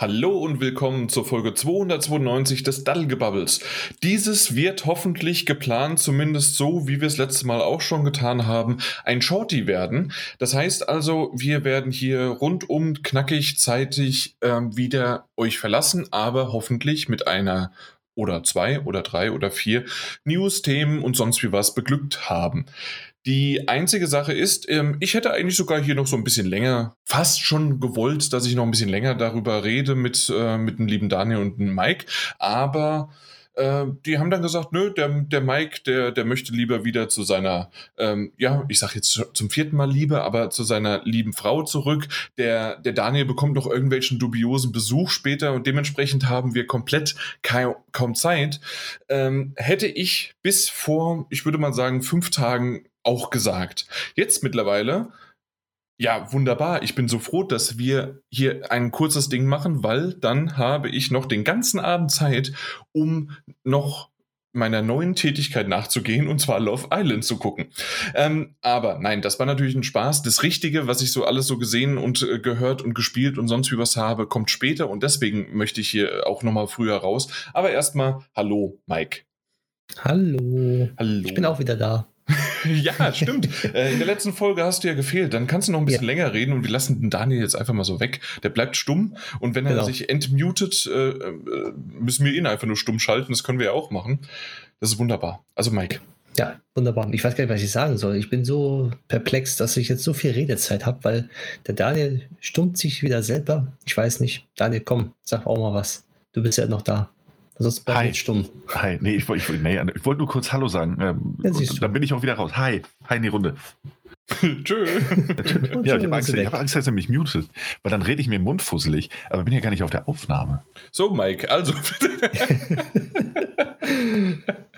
Hallo und willkommen zur Folge 292 des Dallgebubbles. Dieses wird hoffentlich geplant, zumindest so, wie wir es letztes Mal auch schon getan haben, ein Shorty werden. Das heißt also, wir werden hier rundum knackig zeitig ähm, wieder euch verlassen, aber hoffentlich mit einer oder zwei oder drei oder vier News, Themen und sonst wie was beglückt haben. Die einzige Sache ist, ähm, ich hätte eigentlich sogar hier noch so ein bisschen länger, fast schon gewollt, dass ich noch ein bisschen länger darüber rede mit, äh, mit dem lieben Daniel und dem Mike, aber äh, die haben dann gesagt, nö, der, der Mike, der, der möchte lieber wieder zu seiner, ähm, ja, ich sag jetzt zum vierten Mal Liebe, aber zu seiner lieben Frau zurück. Der, der Daniel bekommt noch irgendwelchen dubiosen Besuch später und dementsprechend haben wir komplett kaum, kaum Zeit. Ähm, hätte ich bis vor, ich würde mal sagen, fünf Tagen auch gesagt. Jetzt mittlerweile, ja, wunderbar. Ich bin so froh, dass wir hier ein kurzes Ding machen, weil dann habe ich noch den ganzen Abend Zeit, um noch meiner neuen Tätigkeit nachzugehen und zwar Love Island zu gucken. Ähm, aber nein, das war natürlich ein Spaß. Das Richtige, was ich so alles so gesehen und äh, gehört und gespielt und sonst wie was habe, kommt später und deswegen möchte ich hier auch nochmal früher raus. Aber erstmal, hallo, Mike. Hallo. Hallo. Ich bin auch wieder da. ja, stimmt. Äh, in der letzten Folge hast du ja gefehlt. Dann kannst du noch ein bisschen ja. länger reden und wir lassen den Daniel jetzt einfach mal so weg. Der bleibt stumm und wenn er genau. sich entmutet, äh, äh, müssen wir ihn einfach nur stumm schalten. Das können wir ja auch machen. Das ist wunderbar. Also Mike. Ja, wunderbar. Ich weiß gar nicht, was ich sagen soll. Ich bin so perplex, dass ich jetzt so viel Redezeit habe, weil der Daniel stummt sich wieder selber. Ich weiß nicht. Daniel, komm, sag auch mal was. Du bist ja noch da. Sonst bleibt Hi. stumm. Hi, nee, ich, ich, nee, ich wollte nur kurz Hallo sagen. Ähm, ja, dann bin ich auch wieder raus. Hi, hi in die Runde. Tschö. ja, ich habe Angst, hab Angst, dass er mich mutet, weil dann rede ich mir im Mund fusselig, aber bin ja gar nicht auf der Aufnahme. So, Mike, also.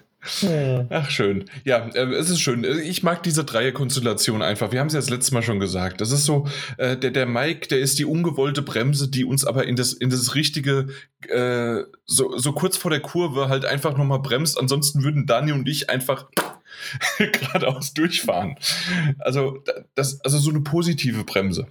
Ach, schön. Ja, äh, es ist schön. Ich mag diese Dreierkonstellation einfach. Wir haben es ja das letzte Mal schon gesagt. Das ist so, äh, der, der Mike, der ist die ungewollte Bremse, die uns aber in das, in das richtige, äh, so, so kurz vor der Kurve halt einfach nochmal bremst. Ansonsten würden Daniel und ich einfach geradeaus durchfahren. Also, das, also so eine positive Bremse.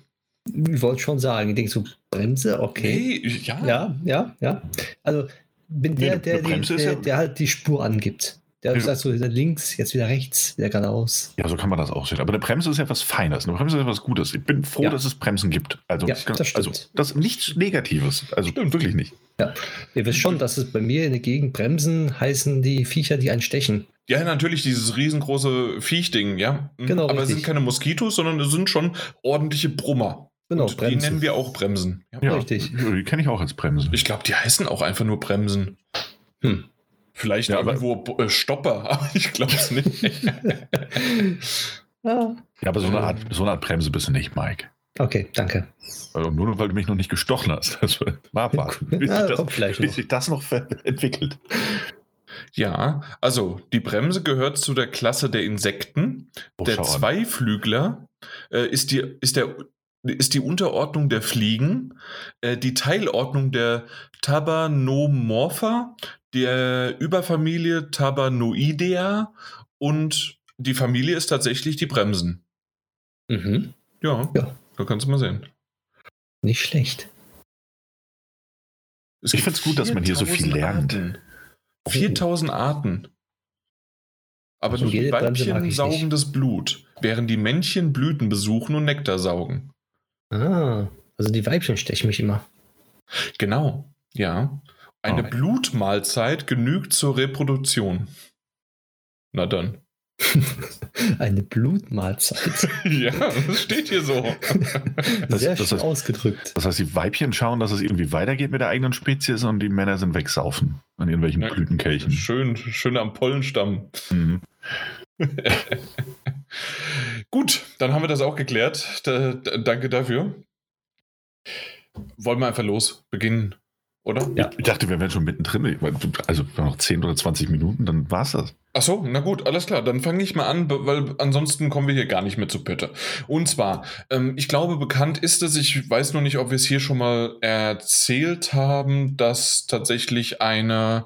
Ich wollte schon sagen, ich denke so, Bremse, okay. Nee, ja. Ja, ja, ja. Also bin der, der, der, der, der halt die Spur angibt. Der ja. sagt so links, jetzt wieder rechts, wieder geradeaus. Ja, so kann man das auch sehen. Aber eine Bremse ist ja was Feines. Eine Bremse ist ja was Gutes. Ich bin froh, ja. dass es Bremsen gibt. Also, ja, das stimmt. also das nichts Negatives. Also stimmt. wirklich nicht. Ja, ihr wisst schon, dass es bei mir in der Gegend Bremsen heißen die Viecher, die einen stechen. Ja, natürlich, dieses riesengroße Viechding, ja. Mhm. Genau. Aber es sind keine Moskitos, sondern es sind schon ordentliche Brummer. Genau, Und die nennen wir auch Bremsen. Ja, ja richtig. Die kenne ich auch als Bremsen. Ich glaube, die heißen auch einfach nur Bremsen. Hm. Vielleicht ja, irgendwo äh, Stopper, aber ich glaube es nicht. ja. aber so eine, Art, so eine Art Bremse bist du nicht, Mike. Okay, danke. Also nur weil du mich noch nicht gestochen hast. Also, mal abwarten, bis, ja, sich, das, bis sich das noch entwickelt. Ja, also die Bremse gehört zu der Klasse der Insekten. Oh, der Zweiflügler äh, ist, die, ist, der, ist die Unterordnung der Fliegen, äh, die Teilordnung der Tabanomorpha, der Überfamilie Tabanoidea und die Familie ist tatsächlich die Bremsen. Mhm. Ja, ja, da kannst du mal sehen. Nicht schlecht. Es ich finde es gut, dass man hier so viel lernt. Arten. 4000 Arten. Aber also die Weibchen saugen nicht. das Blut, während die Männchen Blüten besuchen und Nektar saugen. Ah, also die Weibchen stechen mich immer. Genau, ja. Eine oh. Blutmahlzeit genügt zur Reproduktion. Na dann. Eine Blutmahlzeit. ja, das steht hier so. Das, Sehr das heißt, ausgedrückt. Das heißt, die Weibchen schauen, dass es irgendwie weitergeht mit der eigenen Spezies und die Männer sind wegsaufen an irgendwelchen ja, Blütenkelchen. Schön, schön am Pollenstamm. Mhm. Gut, dann haben wir das auch geklärt. Da, da, danke dafür. Wollen wir einfach los beginnen? Oder? Ja. Ich dachte, wir wären schon mittendrin. Also noch 10 oder 20 Minuten, dann war es das. Ach so, na gut, alles klar. Dann fange ich mal an, weil ansonsten kommen wir hier gar nicht mehr zu Pötte. Und zwar, ähm, ich glaube, bekannt ist es, ich weiß noch nicht, ob wir es hier schon mal erzählt haben, dass tatsächlich eine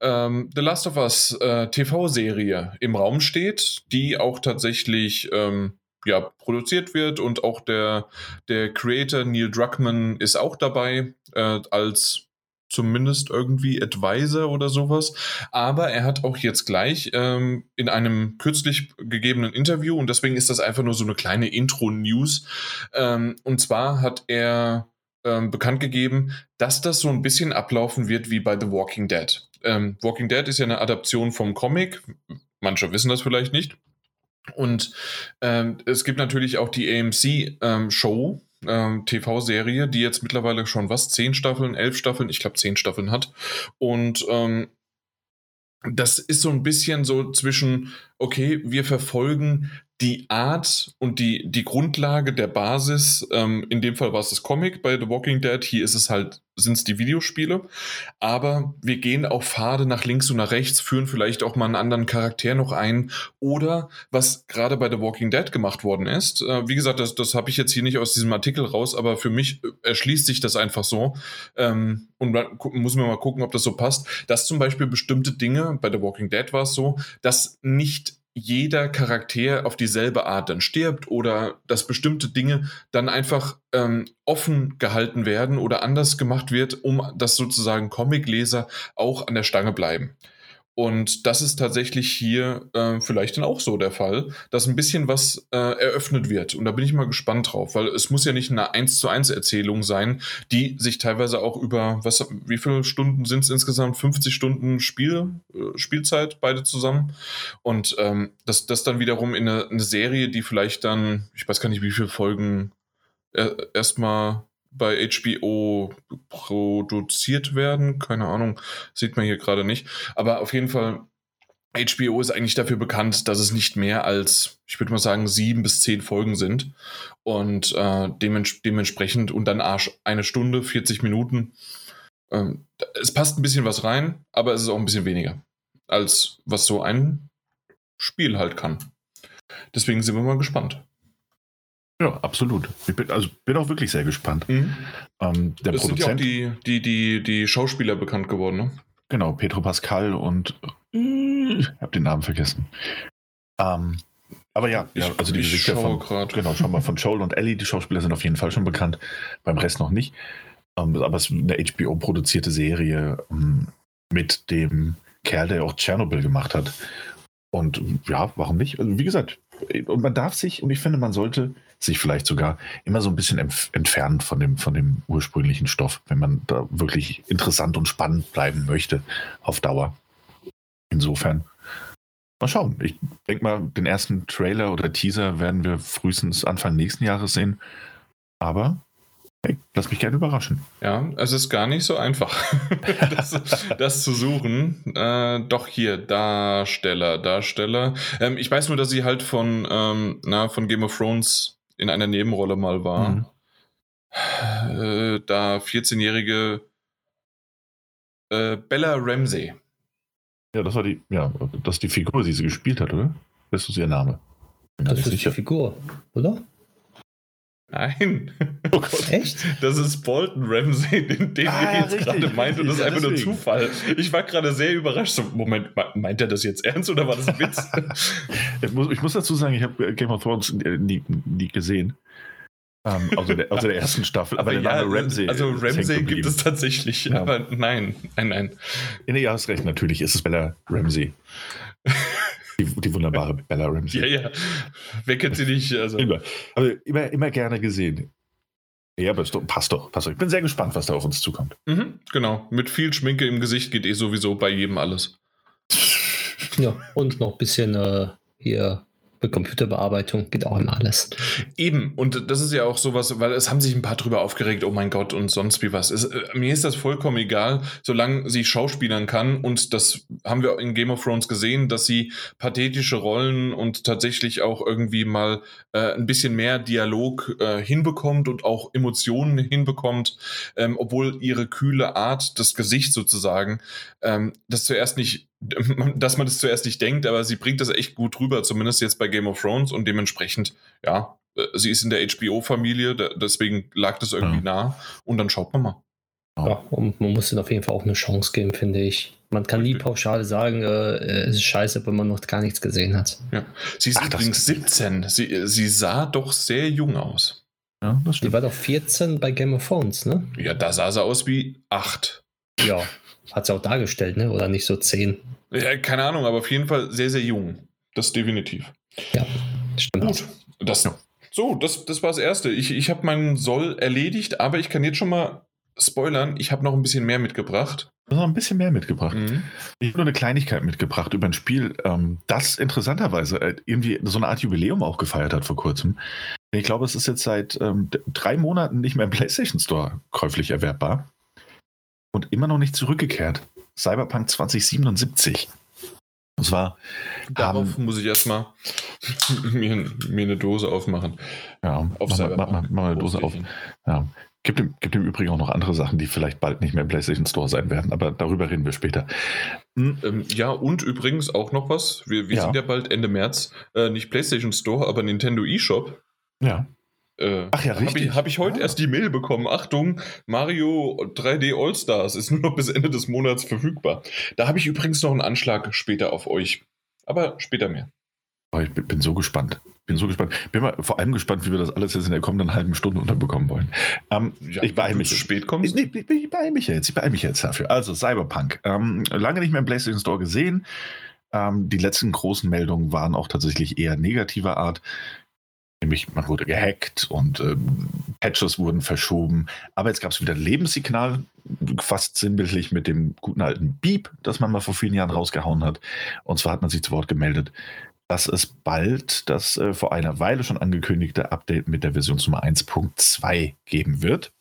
ähm, The Last of Us äh, TV-Serie im Raum steht, die auch tatsächlich ähm, ja, produziert wird und auch der, der Creator Neil Druckmann ist auch dabei äh, als zumindest irgendwie Advisor oder sowas. Aber er hat auch jetzt gleich ähm, in einem kürzlich gegebenen Interview, und deswegen ist das einfach nur so eine kleine Intro-News, ähm, und zwar hat er ähm, bekannt gegeben, dass das so ein bisschen ablaufen wird wie bei The Walking Dead. Ähm, Walking Dead ist ja eine Adaption vom Comic. Manche wissen das vielleicht nicht. Und ähm, es gibt natürlich auch die AMC-Show, ähm, TV-Serie, die jetzt mittlerweile schon was, zehn Staffeln, elf Staffeln, ich glaube zehn Staffeln hat. Und ähm, das ist so ein bisschen so zwischen, okay, wir verfolgen die Art und die, die Grundlage der Basis, ähm, in dem Fall war es das Comic bei The Walking Dead, hier ist es halt, sind es die Videospiele, aber wir gehen auf Pfade nach links und nach rechts, führen vielleicht auch mal einen anderen Charakter noch ein. Oder was gerade bei The Walking Dead gemacht worden ist, äh, wie gesagt, das, das habe ich jetzt hier nicht aus diesem Artikel raus, aber für mich äh, erschließt sich das einfach so. Ähm, und dann muss man mal gucken, ob das so passt, dass zum Beispiel bestimmte Dinge, bei The Walking Dead war es so, dass nicht jeder Charakter auf dieselbe Art dann stirbt oder dass bestimmte Dinge dann einfach ähm, offen gehalten werden oder anders gemacht wird, um dass sozusagen Comicleser auch an der Stange bleiben. Und das ist tatsächlich hier äh, vielleicht dann auch so der Fall, dass ein bisschen was äh, eröffnet wird. Und da bin ich mal gespannt drauf, weil es muss ja nicht eine 1 zu 1 Erzählung sein, die sich teilweise auch über, was, wie viele Stunden sind es insgesamt? 50 Stunden Spiel, äh, Spielzeit, beide zusammen. Und ähm, das, das dann wiederum in eine, eine Serie, die vielleicht dann, ich weiß gar nicht, wie viele Folgen äh, erstmal bei HBO produziert werden. Keine Ahnung, sieht man hier gerade nicht. Aber auf jeden Fall, HBO ist eigentlich dafür bekannt, dass es nicht mehr als, ich würde mal sagen, sieben bis zehn Folgen sind. Und äh, dements dementsprechend und dann Arsch eine Stunde, 40 Minuten. Ähm, es passt ein bisschen was rein, aber es ist auch ein bisschen weniger, als was so ein Spiel halt kann. Deswegen sind wir mal gespannt. Ja, absolut. Ich bin, also bin auch wirklich sehr gespannt. Mhm. Ähm, der das Produzent, sind ja auch die, die, die, die Schauspieler bekannt geworden, ne? Genau, Petro Pascal und äh, ich habe den Namen vergessen. Ähm, aber ja, ja also die Gesichter von, grad. genau, schau mal von Joel und Ellie, die Schauspieler sind auf jeden Fall schon bekannt, beim Rest noch nicht. Ähm, aber es ist eine HBO-produzierte Serie ähm, mit dem Kerl, der auch Tschernobyl gemacht hat. Und ja, warum nicht? Also, wie gesagt, und man darf sich, und ich finde, man sollte sich vielleicht sogar immer so ein bisschen entfernen von dem, von dem ursprünglichen Stoff, wenn man da wirklich interessant und spannend bleiben möchte auf Dauer. Insofern, mal schauen. Ich denke mal, den ersten Trailer oder Teaser werden wir frühestens Anfang nächsten Jahres sehen. Aber Hey, lass mich gerne überraschen. Ja, es ist gar nicht so einfach, das, das, zu suchen. Äh, doch hier, Darsteller, Darsteller. Ähm, ich weiß nur, dass sie halt von, ähm, na, von Game of Thrones in einer Nebenrolle mal war. Mhm. Äh, da 14-jährige äh, Bella Ramsey. Ja, das war die, ja, das ist die Figur, die sie gespielt hat, oder? Das ist ihr Name. Das ist sicher. die Figur, oder? Nein. Oh Gott. Echt? Das ist Bolton Ramsey, den, den ah, ihr jetzt gerade meint. Und das ist einfach deswegen. nur Zufall. Ich war gerade sehr überrascht. So, Moment, meint er das jetzt ernst oder war das ein Witz? ich, muss, ich, muss, dazu sagen, ich habe Game of Thrones nie, nie gesehen. Um, ähm, also, der, also der ersten Staffel. Aber, aber ja, Ramsey. Also Ramsey gibt es tatsächlich. Ja. Aber nein, nein, nein. Nee, ja, hast recht. Natürlich ist es Bella Ramsey. Die, die, wunderbare Bella Ramsey. Ja, ja. Wer kennt sie nicht? Also. Immer. Aber immer, immer gerne gesehen. Ja, aber passt doch, passt doch. Ich bin sehr gespannt, was da auf uns zukommt. Mhm, genau. Mit viel Schminke im Gesicht geht eh sowieso bei jedem alles. Ja, und noch ein bisschen äh, hier Computerbearbeitung geht auch immer alles. Eben, und das ist ja auch sowas, weil es haben sich ein paar drüber aufgeregt, oh mein Gott, und sonst wie was. Es, äh, mir ist das vollkommen egal, solange sie schauspielern kann, und das haben wir in Game of Thrones gesehen, dass sie pathetische Rollen und tatsächlich auch irgendwie mal äh, ein bisschen mehr Dialog äh, hinbekommt und auch Emotionen hinbekommt, ähm, obwohl ihre kühle Art, das Gesicht sozusagen, ähm, das zuerst nicht dass man das zuerst nicht denkt, aber sie bringt das echt gut rüber, zumindest jetzt bei Game of Thrones und dementsprechend, ja, äh, sie ist in der HBO-Familie, deswegen lag das irgendwie ja. nah und dann schaut man mal. Ja, und man muss ihnen auf jeden Fall auch eine Chance geben, finde ich. Man kann nie pauschal sagen, äh, es ist scheiße, wenn man noch gar nichts gesehen hat. Ja. Sie ist Ach, übrigens 17. Sie, sie sah doch sehr jung aus. Ja, das stimmt. Die war doch 14 bei Game of Thrones, ne? Ja, da sah sie aus wie 8. Ja, hat sie auch dargestellt, ne? Oder nicht so 10? Ja, keine Ahnung, aber auf jeden Fall sehr, sehr jung. Das definitiv. Ja, stimmt. Gut. Das, so, das, das war das Erste. Ich, ich habe meinen Soll erledigt, aber ich kann jetzt schon mal spoilern. Ich habe noch ein bisschen mehr mitgebracht. Noch ein bisschen mehr mitgebracht. Mhm. Ich habe nur eine Kleinigkeit mitgebracht über ein Spiel, ähm, das interessanterweise äh, irgendwie so eine Art Jubiläum auch gefeiert hat vor kurzem. Ich glaube, es ist jetzt seit ähm, drei Monaten nicht mehr im PlayStation Store käuflich erwerbbar und immer noch nicht zurückgekehrt. Cyberpunk 2077. Und zwar. Darauf ähm, muss ich erstmal mir, mir, eine Dose aufmachen. Ja, auf mach, mach, mach, mach eine Dose auf. Ja. Gibt im, gibt im Übrigen auch noch andere Sachen, die vielleicht bald nicht mehr im PlayStation Store sein werden, aber darüber reden wir später. Hm. Ähm, ja, und übrigens auch noch was. Wir, wir ja. sind ja bald Ende März, äh, nicht PlayStation Store, aber Nintendo eShop. Ja. Äh, Ach ja, richtig. Habe ich, hab ich, heute ja. erst die Mail bekommen. Achtung, Mario 3D All-Stars ist nur noch bis Ende des Monats verfügbar. Da habe ich übrigens noch einen Anschlag später auf euch. Aber später mehr. Oh, ich bin so gespannt. Bin so gespannt. Bin mal vor allem gespannt, wie wir das alles jetzt in der kommenden halben Stunde unterbekommen wollen. Ähm, ja, ich beeile mich. zu spät kommst? Ich, ich, ich beeile mich jetzt. Ich beeile mich jetzt dafür. Also, Cyberpunk. Ähm, lange nicht mehr im PlayStation Store gesehen. Ähm, die letzten großen Meldungen waren auch tatsächlich eher negativer Art. Nämlich, man wurde gehackt und ähm, Patches wurden verschoben. Aber jetzt gab es wieder Lebenssignal, fast sinnbildlich mit dem guten alten Beep, das man mal vor vielen Jahren rausgehauen hat. Und zwar hat man sich zu Wort gemeldet, dass es bald das äh, vor einer Weile schon angekündigte Update mit der Versionsnummer 1.2 geben wird.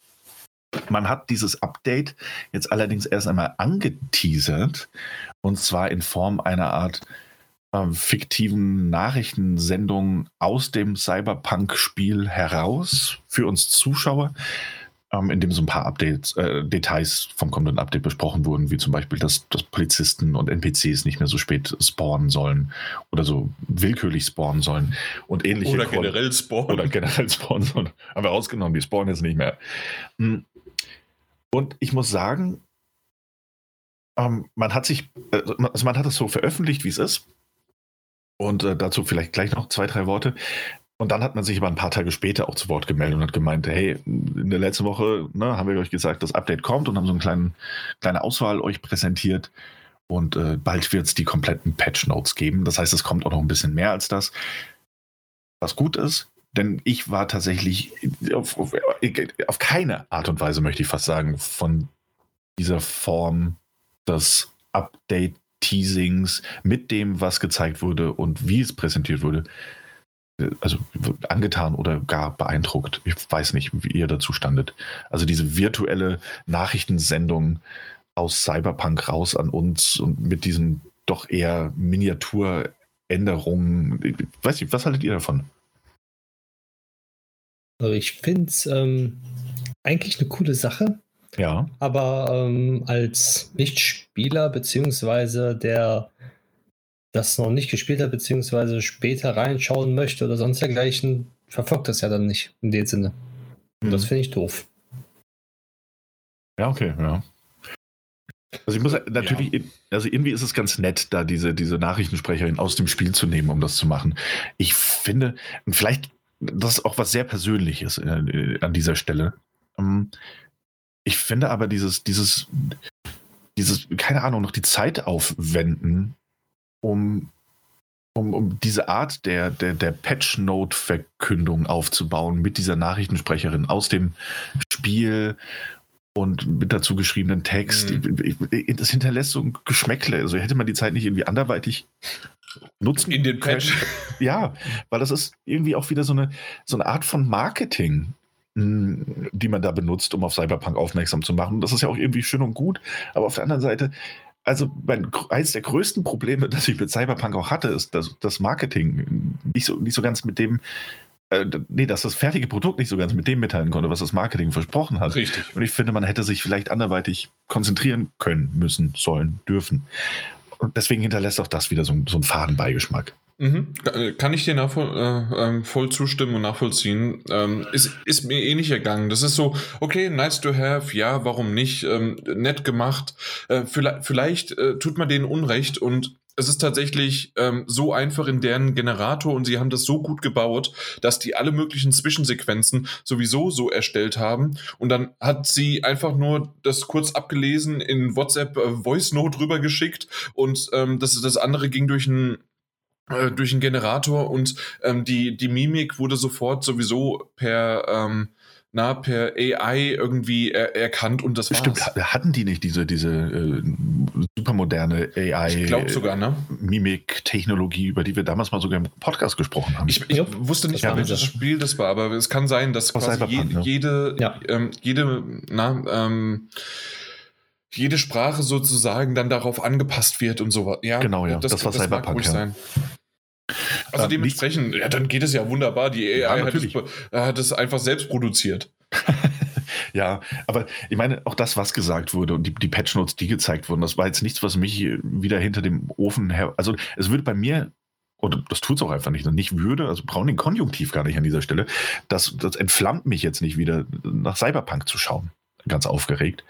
Man hat dieses Update jetzt allerdings erst einmal angeteasert und zwar in Form einer Art fiktiven Nachrichtensendung aus dem Cyberpunk-Spiel heraus für uns Zuschauer ähm, in dem so ein paar Updates, äh, Details vom kommenden Update besprochen wurden, wie zum Beispiel, dass, dass Polizisten und NPCs nicht mehr so spät spawnen sollen oder so willkürlich spawnen sollen und ähnliche. Oder generell spawnen. Oder generell spawnen sollen. Haben wir rausgenommen, die spawnen jetzt nicht mehr. Hm. Und ich muss sagen, ähm, man hat sich, äh, also man hat es so veröffentlicht, wie es ist. Und äh, dazu vielleicht gleich noch zwei, drei Worte. Und dann hat man sich aber ein paar Tage später auch zu Wort gemeldet und hat gemeint, hey, in der letzten Woche ne, haben wir euch gesagt, das Update kommt und haben so eine kleine, kleine Auswahl euch präsentiert. Und äh, bald wird es die kompletten Patch Notes geben. Das heißt, es kommt auch noch ein bisschen mehr als das. Was gut ist, denn ich war tatsächlich auf, auf, auf keine Art und Weise, möchte ich fast sagen, von dieser Form des Update-Teasings mit dem, was gezeigt wurde und wie es präsentiert wurde, also angetan oder gar beeindruckt. Ich weiß nicht, wie ihr dazu standet. Also diese virtuelle Nachrichtensendung aus Cyberpunk raus an uns und mit diesen doch eher Miniaturänderungen. Weiß nicht, was haltet ihr davon? Also ich finde es ähm, eigentlich eine coole Sache. Ja. Aber ähm, als Nichtspieler beziehungsweise der das noch nicht gespielt hat, beziehungsweise später reinschauen möchte oder sonst dergleichen, verfolgt das ja dann nicht in dem Sinne. Und das mhm. finde ich doof. Ja, okay, ja. Also ich muss natürlich, ja. also irgendwie ist es ganz nett, da diese, diese Nachrichtensprecherin aus dem Spiel zu nehmen, um das zu machen. Ich finde, vielleicht, das ist auch was sehr Persönliches äh, an dieser Stelle. Ähm, ich finde aber dieses, dieses, dieses, keine Ahnung, noch die Zeit aufwenden, um, um, um diese Art der, der, der Patch-Note-Verkündung aufzubauen mit dieser Nachrichtensprecherin aus dem Spiel und mit dazu geschriebenen Text. Mhm. Das hinterlässt so ein Geschmäckle. Also hätte man die Zeit nicht irgendwie anderweitig nutzen In den Patch. Ja, weil das ist irgendwie auch wieder so eine, so eine Art von Marketing die man da benutzt, um auf Cyberpunk aufmerksam zu machen. Das ist ja auch irgendwie schön und gut, aber auf der anderen Seite also mein, eines der größten Probleme, das ich mit Cyberpunk auch hatte, ist, dass das Marketing nicht so, nicht so ganz mit dem, äh, nee, dass das fertige Produkt nicht so ganz mit dem mitteilen konnte, was das Marketing versprochen hat. Richtig. Und ich finde, man hätte sich vielleicht anderweitig konzentrieren können, müssen, sollen, dürfen. Und deswegen hinterlässt auch das wieder so, so einen Fadenbeigeschmack. Mhm. Äh, kann ich dir nachvoll, äh, ähm, voll zustimmen und nachvollziehen. Ähm, ist, ist mir eh nicht ergangen. Das ist so, okay, nice to have, ja, warum nicht? Ähm, nett gemacht. Äh, vielleicht vielleicht äh, tut man denen Unrecht und es ist tatsächlich ähm, so einfach in deren Generator und sie haben das so gut gebaut, dass die alle möglichen Zwischensequenzen sowieso so erstellt haben. Und dann hat sie einfach nur das kurz abgelesen, in WhatsApp äh, Voice Note rübergeschickt und ähm, das, das andere ging durch ein äh, durch einen Generator und ähm, die, die Mimik wurde sofort sowieso per ähm, na, per AI irgendwie er, erkannt und das war. Stimmt, hatten die nicht diese, diese äh, supermoderne AI? Ich glaube sogar, ne? Mimik-Technologie, über die wir damals mal sogar im Podcast gesprochen haben. Ich, ich wusste nicht, ja, welches Spiel das war, aber es kann sein, dass quasi je, ja. jede, ja. Ähm, jede, na, ähm, jede Sprache sozusagen dann darauf angepasst wird und so. Ja, genau, ja. Das, das war das Cyberpunk. Mag ja. sein. Also ähm, dementsprechend, ja, dann geht es ja wunderbar. Die AI ja, hat, es, hat, es, einfach selbst produziert. ja, aber ich meine, auch das, was gesagt wurde und die, die Patch Notes, die gezeigt wurden, das war jetzt nichts, was mich wieder hinter dem Ofen her. Also, es würde bei mir und das tut es auch einfach nicht. Und nicht würde, also brauchen den Konjunktiv gar nicht an dieser Stelle. Das, das entflammt mich jetzt nicht wieder, nach Cyberpunk zu schauen. Ganz aufgeregt.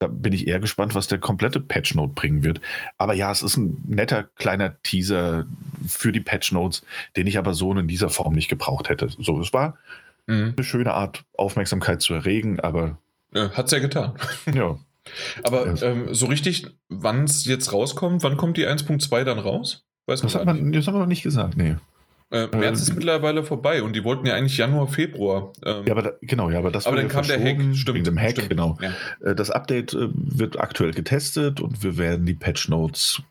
Da bin ich eher gespannt, was der komplette Patch Note bringen wird. Aber ja, es ist ein netter kleiner Teaser für die Patch Notes, den ich aber so in dieser Form nicht gebraucht hätte. So, es war mhm. eine schöne Art, Aufmerksamkeit zu erregen, aber. Ja, es ja getan. Ja. aber ja. Ähm, so richtig, wann es jetzt rauskommt, wann kommt die 1.2 dann raus? Weiß das, hat man, das haben wir noch nicht gesagt, nee. Äh, März ist mittlerweile vorbei und die wollten ja eigentlich Januar, Februar. Ähm, ja, aber da, genau, ja, aber das aber dann kam der Hack, stimmt. Wegen dem Hack, stimmt. genau. Ja. Äh, das Update äh, wird aktuell getestet und wir werden die Patch Notes,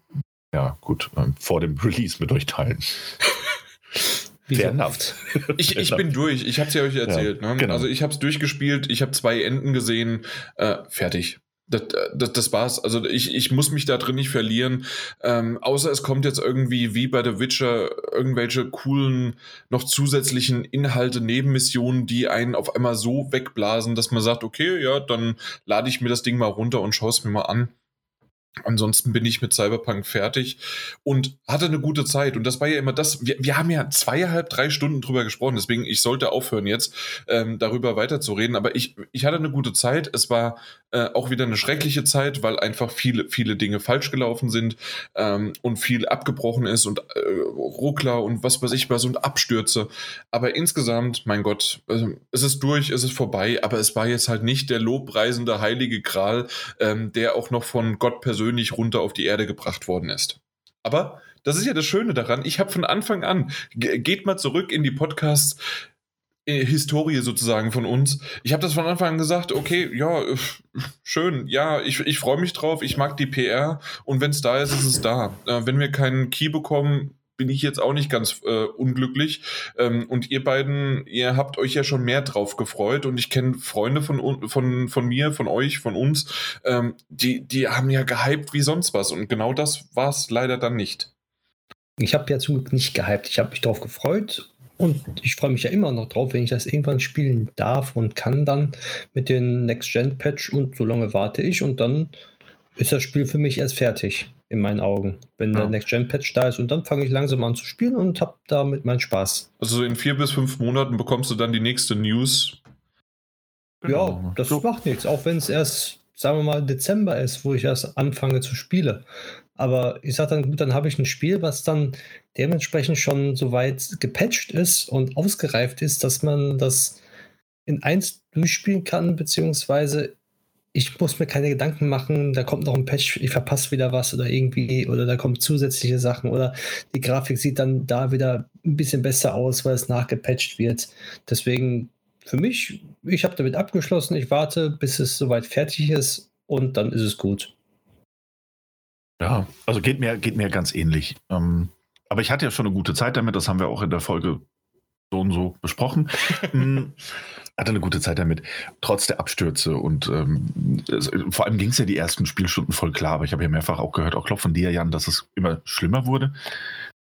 ja, gut, ähm, vor dem Release mit euch teilen. Fernhaft. Ich, ich bin durch. Ich habe es ja euch erzählt. Ja, ne? genau. Also ich habe es durchgespielt. Ich habe zwei Enden gesehen. Äh, fertig. Das, das, das war's. Also ich, ich muss mich da drin nicht verlieren. Ähm, außer es kommt jetzt irgendwie wie bei The Witcher irgendwelche coolen, noch zusätzlichen Inhalte, Nebenmissionen, die einen auf einmal so wegblasen, dass man sagt, okay, ja, dann lade ich mir das Ding mal runter und schaue es mir mal an. Ansonsten bin ich mit Cyberpunk fertig und hatte eine gute Zeit. Und das war ja immer das. Wir, wir haben ja zweieinhalb, drei Stunden drüber gesprochen. Deswegen, ich sollte aufhören jetzt, ähm, darüber weiterzureden. Aber ich, ich hatte eine gute Zeit. Es war äh, auch wieder eine schreckliche Zeit, weil einfach viele, viele Dinge falsch gelaufen sind ähm, und viel abgebrochen ist und äh, Ruckler und was weiß ich was und Abstürze. Aber insgesamt, mein Gott, äh, es ist durch, es ist vorbei. Aber es war jetzt halt nicht der lobpreisende heilige Gral, ähm, der auch noch von Gott persönlich persönlich runter auf die Erde gebracht worden ist. Aber das ist ja das Schöne daran. Ich habe von Anfang an, geht mal zurück in die Podcasts, äh, sozusagen von uns. Ich habe das von Anfang an gesagt, okay, ja, schön, ja, ich, ich freue mich drauf, ich mag die PR und wenn es da ist, ist es da. Äh, wenn wir keinen Key bekommen, bin ich jetzt auch nicht ganz äh, unglücklich. Ähm, und ihr beiden, ihr habt euch ja schon mehr drauf gefreut und ich kenne Freunde von, von, von mir, von euch, von uns, ähm, die, die haben ja gehypt wie sonst was und genau das war es leider dann nicht. Ich habe ja zum Glück nicht gehypt. Ich habe mich darauf gefreut und ich freue mich ja immer noch drauf, wenn ich das irgendwann spielen darf und kann dann mit dem Next-Gen-Patch und so lange warte ich und dann ist das Spiel für mich erst fertig in meinen Augen, wenn ja. der Next-Gen-Patch da ist. Und dann fange ich langsam an zu spielen und habe damit meinen Spaß. Also in vier bis fünf Monaten bekommst du dann die nächste News. Genau. Ja, das so. macht nichts, auch wenn es erst, sagen wir mal, Dezember ist, wo ich erst anfange zu spielen. Aber ich sage dann, gut, dann habe ich ein Spiel, was dann dementsprechend schon so weit gepatcht ist und ausgereift ist, dass man das in eins durchspielen kann, beziehungsweise ich muss mir keine Gedanken machen, da kommt noch ein Patch, ich verpasse wieder was oder irgendwie, oder da kommen zusätzliche Sachen oder die Grafik sieht dann da wieder ein bisschen besser aus, weil es nachgepatcht wird. Deswegen für mich, ich habe damit abgeschlossen, ich warte, bis es soweit fertig ist und dann ist es gut. Ja, also geht mir, geht mir ganz ähnlich. Ähm, aber ich hatte ja schon eine gute Zeit damit, das haben wir auch in der Folge so und so besprochen. Hatte eine gute Zeit damit, trotz der Abstürze. Und ähm, es, vor allem ging es ja die ersten Spielstunden voll klar, aber ich habe ja mehrfach auch gehört, auch Klopp von dir, Jan, dass es immer schlimmer wurde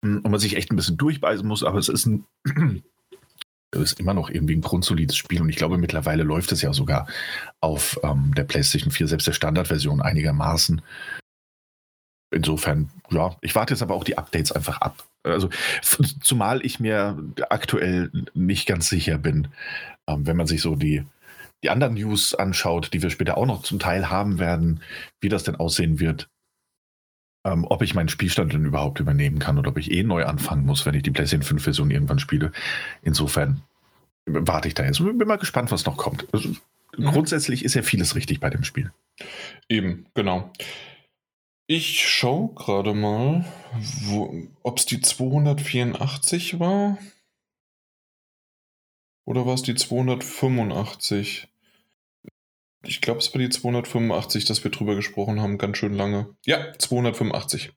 hm, und man sich echt ein bisschen durchbeißen muss, aber es ist ein. ist immer noch irgendwie ein grundsolides Spiel und ich glaube, mittlerweile läuft es ja sogar auf ähm, der PlayStation 4, selbst der Standardversion einigermaßen. insofern, ja, ich warte jetzt aber auch die Updates einfach ab. Also, zumal ich mir aktuell nicht ganz sicher bin, ähm, wenn man sich so die, die anderen News anschaut, die wir später auch noch zum Teil haben werden, wie das denn aussehen wird, ähm, ob ich meinen Spielstand denn überhaupt übernehmen kann oder ob ich eh neu anfangen muss, wenn ich die PlayStation 5 Version irgendwann spiele. Insofern warte ich da jetzt. Bin mal gespannt, was noch kommt. Also, mhm. Grundsätzlich ist ja vieles richtig bei dem Spiel. Eben, genau. Ich schaue gerade mal, ob es die 284 war. Oder war es die 285? Ich glaube, es war die 285, dass wir drüber gesprochen haben, ganz schön lange. Ja, 285.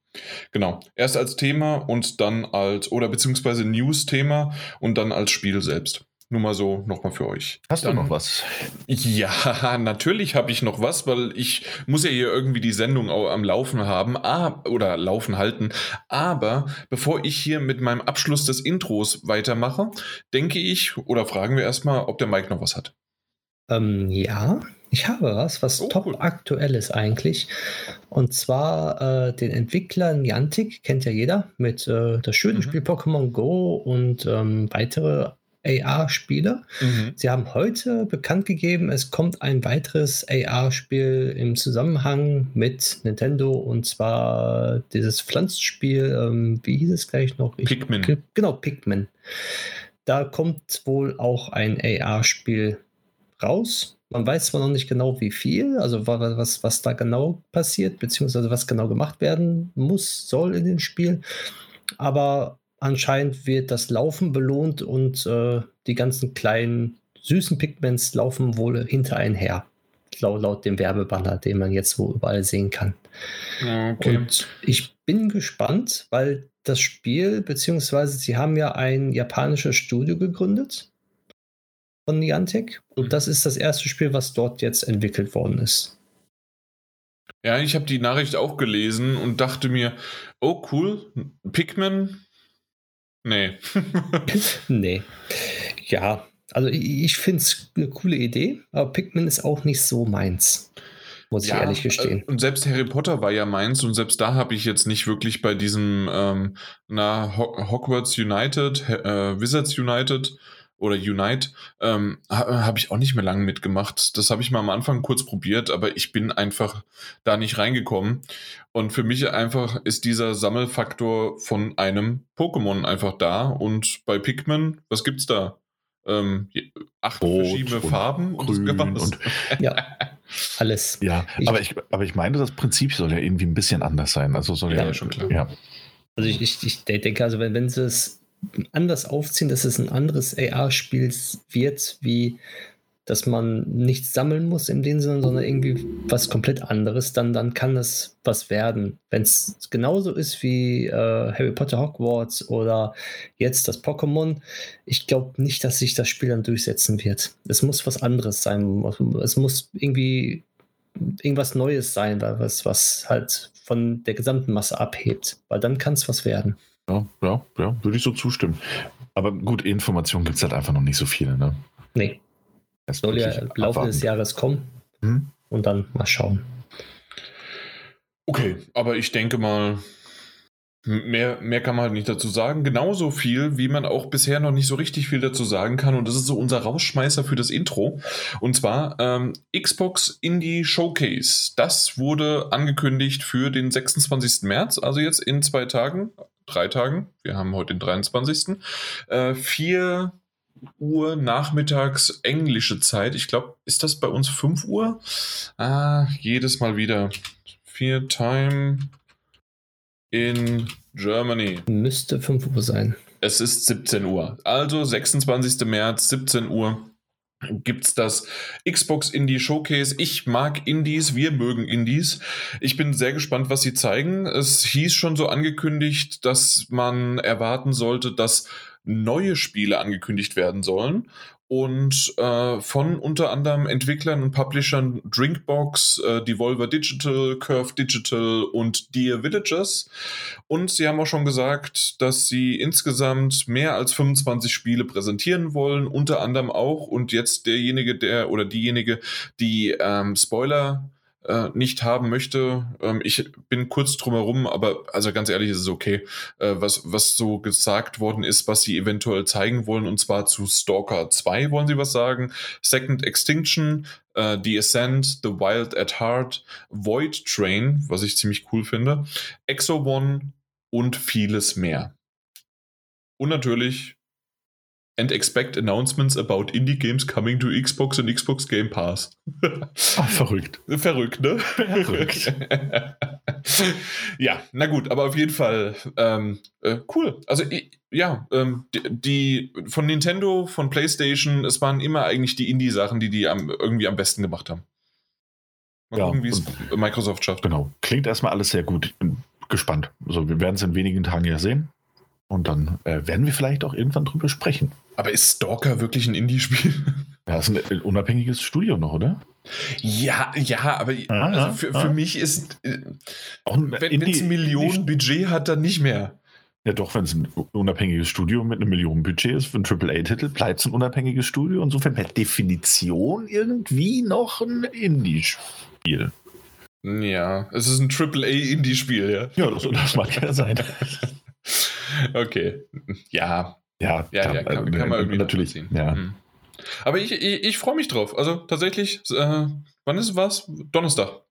Genau. Erst als Thema und dann als, oder beziehungsweise News-Thema und dann als Spiel selbst. Nur mal so, nochmal für euch. Hast Dann, du noch was? Ja, natürlich habe ich noch was, weil ich muss ja hier irgendwie die Sendung auch am Laufen haben ah, oder laufen halten. Aber bevor ich hier mit meinem Abschluss des Intros weitermache, denke ich, oder fragen wir erstmal, ob der Mike noch was hat. Ähm, ja, ich habe was, was oh, top cool. aktuell ist eigentlich. Und zwar äh, den Entwickler Niantic, kennt ja jeder, mit äh, das schöne mhm. Spiel Pokémon Go und ähm, weitere AR-Spiele. Mhm. Sie haben heute bekannt gegeben, es kommt ein weiteres AR-Spiel im Zusammenhang mit Nintendo und zwar dieses Pflanzenspiel, ähm, wie hieß es gleich noch? Ich, Pikmin. Genau, Pikmin. Da kommt wohl auch ein AR-Spiel raus. Man weiß zwar noch nicht genau, wie viel, also was, was da genau passiert, beziehungsweise was genau gemacht werden muss, soll in dem Spiel. Aber anscheinend wird das Laufen belohnt und äh, die ganzen kleinen süßen Pigments laufen wohl hinter einen her. Laut, laut dem Werbebanner, den man jetzt wo überall sehen kann. Okay. Und ich bin gespannt, weil das Spiel, beziehungsweise sie haben ja ein japanisches Studio gegründet von Niantic. Und das ist das erste Spiel, was dort jetzt entwickelt worden ist. Ja, ich habe die Nachricht auch gelesen und dachte mir, oh cool, Pikmin, Nee. nee. Ja, also ich, finde es eine coole Idee, aber Pikmin ist auch nicht so meins. Muss ja, ich ehrlich gestehen. Äh, und selbst Harry Potter war ja meins und selbst da habe ich jetzt nicht wirklich bei diesem ähm, na, Hogwarts United, äh, Wizards United oder Unite, ähm, ha, habe ich auch nicht mehr lange mitgemacht. Das habe ich mal am Anfang kurz probiert, aber ich bin einfach da nicht reingekommen. Und für mich einfach ist dieser Sammelfaktor von einem Pokémon einfach da. Und bei Pikmin, was gibt's da? Ähm, acht Rot verschiedene Farben und, grün und ja, alles. Ja, ich, aber, ich, aber ich meine, das Prinzip soll ja irgendwie ein bisschen anders sein. Also soll ja, ja schon klar. Ja. Also ich, ich, ich denke, also wenn, wenn sie es anders aufziehen, dass es ein anderes AR-Spiel wird, wie dass man nichts sammeln muss in dem Sinne, sondern irgendwie was komplett anderes, dann, dann kann es was werden. Wenn es genauso ist wie äh, Harry Potter Hogwarts oder jetzt das Pokémon, ich glaube nicht, dass sich das Spiel dann durchsetzen wird. Es muss was anderes sein. Es muss irgendwie irgendwas Neues sein, was, was halt von der gesamten Masse abhebt, weil dann kann es was werden. Ja, ja, ja, würde ich so zustimmen. Aber gut, Informationen gibt es halt einfach noch nicht so viele, ne? Nee. Es soll ja im Laufe des Jahres kommen hm? und dann mal schauen. Okay, aber ich denke mal, Mehr, mehr kann man halt nicht dazu sagen. Genauso viel, wie man auch bisher noch nicht so richtig viel dazu sagen kann. Und das ist so unser Rausschmeißer für das Intro. Und zwar ähm, Xbox Indie Showcase. Das wurde angekündigt für den 26. März, also jetzt in zwei Tagen, drei Tagen. Wir haben heute den 23. Äh, 4 Uhr nachmittags englische Zeit. Ich glaube, ist das bei uns 5 Uhr? Ah, jedes Mal wieder. 4 Time in Germany. Müsste 5 Uhr sein. Es ist 17 Uhr. Also 26. März, 17 Uhr gibt es das Xbox Indie Showcase. Ich mag Indies, wir mögen Indies. Ich bin sehr gespannt, was sie zeigen. Es hieß schon so angekündigt, dass man erwarten sollte, dass neue Spiele angekündigt werden sollen und äh, von unter anderem Entwicklern und Publishern Drinkbox, äh, Devolver Digital, Curve Digital und Dear Villagers. Und sie haben auch schon gesagt, dass sie insgesamt mehr als 25 Spiele präsentieren wollen, unter anderem auch und jetzt derjenige, der oder diejenige, die ähm, Spoiler äh, nicht haben möchte. Ähm, ich bin kurz drumherum, aber also ganz ehrlich ist es okay, äh, was, was so gesagt worden ist, was sie eventuell zeigen wollen, und zwar zu Stalker 2 wollen sie was sagen, Second Extinction, äh, The Ascent, The Wild at Heart, Void Train, was ich ziemlich cool finde, Exo One und vieles mehr. Und natürlich and expect announcements about Indie Games coming to Xbox und Xbox Game Pass. Ach, verrückt. Verrückt, ne? Verrückt. ja, na gut, aber auf jeden Fall ähm, äh, cool. Also ja, ähm, die, die, von Nintendo, von PlayStation, es waren immer eigentlich die Indie-Sachen, die die am, irgendwie am besten gemacht haben. Mal ja, gucken, wie es Microsoft schafft. Genau. Klingt erstmal alles sehr gut. Bin gespannt. Also wir werden es in wenigen Tagen ja sehen. Und dann äh, werden wir vielleicht auch irgendwann drüber sprechen. Aber ist Stalker wirklich ein Indie-Spiel? Ja, ist ein unabhängiges Studio noch, oder? Ja, ja, aber ah, also für, ah. für mich ist, äh, wenn es ein Millionenbudget hat, dann nicht mehr. Ja, doch, wenn es ein unabhängiges Studio mit einem Millionenbudget ist für ein AAA-Titel, bleibt es ein unabhängiges Studio. Insofern per Definition irgendwie noch ein Indie-Spiel. Ja, es ist ein AAA-Indie-Spiel, ja. Ja, das, das mag ja sein. okay. Ja. Ja, ja, kann, ja, kann, kann man irgendwie natürlich. Ja. Mhm. Aber ich, ich, ich freue mich drauf. Also tatsächlich, äh, wann ist was? Donnerstag.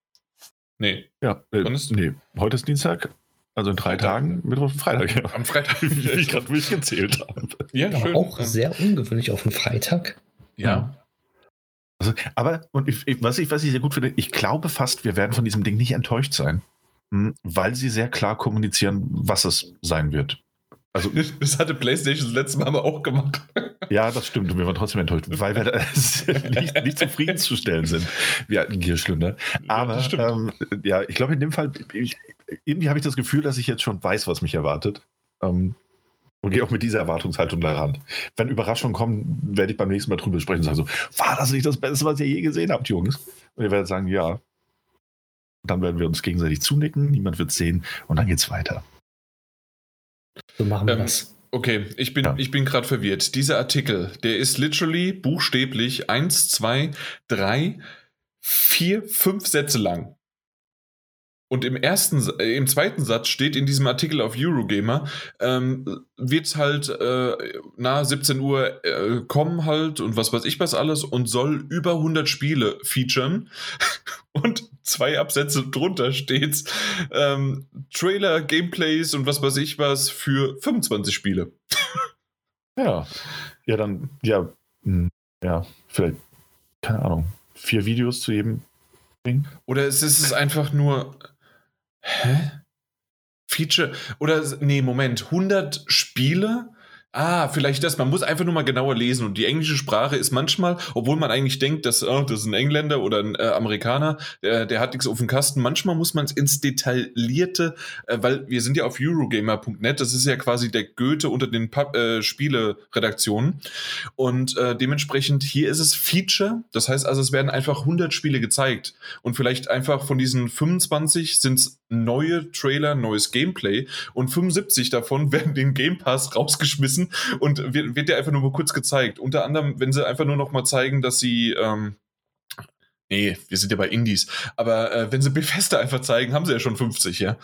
Nee. Ja, äh, wann ist? nee. Heute ist Dienstag. Also in drei Freitag. Tagen, Mittwoch und Freitag. Ja. Am Freitag. Wie ich gerade durchgezählt habe. Ja, aber schön. auch sehr ungewöhnlich auf den Freitag. Ja. Also, aber, und ich, was, ich, was ich sehr gut finde, ich glaube fast, wir werden von diesem Ding nicht enttäuscht sein. Hm, weil sie sehr klar kommunizieren, was es sein wird. Also, das hatte PlayStation das letzte Mal aber auch gemacht. Ja, das stimmt. Und wir waren trotzdem enttäuscht, weil wir nicht, nicht zufriedenzustellen sind. Wir hatten Gierschlünder. Aber ja, ähm, ja, ich glaube, in dem Fall, ich, irgendwie habe ich das Gefühl, dass ich jetzt schon weiß, was mich erwartet. Ähm, und gehe auch mit dieser Erwartungshaltung daran. Wenn Überraschungen kommen, werde ich beim nächsten Mal drüber sprechen und sagen so, war das nicht das Beste, was ihr je gesehen habt, Jungs? Und ihr werdet sagen, ja, dann werden wir uns gegenseitig zunicken, niemand wird sehen und dann geht's weiter. So machen wir ähm, das. Okay, ich bin, ja. ich bin gerade verwirrt. Dieser Artikel, der ist literally buchstäblich 1, 2, 3, 4, 5 Sätze lang. Und im ersten, äh, im zweiten Satz steht in diesem Artikel auf Eurogamer, ähm, wird halt äh, nahe 17 Uhr äh, kommen halt und was weiß ich was alles und soll über 100 Spiele featuren. und zwei Absätze drunter steht ähm, Trailer, Gameplays und was weiß ich was für 25 Spiele. ja, ja dann, ja, hm, ja, vielleicht, keine Ahnung, vier Videos zu jedem Ding. Oder ist es einfach nur Hä? Feature oder nee, Moment, 100 Spiele Ah, vielleicht das. Man muss einfach nur mal genauer lesen. Und die englische Sprache ist manchmal, obwohl man eigentlich denkt, dass oh, das ist ein Engländer oder ein äh, Amerikaner, der, der hat nichts auf dem Kasten. Manchmal muss man es ins Detaillierte, äh, weil wir sind ja auf Eurogamer.net. Das ist ja quasi der Goethe unter den Pub, äh, Spiele-Redaktionen. Und äh, dementsprechend hier ist es Feature. Das heißt also, es werden einfach 100 Spiele gezeigt. Und vielleicht einfach von diesen 25 sind es neue Trailer, neues Gameplay. Und 75 davon werden den Game Pass rausgeschmissen und wird, wird dir einfach nur mal kurz gezeigt. Unter anderem, wenn sie einfach nur noch mal zeigen, dass sie ähm, Nee, wir sind ja bei Indies. Aber äh, wenn sie Bethesda einfach zeigen, haben sie ja schon 50, ja.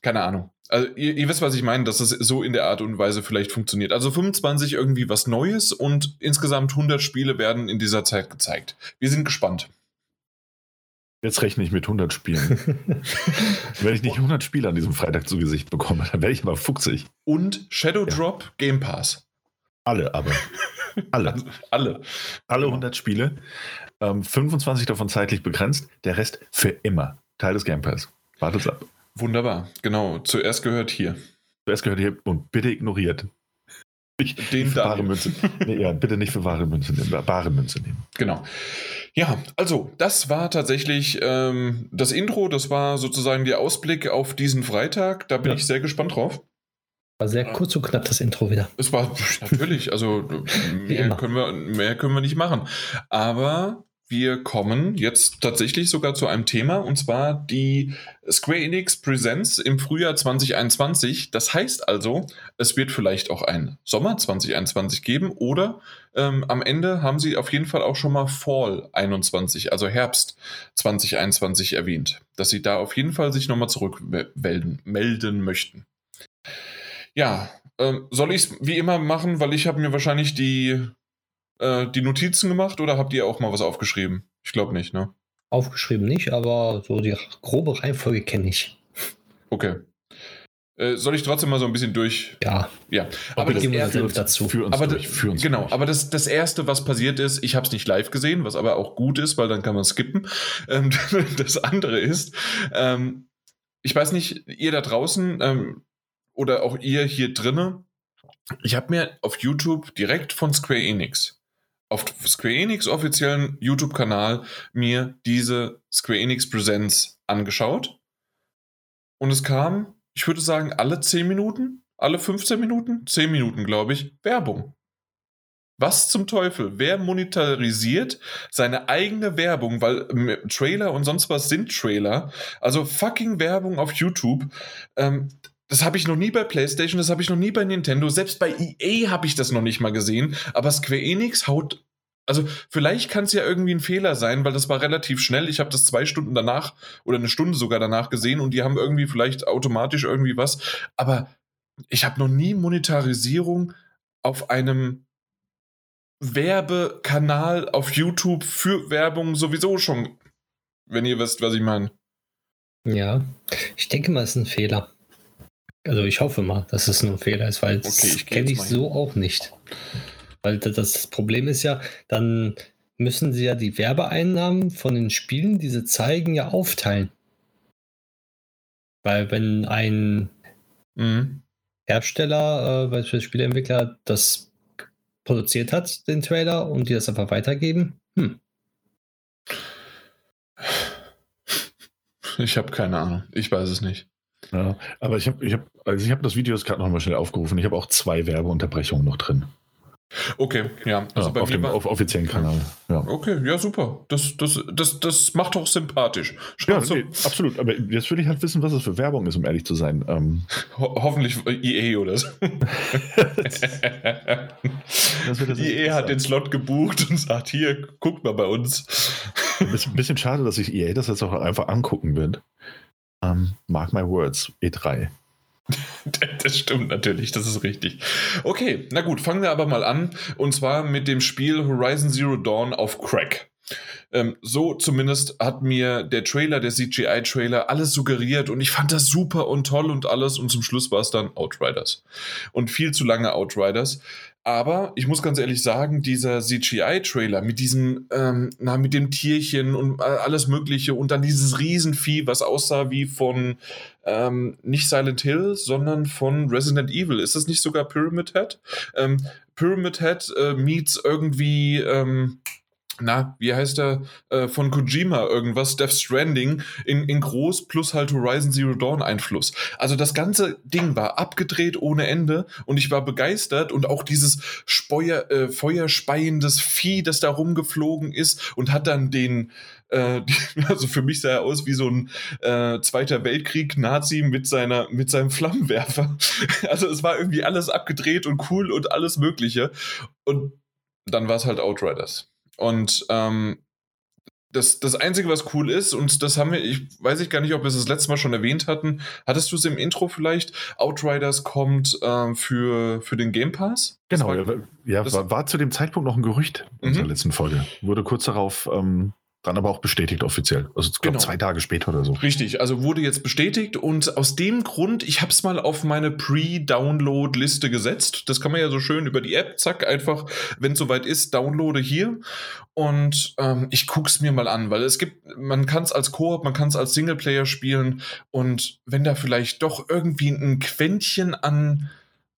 Keine Ahnung. Also ihr, ihr, wisst, was ich meine, dass es so in der Art und Weise vielleicht funktioniert. Also 25 irgendwie was Neues und insgesamt 100 Spiele werden in dieser Zeit gezeigt. Wir sind gespannt. Jetzt rechne ich mit 100 Spielen. Wenn ich nicht 100 Spiele an diesem Freitag zu Gesicht bekomme, dann werde ich aber fuchsig. Und Shadow ja. Drop Game Pass. Alle aber. Alle. Alle. Alle 100 Spiele. Ähm, 25 davon zeitlich begrenzt, der Rest für immer. Teil des Game Pass. Wartet ab. Wunderbar. Genau. Zuerst gehört hier. Zuerst gehört hier und bitte ignoriert. Nicht Den für wahre Münze. Nee, ja, bitte nicht für wahre Münze nehmen, bare Münze nehmen. Genau. Ja, also das war tatsächlich ähm, das Intro, das war sozusagen der Ausblick auf diesen Freitag. Da bin ja. ich sehr gespannt drauf. War sehr kurz und knapp das Intro wieder. Es war natürlich, also mehr können, wir, mehr können wir nicht machen. Aber wir kommen jetzt tatsächlich sogar zu einem Thema und zwar die Square Enix Presents im Frühjahr 2021. Das heißt also, es wird vielleicht auch ein Sommer 2021 geben oder ähm, am Ende haben sie auf jeden Fall auch schon mal Fall 21, also Herbst 2021 erwähnt, dass sie da auf jeden Fall sich nochmal zurückmelden melden möchten. Ja, ähm, soll ich es wie immer machen, weil ich habe mir wahrscheinlich die äh, die Notizen gemacht oder habt ihr auch mal was aufgeschrieben? Ich glaube nicht, ne? Aufgeschrieben nicht, aber so die grobe Reihenfolge kenne ich. Okay. Äh, soll ich trotzdem mal so ein bisschen durch? Ja. Ja. Aber das erste, dazu. Für uns aber durch, für uns genau, durch. aber das, das erste, was passiert ist, ich habe es nicht live gesehen, was aber auch gut ist, weil dann kann man skippen. Ähm, das andere ist, ähm, ich weiß nicht, ihr da draußen ähm, oder auch ihr hier drinnen, ich habe mir auf YouTube direkt von Square Enix auf Square Enix offiziellen YouTube-Kanal mir diese Square Enix Presents angeschaut. Und es kam, ich würde sagen, alle 10 Minuten, alle 15 Minuten, 10 Minuten, glaube ich, Werbung. Was zum Teufel? Wer monetarisiert seine eigene Werbung? Weil Trailer und sonst was sind Trailer. Also fucking Werbung auf YouTube. Ähm, das habe ich noch nie bei PlayStation, das habe ich noch nie bei Nintendo. Selbst bei EA habe ich das noch nicht mal gesehen. Aber Square Enix haut. Also vielleicht kann es ja irgendwie ein Fehler sein, weil das war relativ schnell. Ich habe das zwei Stunden danach oder eine Stunde sogar danach gesehen und die haben irgendwie vielleicht automatisch irgendwie was. Aber ich habe noch nie Monetarisierung auf einem Werbekanal auf YouTube für Werbung sowieso schon, wenn ihr wisst, was ich meine. Ja, ich denke mal, es ist ein Fehler. Also ich hoffe mal, dass es nur ein Fehler ist, weil das okay, kenne ich so auch nicht. Weil das Problem ist ja, dann müssen sie ja die Werbeeinnahmen von den Spielen, die sie zeigen, ja aufteilen. Weil wenn ein mhm. Hersteller, äh, beispielsweise Spieleentwickler, das produziert hat, den Trailer, und die das einfach weitergeben, hm. Ich habe keine Ahnung. Ich weiß es nicht. Ja, aber ich habe ich hab, also ich hab das Video jetzt gerade nochmal schnell aufgerufen. Ich habe auch zwei Werbeunterbrechungen noch drin. Okay, ja. Also ja, auf dem auf offiziellen Kanal. Ja. Okay, ja, super. Das, das, das, das macht doch sympathisch. ja, nee, absolut. Aber jetzt würde ich halt wissen, was das für Werbung ist, um ehrlich zu sein. Ähm. Ho hoffentlich EA oder so. EA hat den Slot gebucht und sagt: Hier, guckt mal bei uns. Ein bisschen, bisschen schade, dass ich EA das jetzt auch einfach angucken wird. Um, ähm, mark my words, E3. Das stimmt natürlich, das ist richtig. Okay, na gut, fangen wir aber mal an. Und zwar mit dem Spiel Horizon Zero Dawn auf Crack. Ähm, so zumindest hat mir der Trailer, der CGI-Trailer, alles suggeriert und ich fand das super und toll und alles. Und zum Schluss war es dann Outriders. Und viel zu lange Outriders. Aber ich muss ganz ehrlich sagen, dieser CGI-Trailer mit diesem, ähm, na, mit dem Tierchen und alles Mögliche und dann dieses Riesenvieh, was aussah wie von ähm, nicht Silent Hill, sondern von Resident Evil. Ist das nicht sogar Pyramid Head? Ähm, Pyramid Head äh, meets irgendwie, ähm, na, wie heißt der, äh, von Kojima irgendwas, Death Stranding in, in groß plus halt Horizon Zero Dawn Einfluss. Also das ganze Ding war abgedreht ohne Ende und ich war begeistert und auch dieses Speuer, äh, feuerspeiendes Vieh, das da rumgeflogen ist und hat dann den, äh, also für mich sah er aus wie so ein äh, Zweiter Weltkrieg-Nazi mit seiner, mit seinem Flammenwerfer. Also es war irgendwie alles abgedreht und cool und alles Mögliche. Und dann war es halt Outriders. Und ähm, das, das Einzige, was cool ist, und das haben wir, ich weiß ich gar nicht, ob wir es das letzte Mal schon erwähnt hatten, hattest du es im Intro vielleicht? Outriders kommt ähm, für, für den Game Pass? Genau, war, ja, war, war, zu dem Zeitpunkt noch ein Gerücht in mhm. der letzten Folge. Wurde kurz darauf ähm, dann aber auch bestätigt offiziell. Also ich glaube genau. zwei Tage später oder so. Richtig, also wurde jetzt bestätigt und aus dem Grund, ich habe es mal auf meine Pre-Download-Liste gesetzt. Das kann man ja so schön über die App, zack, einfach, wenn es soweit ist, downloade hier und ähm, ich gucke es mir mal an, weil es gibt, man kann es als Koop, man kann es als Singleplayer spielen und wenn da vielleicht doch irgendwie ein Quäntchen an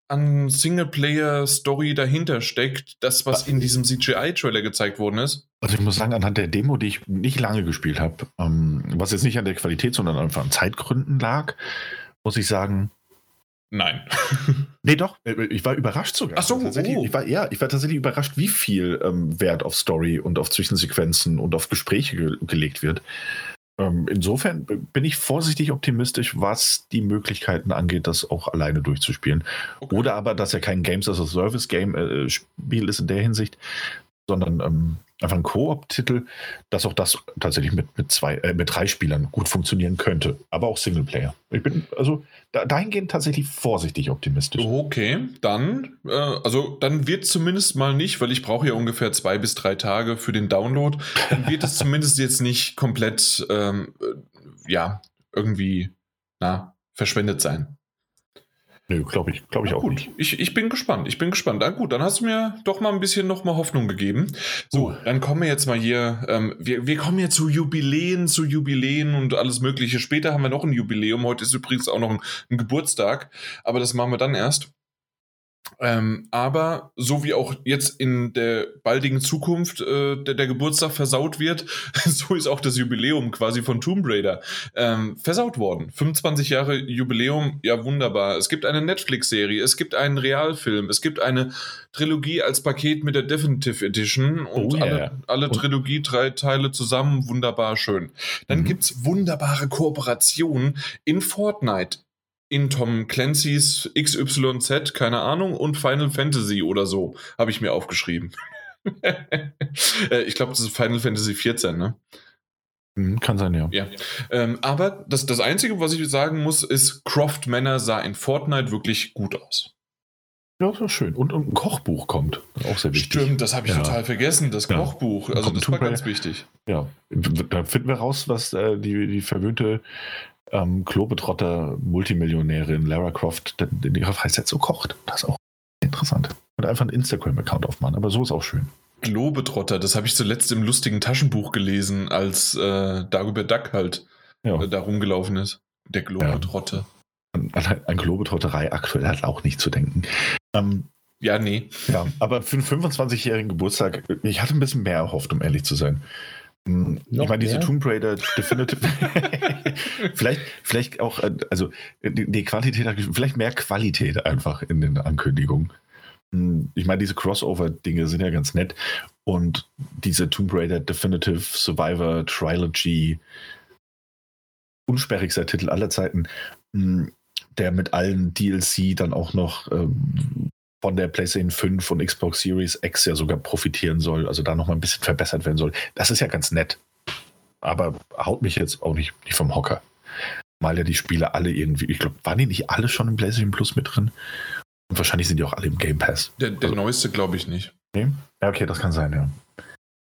an Singleplayer-Story dahinter steckt, das, was in diesem CGI-Trailer gezeigt worden ist. Also ich muss sagen, anhand der Demo, die ich nicht lange gespielt habe, ähm, was jetzt nicht an der Qualität, sondern einfach an Zeitgründen lag, muss ich sagen, Nein. nee, doch. Äh, ich war überrascht sogar. Ach so, oh. ich war, ja, ich war tatsächlich überrascht, wie viel ähm, Wert auf Story und auf Zwischensequenzen und auf Gespräche ge gelegt wird. Ähm, insofern bin ich vorsichtig optimistisch, was die Möglichkeiten angeht, das auch alleine durchzuspielen. Okay. Oder aber, dass er kein Games as a Service Game äh, Spiel ist in der Hinsicht, sondern ähm, einfach ein Koop-Titel, dass auch das tatsächlich mit, mit, zwei, äh, mit drei Spielern gut funktionieren könnte. Aber auch Singleplayer. Ich bin also da, dahingehend tatsächlich vorsichtig optimistisch. Okay, dann, äh, also dann wird zumindest mal nicht, weil ich brauche ja ungefähr zwei bis drei Tage für den Download, dann wird es zumindest jetzt nicht komplett, ähm, äh, ja, irgendwie, na, verschwendet sein. Nö, glaube ich, glaube ich auch gut. nicht. Ich, ich bin gespannt. Ich bin gespannt. Ah, gut, dann hast du mir doch mal ein bisschen noch mal Hoffnung gegeben. So, uh. dann kommen wir jetzt mal hier. Ähm, wir, wir kommen ja zu Jubiläen, zu Jubiläen und alles Mögliche. Später haben wir noch ein Jubiläum. Heute ist übrigens auch noch ein, ein Geburtstag, aber das machen wir dann erst. Ähm, aber so wie auch jetzt in der baldigen Zukunft äh, der, der, Geburtstag versaut wird, so ist auch das Jubiläum quasi von Tomb Raider ähm, versaut worden. 25 Jahre Jubiläum, ja wunderbar. Es gibt eine Netflix-Serie, es gibt einen Realfilm, es gibt eine Trilogie als Paket mit der Definitive Edition und oh yeah. alle, alle Trilogie, drei Teile zusammen, wunderbar schön. Dann mhm. gibt es wunderbare Kooperationen in Fortnite in Tom Clancy's XYZ, keine Ahnung, und Final Fantasy oder so, habe ich mir aufgeschrieben. Äh, ich glaube, das ist Final Fantasy 14, ne? Mhm, kann sein, ja. ja. Ähm, aber das, das Einzige, was ich sagen muss, ist, Croft Manor sah in Fortnite wirklich gut aus. Ja, das ist schön. Und, und ein Kochbuch kommt. Auch sehr wichtig. Stimmt, das habe ich ja. total vergessen, das Kochbuch. Ja. Also, das war ganz wichtig. Ja, da finden wir raus, was äh, die, die verwöhnte ähm, Klobetrotter Multimillionärin Lara Croft, in ihrer Freizeit so kocht. Das ist auch interessant. Oder einfach einen Instagram-Account aufmachen, aber so ist auch schön. Globetrotter, das habe ich zuletzt im lustigen Taschenbuch gelesen, als äh, Dagobert Duck halt ja. äh, da rumgelaufen ist. Der Globetrotter. Ja. An, an Globetrotterei aktuell halt auch nicht zu denken. Ähm, ja, nee. Ja, aber für einen 25-jährigen Geburtstag, ich hatte ein bisschen mehr erhofft, um ehrlich zu sein. Noch ich meine, diese Tomb Raider Definitive. vielleicht, vielleicht auch, äh, also die, die Quantität, vielleicht mehr Qualität einfach in den Ankündigungen. Hm, ich meine, diese Crossover-Dinge sind ja ganz nett. Und diese Tomb Raider Definitive Survivor Trilogy, unsperrigster Titel aller Zeiten, hm, der mit allen DLC dann auch noch ähm, von der PlayStation 5 und Xbox Series X ja sogar profitieren soll, also da nochmal ein bisschen verbessert werden soll. Das ist ja ganz nett. Aber haut mich jetzt auch nicht, nicht vom Hocker. Mal ja die Spiele alle irgendwie, ich glaube, waren die nicht alle schon im PlayStation Plus mit drin? Und wahrscheinlich sind die auch alle im Game Pass. Der, der also, neueste glaube ich nicht. Nee? Ja, okay, das kann sein, ja.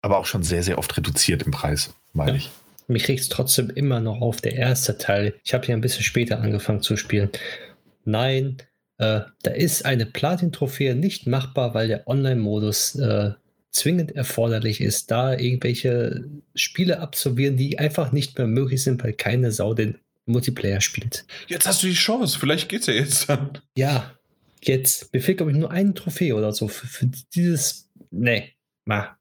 Aber auch schon sehr, sehr oft reduziert im Preis, meine ja. ich. Mich regt es trotzdem immer noch auf, der erste Teil. Ich habe ja ein bisschen später angefangen zu spielen. Nein, äh, da ist eine Platin-Trophäe nicht machbar, weil der Online-Modus äh, zwingend erforderlich ist, da irgendwelche Spiele absolvieren, die einfach nicht mehr möglich sind, weil keine Sau den Multiplayer spielt. Jetzt hast du die Chance, vielleicht geht's ja jetzt dann. Ja, jetzt. Mir fehlt, glaube ich, nur eine Trophäe oder so für, für dieses. Nee, ma.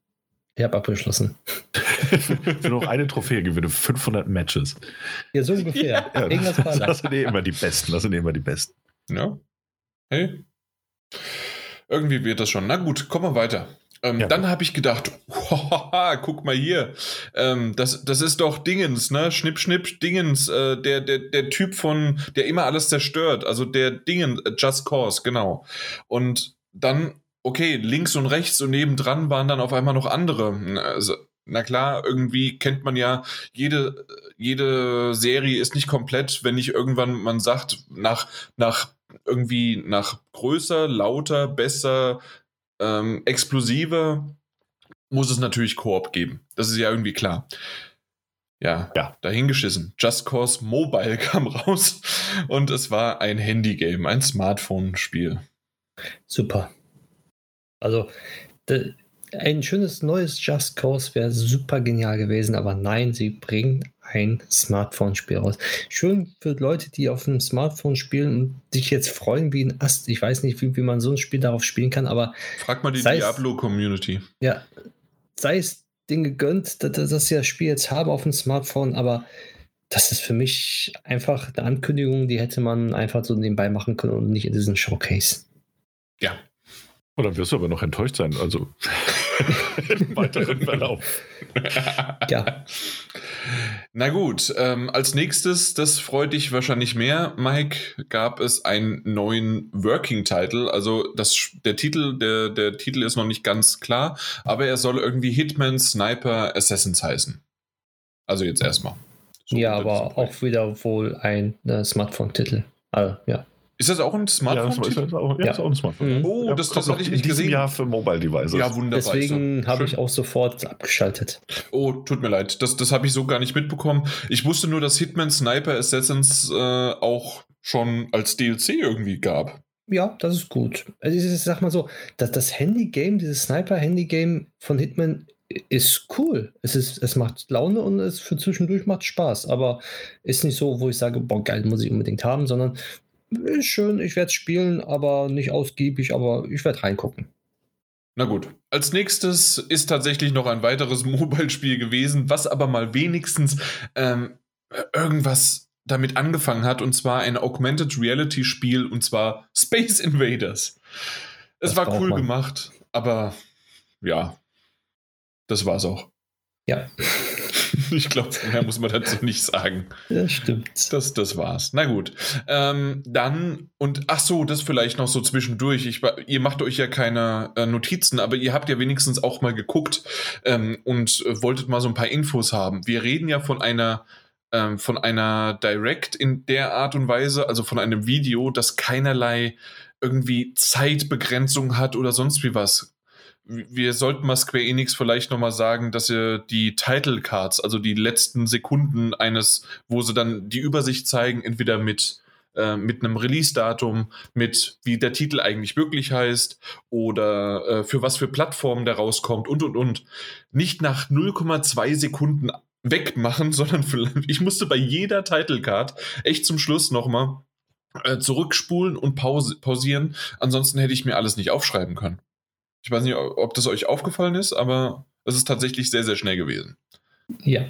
Ich habe abgeschlossen. für noch eine Trophäe gewinne 500 Matches. Ja, so ungefähr. Ja, Irgendwas das, das sind eh immer die Besten. Das sind eh immer die Besten. Ja. Hey. Irgendwie wird das schon. Na gut, kommen wir weiter. Ähm, ja. Dann habe ich gedacht, guck mal hier, ähm, das, das ist doch Dingens, ne? Schnipp, schnipp, Dingens, äh, der, der, der Typ von, der immer alles zerstört, also der Dingen, äh, Just Cause, genau. Und dann, okay, links und rechts und nebendran waren dann auf einmal noch andere. Also, na klar, irgendwie kennt man ja, jede, jede Serie ist nicht komplett, wenn nicht irgendwann man sagt, nach, nach irgendwie nach größer, lauter, besser, ähm, explosiver muss es natürlich Koop geben. Das ist ja irgendwie klar. Ja, ja, dahingeschissen. Just Cause Mobile kam raus und es war ein Handygame, ein Smartphone-Spiel. Super. Also, ein schönes neues Just Cause wäre super genial gewesen, aber nein, sie bringen ein Smartphone-Spiel raus. Schön für Leute, die auf einem Smartphone spielen und sich jetzt freuen wie ein Ast. Ich weiß nicht, wie, wie man so ein Spiel darauf spielen kann, aber. Frag mal die Diablo-Community. Ja, sei es denen gegönnt, dass, dass sie das Spiel jetzt haben auf dem Smartphone, aber das ist für mich einfach eine Ankündigung, die hätte man einfach so nebenbei machen können und nicht in diesen Showcase. Ja. Und dann wirst du aber noch enttäuscht sein, also im weiteren Verlauf. ja. Na gut, ähm, als nächstes, das freut dich wahrscheinlich mehr, Mike, gab es einen neuen Working Title. Also das, der Titel, der, der Titel ist noch nicht ganz klar, aber er soll irgendwie Hitman, Sniper, Assassins heißen. Also jetzt erstmal. So ja, aber auch wieder wohl ein äh, Smartphone-Titel. Also, ja. Ist das auch ein Smartphone? Ja, das ist auch, ja, ja. Ist auch ein Smartphone. Mhm. Oh, das, das hatte ich nicht gesehen. Jahr für Mobile Devices. Ja, wunderbar. Deswegen habe ich auch sofort abgeschaltet. Oh, tut mir leid. Das, das habe ich so gar nicht mitbekommen. Ich wusste nur, dass Hitman Sniper Assassins äh, auch schon als DLC irgendwie gab. Ja, das ist gut. Also ich sag mal so, dass das Handy-Game, dieses Sniper-Handy-Game von Hitman ist cool. Es, ist, es macht Laune und es für zwischendurch macht Spaß. Aber ist nicht so, wo ich sage, boah, geil, muss ich unbedingt haben, sondern ist schön, ich werde spielen, aber nicht ausgiebig, aber ich werde reingucken. Na gut. Als nächstes ist tatsächlich noch ein weiteres Mobile-Spiel gewesen, was aber mal wenigstens ähm, irgendwas damit angefangen hat, und zwar ein Augmented Reality-Spiel, und zwar Space Invaders. Es das war cool man. gemacht, aber ja, das war's auch. Ja. Ich glaube, mehr muss man dazu nicht sagen. Ja, stimmt. Das, das war's. Na gut. Ähm, dann, und ach so, das vielleicht noch so zwischendurch. Ich, ihr macht euch ja keine äh, Notizen, aber ihr habt ja wenigstens auch mal geguckt ähm, und äh, wolltet mal so ein paar Infos haben. Wir reden ja von einer ähm, von einer Direct in der Art und Weise, also von einem Video, das keinerlei irgendwie Zeitbegrenzung hat oder sonst wie was wir sollten mal Square Enix vielleicht nochmal sagen, dass ihr die Title Cards, also die letzten Sekunden eines, wo sie dann die Übersicht zeigen, entweder mit, äh, mit einem Release-Datum, mit wie der Titel eigentlich wirklich heißt oder äh, für was für Plattformen der rauskommt und und und. Nicht nach 0,2 Sekunden wegmachen, sondern für, ich musste bei jeder Title Card echt zum Schluss nochmal äh, zurückspulen und pause, pausieren. Ansonsten hätte ich mir alles nicht aufschreiben können. Ich weiß nicht, ob das euch aufgefallen ist, aber es ist tatsächlich sehr, sehr schnell gewesen. Ja,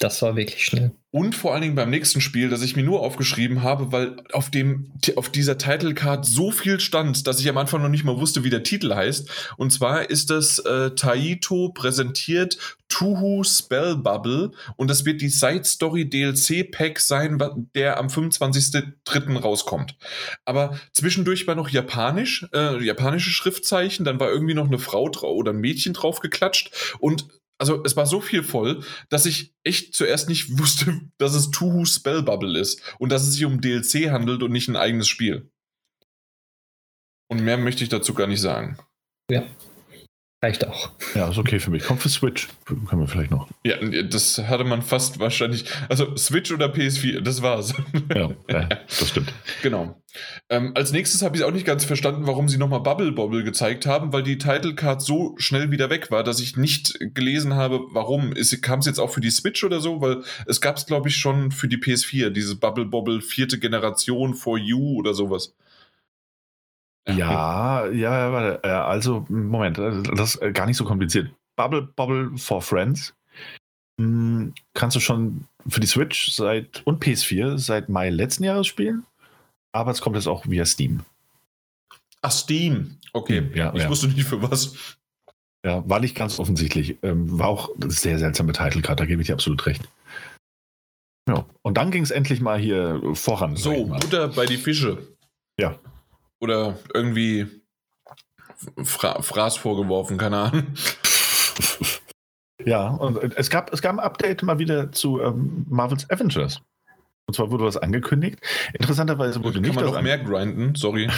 das war wirklich schnell. Und vor allen Dingen beim nächsten Spiel, das ich mir nur aufgeschrieben habe, weil auf, dem, auf dieser Title Card so viel stand, dass ich am Anfang noch nicht mal wusste, wie der Titel heißt. Und zwar ist das äh, Taito präsentiert Tuhu Spell Bubble und das wird die Side Story DLC Pack sein, der am 25.03. rauskommt. Aber zwischendurch war noch japanisch, äh, japanische Schriftzeichen, dann war irgendwie noch eine Frau oder ein Mädchen drauf geklatscht und also es war so viel voll, dass ich echt zuerst nicht wusste, dass es Tuhu Spell Bubble ist und dass es sich um DLC handelt und nicht ein eigenes Spiel. Und mehr möchte ich dazu gar nicht sagen. Ja. Reicht auch. Ja, ist okay für mich. Kommt für Switch. Können wir vielleicht noch. Ja, das hatte man fast wahrscheinlich. Also Switch oder PS4, das war's. Ja, ja das stimmt. Genau. Ähm, als nächstes habe ich auch nicht ganz verstanden, warum sie nochmal Bubble Bobble gezeigt haben, weil die Title Card so schnell wieder weg war, dass ich nicht gelesen habe, warum. Kam es jetzt auch für die Switch oder so? Weil es gab es, glaube ich, schon für die PS4, dieses Bubble Bobble vierte Generation for You oder sowas. Ja, ja, warte. Äh, also, Moment, äh, das ist gar nicht so kompliziert. Bubble Bubble for Friends hm, kannst du schon für die Switch seit und PS4 seit Mai letzten Jahres spielen, aber es kommt jetzt auch via Steam. Ach, Steam. Okay, ja, ich ja. wusste nicht für was. Ja, war nicht ganz offensichtlich. Ähm, war auch sehr seltsame Title gerade, da gebe ich dir absolut recht. Ja, und dann ging es endlich mal hier voran. So, Butter bei die Fische. Ja, oder irgendwie Fra Fraß vorgeworfen, keine Ahnung. Ja, und es gab, es gab ein Update mal wieder zu ähm, Marvel's Avengers. Und zwar wurde was angekündigt. Interessanterweise wurde Kann nicht. Kann man noch mehr grinden, sorry.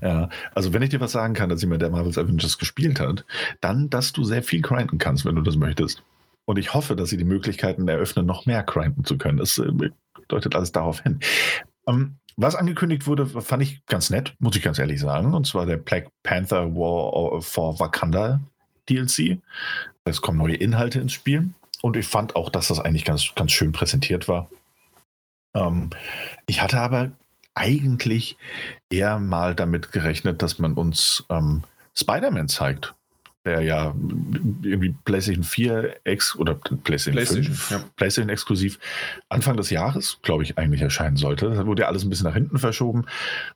ja, also wenn ich dir was sagen kann, dass jemand der Marvel's Avengers gespielt hat, dann, dass du sehr viel grinden kannst, wenn du das möchtest. Und ich hoffe, dass sie die Möglichkeiten eröffnen, noch mehr grinden zu können. Das äh, deutet alles darauf hin. Ähm, was angekündigt wurde, fand ich ganz nett, muss ich ganz ehrlich sagen. Und zwar der Black Panther War for Wakanda DLC. Es kommen neue Inhalte ins Spiel. Und ich fand auch, dass das eigentlich ganz, ganz schön präsentiert war. Ähm, ich hatte aber eigentlich eher mal damit gerechnet, dass man uns ähm, Spider-Man zeigt. Der ja irgendwie PlayStation 4 ex oder PlayStation, PlayStation 5, ja. PlayStation exklusiv Anfang des Jahres, glaube ich, eigentlich erscheinen sollte. Das wurde ja alles ein bisschen nach hinten verschoben.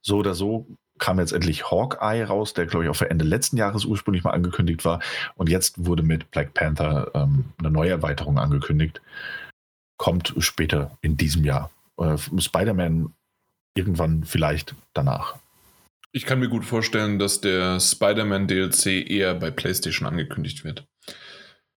So oder so kam jetzt endlich Hawkeye raus, der glaube ich auch für Ende letzten Jahres ursprünglich mal angekündigt war. Und jetzt wurde mit Black Panther ähm, eine neue Erweiterung angekündigt. Kommt später in diesem Jahr. Äh, Spider-Man irgendwann vielleicht danach. Ich kann mir gut vorstellen, dass der Spider-Man DLC eher bei PlayStation angekündigt wird.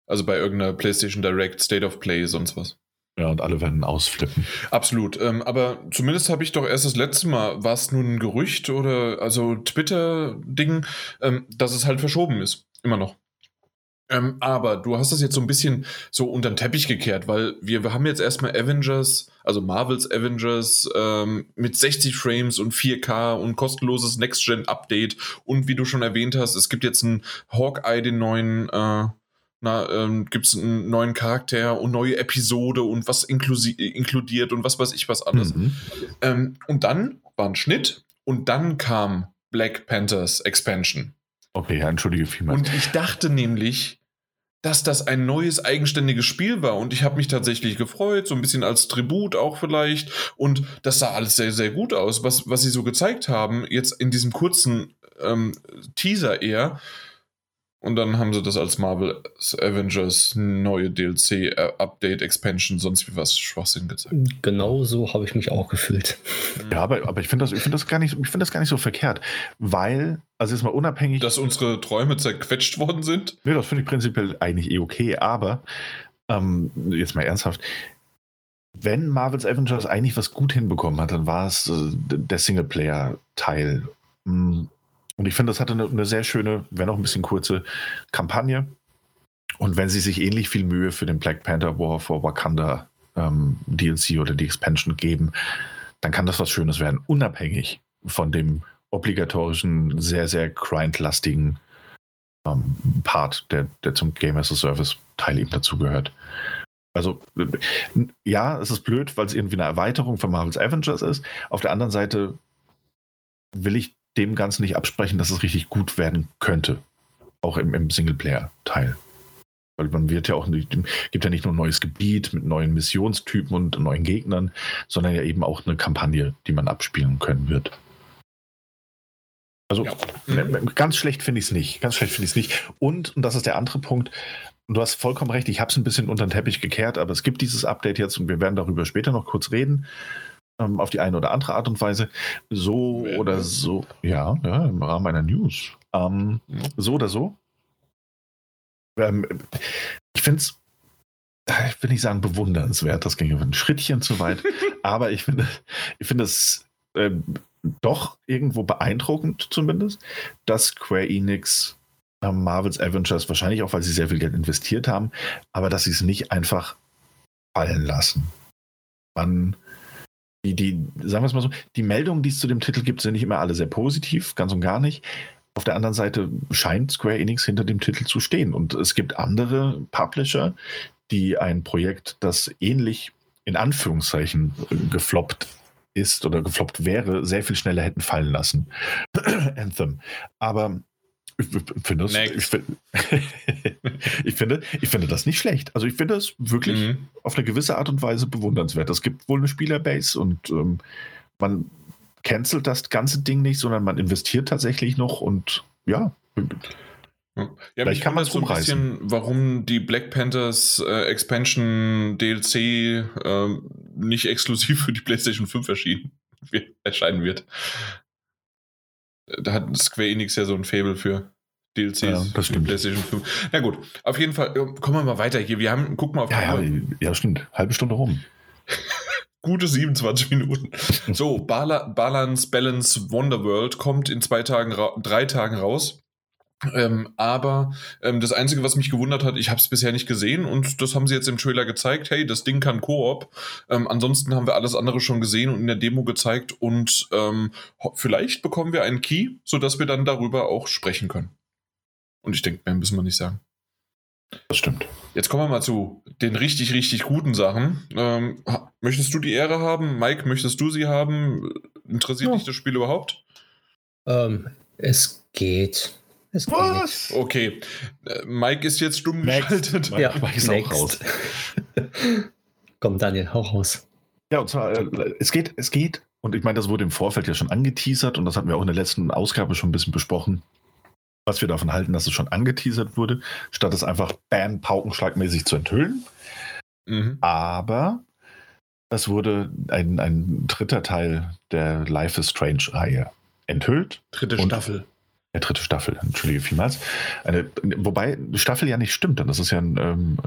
Also bei irgendeiner PlayStation Direct, State of Play, sonst was. Ja, und alle werden ausflippen. Absolut. Ähm, aber zumindest habe ich doch erst das letzte Mal, war es nun ein Gerücht oder also Twitter-Ding, ähm, dass es halt verschoben ist. Immer noch. Ähm, aber du hast das jetzt so ein bisschen so unter den Teppich gekehrt, weil wir, wir haben jetzt erstmal Avengers, also Marvels Avengers ähm, mit 60 Frames und 4K und kostenloses Next-Gen-Update. Und wie du schon erwähnt hast, es gibt jetzt einen Hawkeye, den neuen, äh, na, ähm, gibt es einen neuen Charakter und neue Episode und was inkludiert und was weiß ich was alles. Mhm. Ähm, und dann war ein Schnitt und dann kam Black Panthers Expansion. Okay, ja, entschuldige vielmals. Und ich dachte nämlich, dass das ein neues eigenständiges Spiel war. Und ich habe mich tatsächlich gefreut, so ein bisschen als Tribut auch vielleicht. Und das sah alles sehr, sehr gut aus, was, was sie so gezeigt haben, jetzt in diesem kurzen ähm, Teaser eher. Und dann haben sie das als Marvel Avengers neue DLC, äh, Update, Expansion, sonst wie was Schwachsinn gezeigt. Genau so habe ich mich auch gefühlt. Ja, aber, aber ich finde das, find das, gar nicht, find das gar nicht so verkehrt, weil, also jetzt mal unabhängig. Dass unsere Träume zerquetscht worden sind? Nee, das finde ich prinzipiell eigentlich eh okay, aber ähm, jetzt mal ernsthaft. Wenn Marvel's Avengers eigentlich was gut hinbekommen hat, dann war es äh, der Singleplayer-Teil. Hm und ich finde, das hatte eine, eine, sehr schöne, wenn auch ein bisschen kurze Kampagne. Und wenn sie sich ähnlich viel Mühe für den Black Panther War for Wakanda ähm, DLC oder die Expansion geben, dann kann das was Schönes werden, unabhängig von dem obligatorischen, sehr, sehr grindlastigen ähm, Part, der, der zum Game as a Service Teil eben dazugehört. Also ja, es ist blöd, weil es irgendwie eine Erweiterung von Marvel's Avengers ist. Auf der anderen Seite will ich dem Ganzen nicht absprechen, dass es richtig gut werden könnte. Auch im, im Singleplayer-Teil. Weil man wird ja auch nicht, gibt ja nicht nur ein neues Gebiet mit neuen Missionstypen und neuen Gegnern, sondern ja eben auch eine Kampagne, die man abspielen können wird. Also ja. ganz schlecht finde ich es nicht. Ganz schlecht finde ich es nicht. Und, und das ist der andere Punkt, du hast vollkommen recht, ich habe es ein bisschen unter den Teppich gekehrt, aber es gibt dieses Update jetzt und wir werden darüber später noch kurz reden ähm, auf die eine oder andere Art und Weise. So ja. oder so, ja, ja, im Rahmen einer News. Ähm, ja. So oder so. Ähm, ich finde es, ich will nicht sagen bewundernswert, das ging ein Schrittchen zu weit, aber ich finde, ich finde es äh, doch irgendwo beeindruckend zumindest, dass Square Enix ähm, Marvel's Avengers, wahrscheinlich auch, weil sie sehr viel Geld investiert haben, aber dass sie es nicht einfach fallen lassen. Man die, die, sagen wir es mal so, die Meldungen, die es zu dem Titel gibt, sind nicht immer alle sehr positiv, ganz und gar nicht. Auf der anderen Seite scheint Square Enix hinter dem Titel zu stehen. Und es gibt andere Publisher, die ein Projekt, das ähnlich in Anführungszeichen gefloppt ist oder gefloppt wäre, sehr viel schneller hätten fallen lassen. Anthem. Aber ich, finde das, ich, ich, finde, ich finde das nicht schlecht. Also ich finde das wirklich mhm. auf eine gewisse Art und Weise bewundernswert. Es gibt wohl eine Spielerbase und ähm, man cancelt das ganze Ding nicht, sondern man investiert tatsächlich noch und ja. Ja, Vielleicht kann man so ein bisschen, warum die Black Panthers äh, Expansion DLC äh, nicht exklusiv für die PlayStation 5 erschienen, erscheinen wird da hat Square Enix ja so ein Fable für DLCs. Ja, das stimmt. PlayStation 5. Na gut, auf jeden Fall, äh, kommen wir mal weiter hier. Wir haben, guck mal auf ja, ja, ja, stimmt. Halbe Stunde rum. Gute 27 Minuten. So, Balance, Balance Wonderworld kommt in zwei Tagen, drei Tagen raus. Ähm, aber ähm, das Einzige, was mich gewundert hat, ich habe es bisher nicht gesehen und das haben sie jetzt im Trailer gezeigt. Hey, das Ding kann Koop. Ähm, ansonsten haben wir alles andere schon gesehen und in der Demo gezeigt und ähm, vielleicht bekommen wir einen Key, sodass wir dann darüber auch sprechen können. Und ich denke, mehr müssen wir nicht sagen. Das stimmt. Jetzt kommen wir mal zu den richtig, richtig guten Sachen. Ähm, möchtest du die Ehre haben? Mike, möchtest du sie haben? Interessiert ja. dich das Spiel überhaupt? Ähm, es geht Was? Okay. Äh, Mike ist jetzt stumm geschaltet. Ja, Mike ist Next. auch raus. Komm, Daniel, hau raus. Ja, und zwar, äh, es geht, es geht, und ich meine, das wurde im Vorfeld ja schon angeteasert und das hatten wir auch in der letzten Ausgabe schon ein bisschen besprochen, was wir davon halten, dass es schon angeteasert wurde, statt es einfach bam, paukenschlagmäßig zu enthüllen. Mhm. Aber es wurde ein, ein dritter Teil der Life is Strange-Reihe enthüllt. Dritte Staffel. Der dritte Staffel, entschuldige vielmals. Eine, wobei Staffel ja nicht stimmt, das ist ja ein ähm,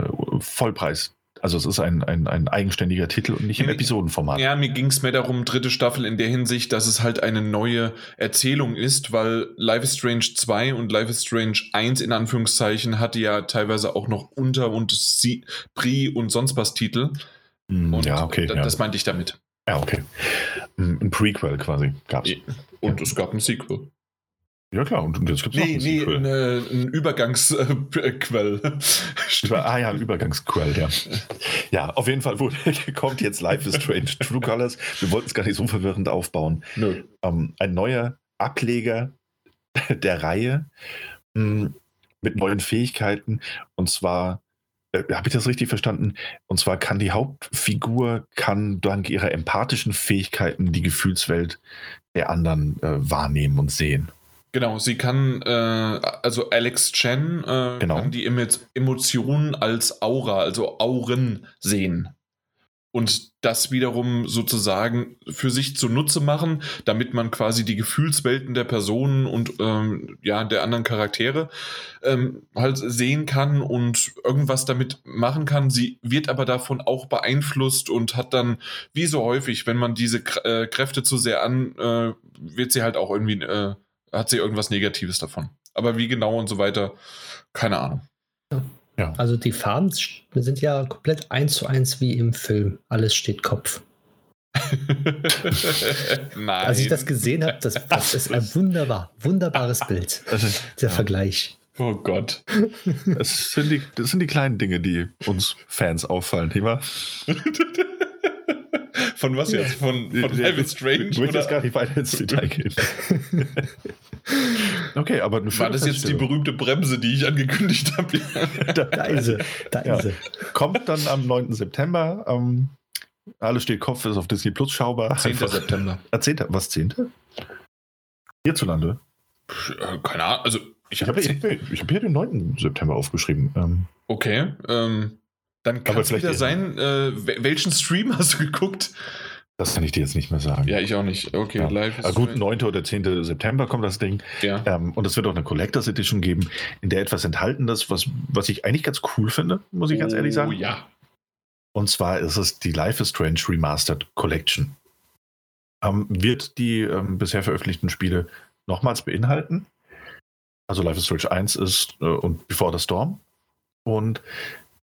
Vollpreis. Also es ist ein, ein, ein eigenständiger Titel und nicht im Episodenformat. Ja, mir ging es mehr darum, dritte Staffel in der Hinsicht, dass es halt eine neue Erzählung ist, weil Life is Strange 2 und Life is Strange 1 in Anführungszeichen hatte ja teilweise auch noch Unter- und Pri und sonst was Titel. Hm, und ja, okay. Das ja. meinte ich damit. Ja, okay. Ein Prequel quasi gab es. Und es gab ein Sequel. Ja klar, und jetzt gibt es nee, noch nee. Eine, ein Übergangsquell. ah ja, ein Übergangsquell, ja. Ja, auf jeden Fall wurde, kommt jetzt Life is Strange True Colors. Wir wollten es gar nicht so verwirrend aufbauen. Nö. Ähm, ein neuer Ableger der Reihe mh, hm, mit neuen Fähigkeiten. Und zwar äh, habe ich das richtig verstanden? Und zwar kann die Hauptfigur kann dank ihrer empathischen Fähigkeiten die Gefühlswelt der anderen äh, wahrnehmen und sehen. Genau, sie kann, äh, also Alex Chen äh, genau. kann die Emotionen als Aura, also Auren sehen und das wiederum sozusagen für sich zunutze machen, damit man quasi die Gefühlswelten der Personen und ähm, ja der anderen Charaktere ähm, halt sehen kann und irgendwas damit machen kann. Sie wird aber davon auch beeinflusst und hat dann, wie so häufig, wenn man diese äh, Kräfte zu sehr an, äh, wird sie halt auch irgendwie, äh, hat sie irgendwas Negatives davon. Aber wie genau und so weiter, keine Ahnung. Ja. Ja. Also die Farben sind ja komplett eins zu eins wie im Film. Alles steht Kopf. Nein. Als ich das gesehen habe, das, das ist ein wunderbar, wunderbares Bild. Der ja. Vergleich. Oh Gott. Das sind, die, das sind die kleinen Dinge, die uns Fans auffallen, wahr? Von was jetzt? Von, von Life Strange? Ich möchte jetzt gar nicht weiter ins Detail gehen. okay, aber War das jetzt die berühmte Bremse, die ich angekündigt habe? da, da, ist sie. Da ist sie. Kommt dann am 9. September. Ähm, alles steht Kopf, ist auf Disney Plus schaubar. 10. Einfach. September. Ah, 10. Was 10.? Hierzulande? Äh, keine Ahnung. Also, ich habe hab hier, hab hier den 9. September aufgeschrieben. Ähm, okay. Ähm, dann kann es wieder sein, äh, welchen Stream hast du geguckt? Das kann ich dir jetzt nicht mehr sagen. Ja, ich auch nicht. Okay, ja. live ist. Ah, gut, 9. oder 10. September kommt das Ding. Ja. Ähm, und es wird auch eine Collectors Edition geben, in der etwas enthalten ist, was, was ich eigentlich ganz cool finde, muss ich ganz ehrlich oh, sagen. Oh ja. Und zwar ist es die Life is Strange Remastered Collection. Ähm, wird die ähm, bisher veröffentlichten Spiele nochmals beinhalten. Also Life is Strange 1 ist äh, und Before the Storm. Und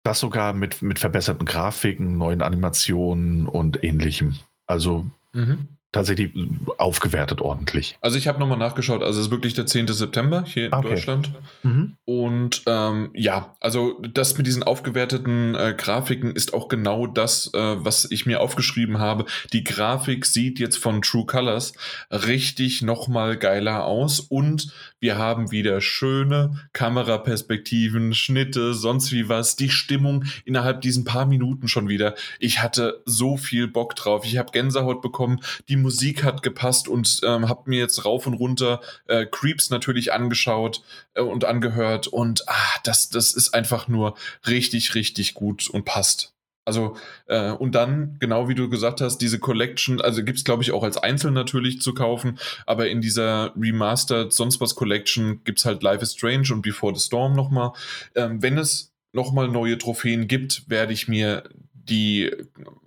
das sogar mit, mit verbesserten Grafiken, neuen Animationen und ähnlichem. Also mhm tatsächlich aufgewertet ordentlich. Also ich habe nochmal nachgeschaut, also es ist wirklich der 10. September hier in okay. Deutschland. Mhm. Und ähm, ja, also das mit diesen aufgewerteten äh, Grafiken ist auch genau das, äh, was ich mir aufgeschrieben habe. Die Grafik sieht jetzt von True Colors richtig nochmal geiler aus und wir haben wieder schöne Kameraperspektiven, Schnitte, sonst wie was. Die Stimmung innerhalb diesen paar Minuten schon wieder. Ich hatte so viel Bock drauf. Ich habe Gänsehaut bekommen. Die Musik hat gepasst und ähm, habe mir jetzt rauf und runter äh, Creeps natürlich angeschaut äh, und angehört und ah, das, das ist einfach nur richtig, richtig gut und passt. Also, äh, und dann, genau wie du gesagt hast, diese Collection, also gibt es, glaube ich, auch als Einzel natürlich zu kaufen, aber in dieser Remastered sonst was Collection gibt es halt Life is Strange und Before the Storm nochmal. Ähm, wenn es nochmal neue Trophäen gibt, werde ich mir die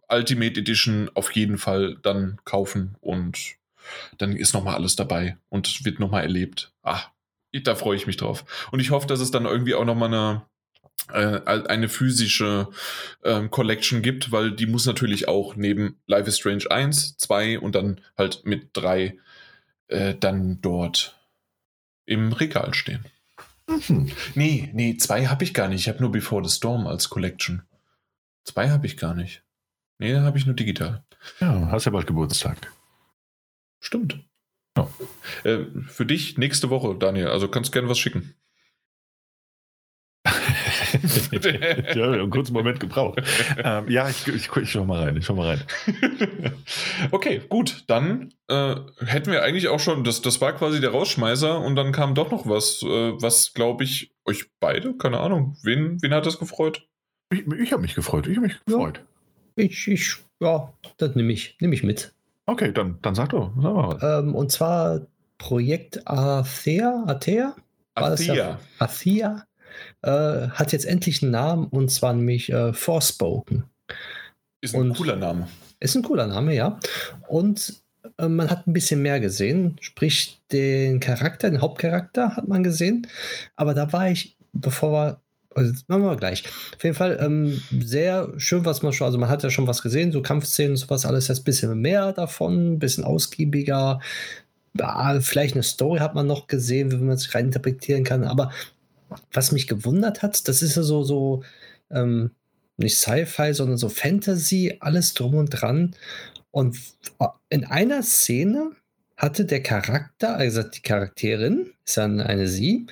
Ultimate Edition auf jeden Fall dann kaufen und dann ist nochmal alles dabei und wird nochmal erlebt. Ah, da freue ich mich drauf. Und ich hoffe, dass es dann irgendwie auch nochmal eine, eine physische äh, Collection gibt, weil die muss natürlich auch neben Life is Strange 1, 2 und dann halt mit 3 äh, dann dort im Regal stehen. Mhm. Nee, nee, 2 habe ich gar nicht. Ich habe nur Before the Storm als Collection. 2 habe ich gar nicht. Nee, habe ich nur digital. Ja, hast ja bald Geburtstag. Stimmt. Ja. Äh, für dich nächste Woche, Daniel. Also kannst gerne was schicken. ja, einen kurzen Moment gebraucht. Ähm, ja, ich, ich, ich schau mal rein. Ich schau mal rein. okay, gut. Dann äh, hätten wir eigentlich auch schon, das, das war quasi der Rausschmeißer und dann kam doch noch was, äh, was glaube ich, euch beide, keine Ahnung, wen, wen hat das gefreut? Ich, ich habe mich gefreut. Ich habe mich gefreut. Ja, ich, ich, ja, das nehme ich, nehm ich mit. Okay, dann, dann sag doch. Sag ähm, und zwar Projekt Athea, Athea? Athea. Athea äh, hat jetzt endlich einen Namen und zwar nämlich äh, Forspoken. Ist ein und cooler Name. Ist ein cooler Name, ja. Und äh, man hat ein bisschen mehr gesehen, sprich den Charakter, den Hauptcharakter hat man gesehen. Aber da war ich, bevor wir also, machen wir gleich. Auf jeden Fall ähm, sehr schön, was man schon, also man hat ja schon was gesehen, so Kampfszenen und sowas, alles jetzt ein bisschen mehr davon, ein bisschen ausgiebiger. Ja, vielleicht eine Story hat man noch gesehen, wie man es rein interpretieren kann, aber was mich gewundert hat, das ist ja so, so ähm, nicht Sci-Fi, sondern so Fantasy, alles drum und dran. Und in einer Szene hatte der Charakter, also die Charakterin, ist dann eine sie,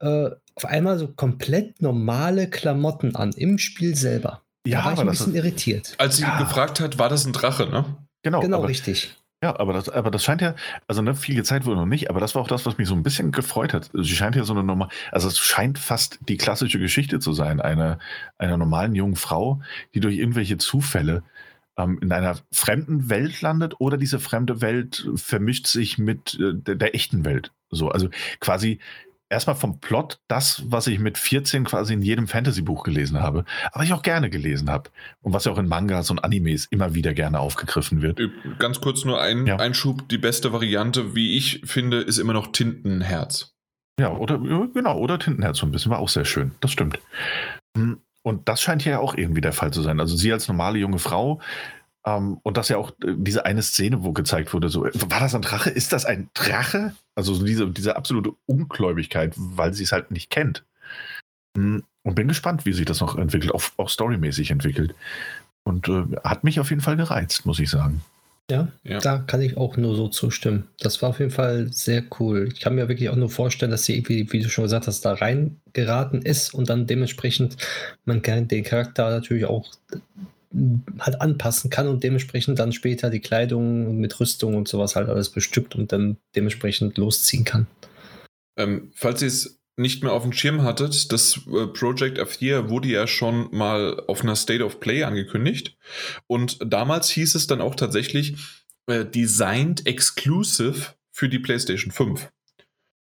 äh, auf einmal so komplett normale Klamotten an im Spiel selber. Ja, da war ich ein bisschen irritiert. Als sie ja. gefragt hat, war das ein Drache, ne? Genau, genau richtig. Ja, aber das, aber das scheint ja, also ne, viel gezeigt wurde noch nicht, aber das war auch das, was mich so ein bisschen gefreut hat. Sie scheint ja so eine normal, also es scheint fast die klassische Geschichte zu sein, einer einer normalen jungen Frau, die durch irgendwelche Zufälle ähm, in einer fremden Welt landet oder diese fremde Welt vermischt sich mit äh, der, der echten Welt. So, also quasi erstmal vom Plot das, was ich mit 14 quasi in jedem Fantasy-Buch gelesen habe, aber ich auch gerne gelesen habe. Und was ja auch in Mangas und Animes immer wieder gerne aufgegriffen wird. Äh, ganz kurz nur ein ja. Einschub. Die beste Variante, wie ich finde, ist immer noch Tintenherz. Ja, oder genau, oder Tintenherz so ein bisschen, war auch sehr schön. Das stimmt. Hm, und das scheint ja auch irgendwie der Fall zu sein. Also sie als normale junge Frau um, und das ja auch äh, diese eine Szene, wo gezeigt wurde, so, war das ein Drache? Ist das ein Drache? Also so diese, diese absolute Ungläubigkeit, weil sie es halt nicht kennt. Hm, und bin gespannt, wie sich das noch entwickelt, auch, auch storymäßig entwickelt. Und äh, hat mich auf jeden Fall gereizt, muss ich sagen. Ja, ja, da kann ich auch nur so zustimmen. Das war auf jeden Fall sehr cool. Ich kann mir wirklich auch nur vorstellen, dass sie irgendwie, wie du schon gesagt hast, da reingeraten ist und dann dementsprechend man kann den Charakter natürlich auch halt anpassen kann und dementsprechend dann später die Kleidung mit Rüstung und sowas halt alles bestückt und dann dementsprechend losziehen kann. Ähm, falls ihr es nicht mehr auf dem Schirm hattet, das äh, Project F4 wurde ja schon mal auf einer State of Play angekündigt und damals hieß es dann auch tatsächlich äh, Designed Exclusive für die PlayStation 5.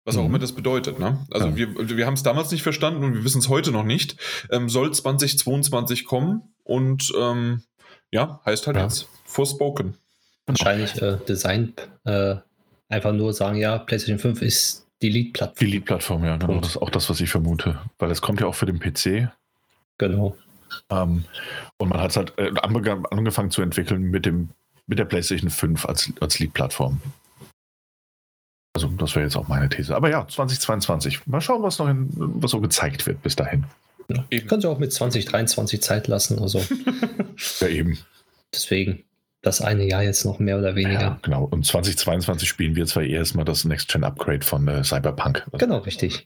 Was auch mhm. immer das bedeutet. Ne? Also ja. wir, wir haben es damals nicht verstanden und wir wissen es heute noch nicht. Ähm, soll 2022 kommen und ähm, ja, heißt halt ja. jetzt Forspoken. Wahrscheinlich äh, Design äh, einfach nur sagen, ja, PlayStation 5 ist die Lead-Plattform. Die Lead-Plattform, ja, genau. Das ist auch das, was ich vermute. Weil es kommt ja auch für den PC. Genau. Ähm, und man hat es halt äh, angefangen zu entwickeln mit dem mit der PlayStation 5 als, als Lead-Plattform. Also das wäre jetzt auch meine These. Aber ja, 2022. Mal schauen, was noch in, was so gezeigt wird bis dahin. Ja, eben. Kannst du auch mit 2023 Zeit lassen. Also. ja, eben. Deswegen das eine Jahr jetzt noch mehr oder weniger. Ja, genau. Und 2022 spielen wir zwar erstmal das Next-Gen-Upgrade von äh, Cyberpunk. Genau, richtig.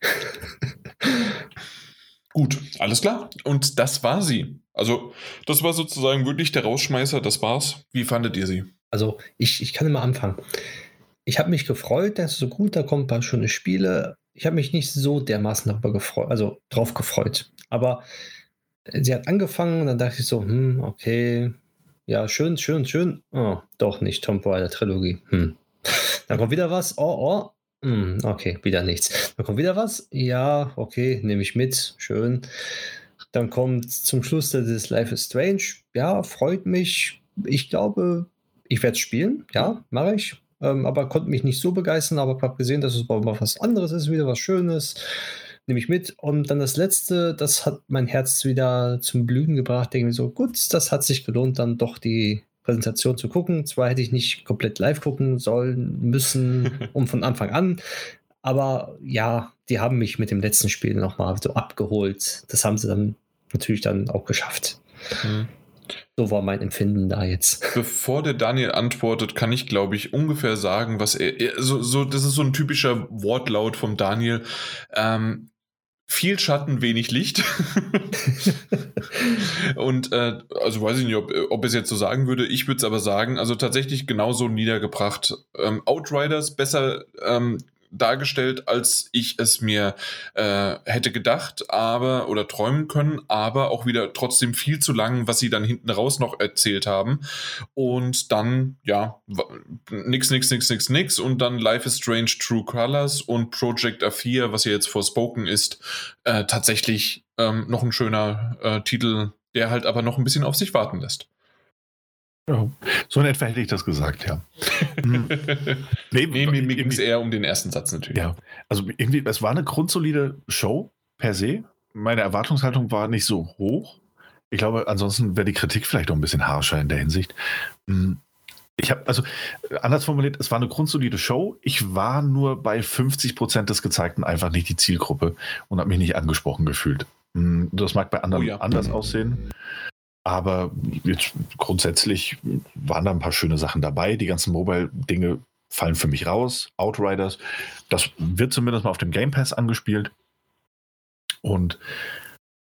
Gut, alles klar. Und das war sie. Also, das war sozusagen wirklich der Rausschmeißer, das war's. Wie fandet ihr sie? Also, ich, ich kann immer anfangen ich habe mich gefreut, dass so gut, da kommen ein paar schöne Spiele. Ich habe mich nicht so dermaßen darüber gefreut, also drauf gefreut. Aber sie hat angefangen und dann dachte ich so, hm, okay, ja, schön, schön, schön. Oh, doch nicht Tomb Raider Trilogie. Hm. Dann kommt wieder was. Oh, oh. Hm, okay, wieder nichts. Dann kommt wieder was. Ja, okay, nehme ich mit. Schön. Dann kommt zum Schluss das Life is Strange. Ja, freut mich. Ich glaube, ich werde es spielen. Ja, mache ich ähm, aber konnte mich nicht so begeistern, aber habe gesehen, dass es mal was anderes ist, wieder was Schönes. Nehme ich mit. Und dann das letzte, das hat mein Herz wieder zum Blühen gebracht. Denke mir so, gut, das hat sich gelohnt, dann doch die Präsentation zu gucken. Zwar hätte ich nicht komplett live gucken sollen, müssen, um von Anfang an. Aber ja, die haben mich mit dem letzten Spiel nochmal so abgeholt. Das haben sie dann natürlich dann auch geschafft. Mhm. So war mein Empfinden da jetzt. Bevor der Daniel antwortet, kann ich, glaube ich, ungefähr sagen, was er. So, so, das ist so ein typischer Wortlaut vom Daniel. Ähm, viel Schatten, wenig Licht. und äh, also weiß ich nicht, ob, ob es jetzt so sagen würde. Ich würde es aber sagen, also tatsächlich genauso niedergebracht. Ähm, Outriders besser ähm, dargestellt, als ich es mir äh, hätte gedacht, aber oder träumen können, aber auch wieder trotzdem viel zu lang, was sie dann hinten raus noch erzählt haben. Und dann, ja, nix, nix, nix, nix, nix. Und dann Life is Strange True Colors und Project A4, was ja jetzt Forspoken ist, äh, tatsächlich ähm, noch ein schöner äh, Titel, der halt aber noch ein bisschen auf sich warten lässt. Ja, so in etwa hätte ich das gesagt, ja. Hm. nee, nee, mir, mir ging es eher um den ersten Satz natürlich. Ja, also irgendwie, es war eine grundsolide Show per se. Meine Erwartungshaltung war nicht so hoch. Ich glaube, ansonsten wäre die Kritik vielleicht auch ein bisschen harscher in der Hinsicht. Hm. Ich habe, also anders formuliert, es war eine grundsolide Show. Ich war nur bei 50 Prozent des Gezeigten einfach nicht die Zielgruppe und habe mich nicht angesprochen gefühlt. Hm, das mag bei anderen oh ja. anders aussehen. Aber jetzt grundsätzlich waren da ein paar schöne Sachen dabei. Die ganzen Mobile-Dinge fallen für mich raus. Outriders, das wird zumindest mal auf dem Game Pass angespielt. Und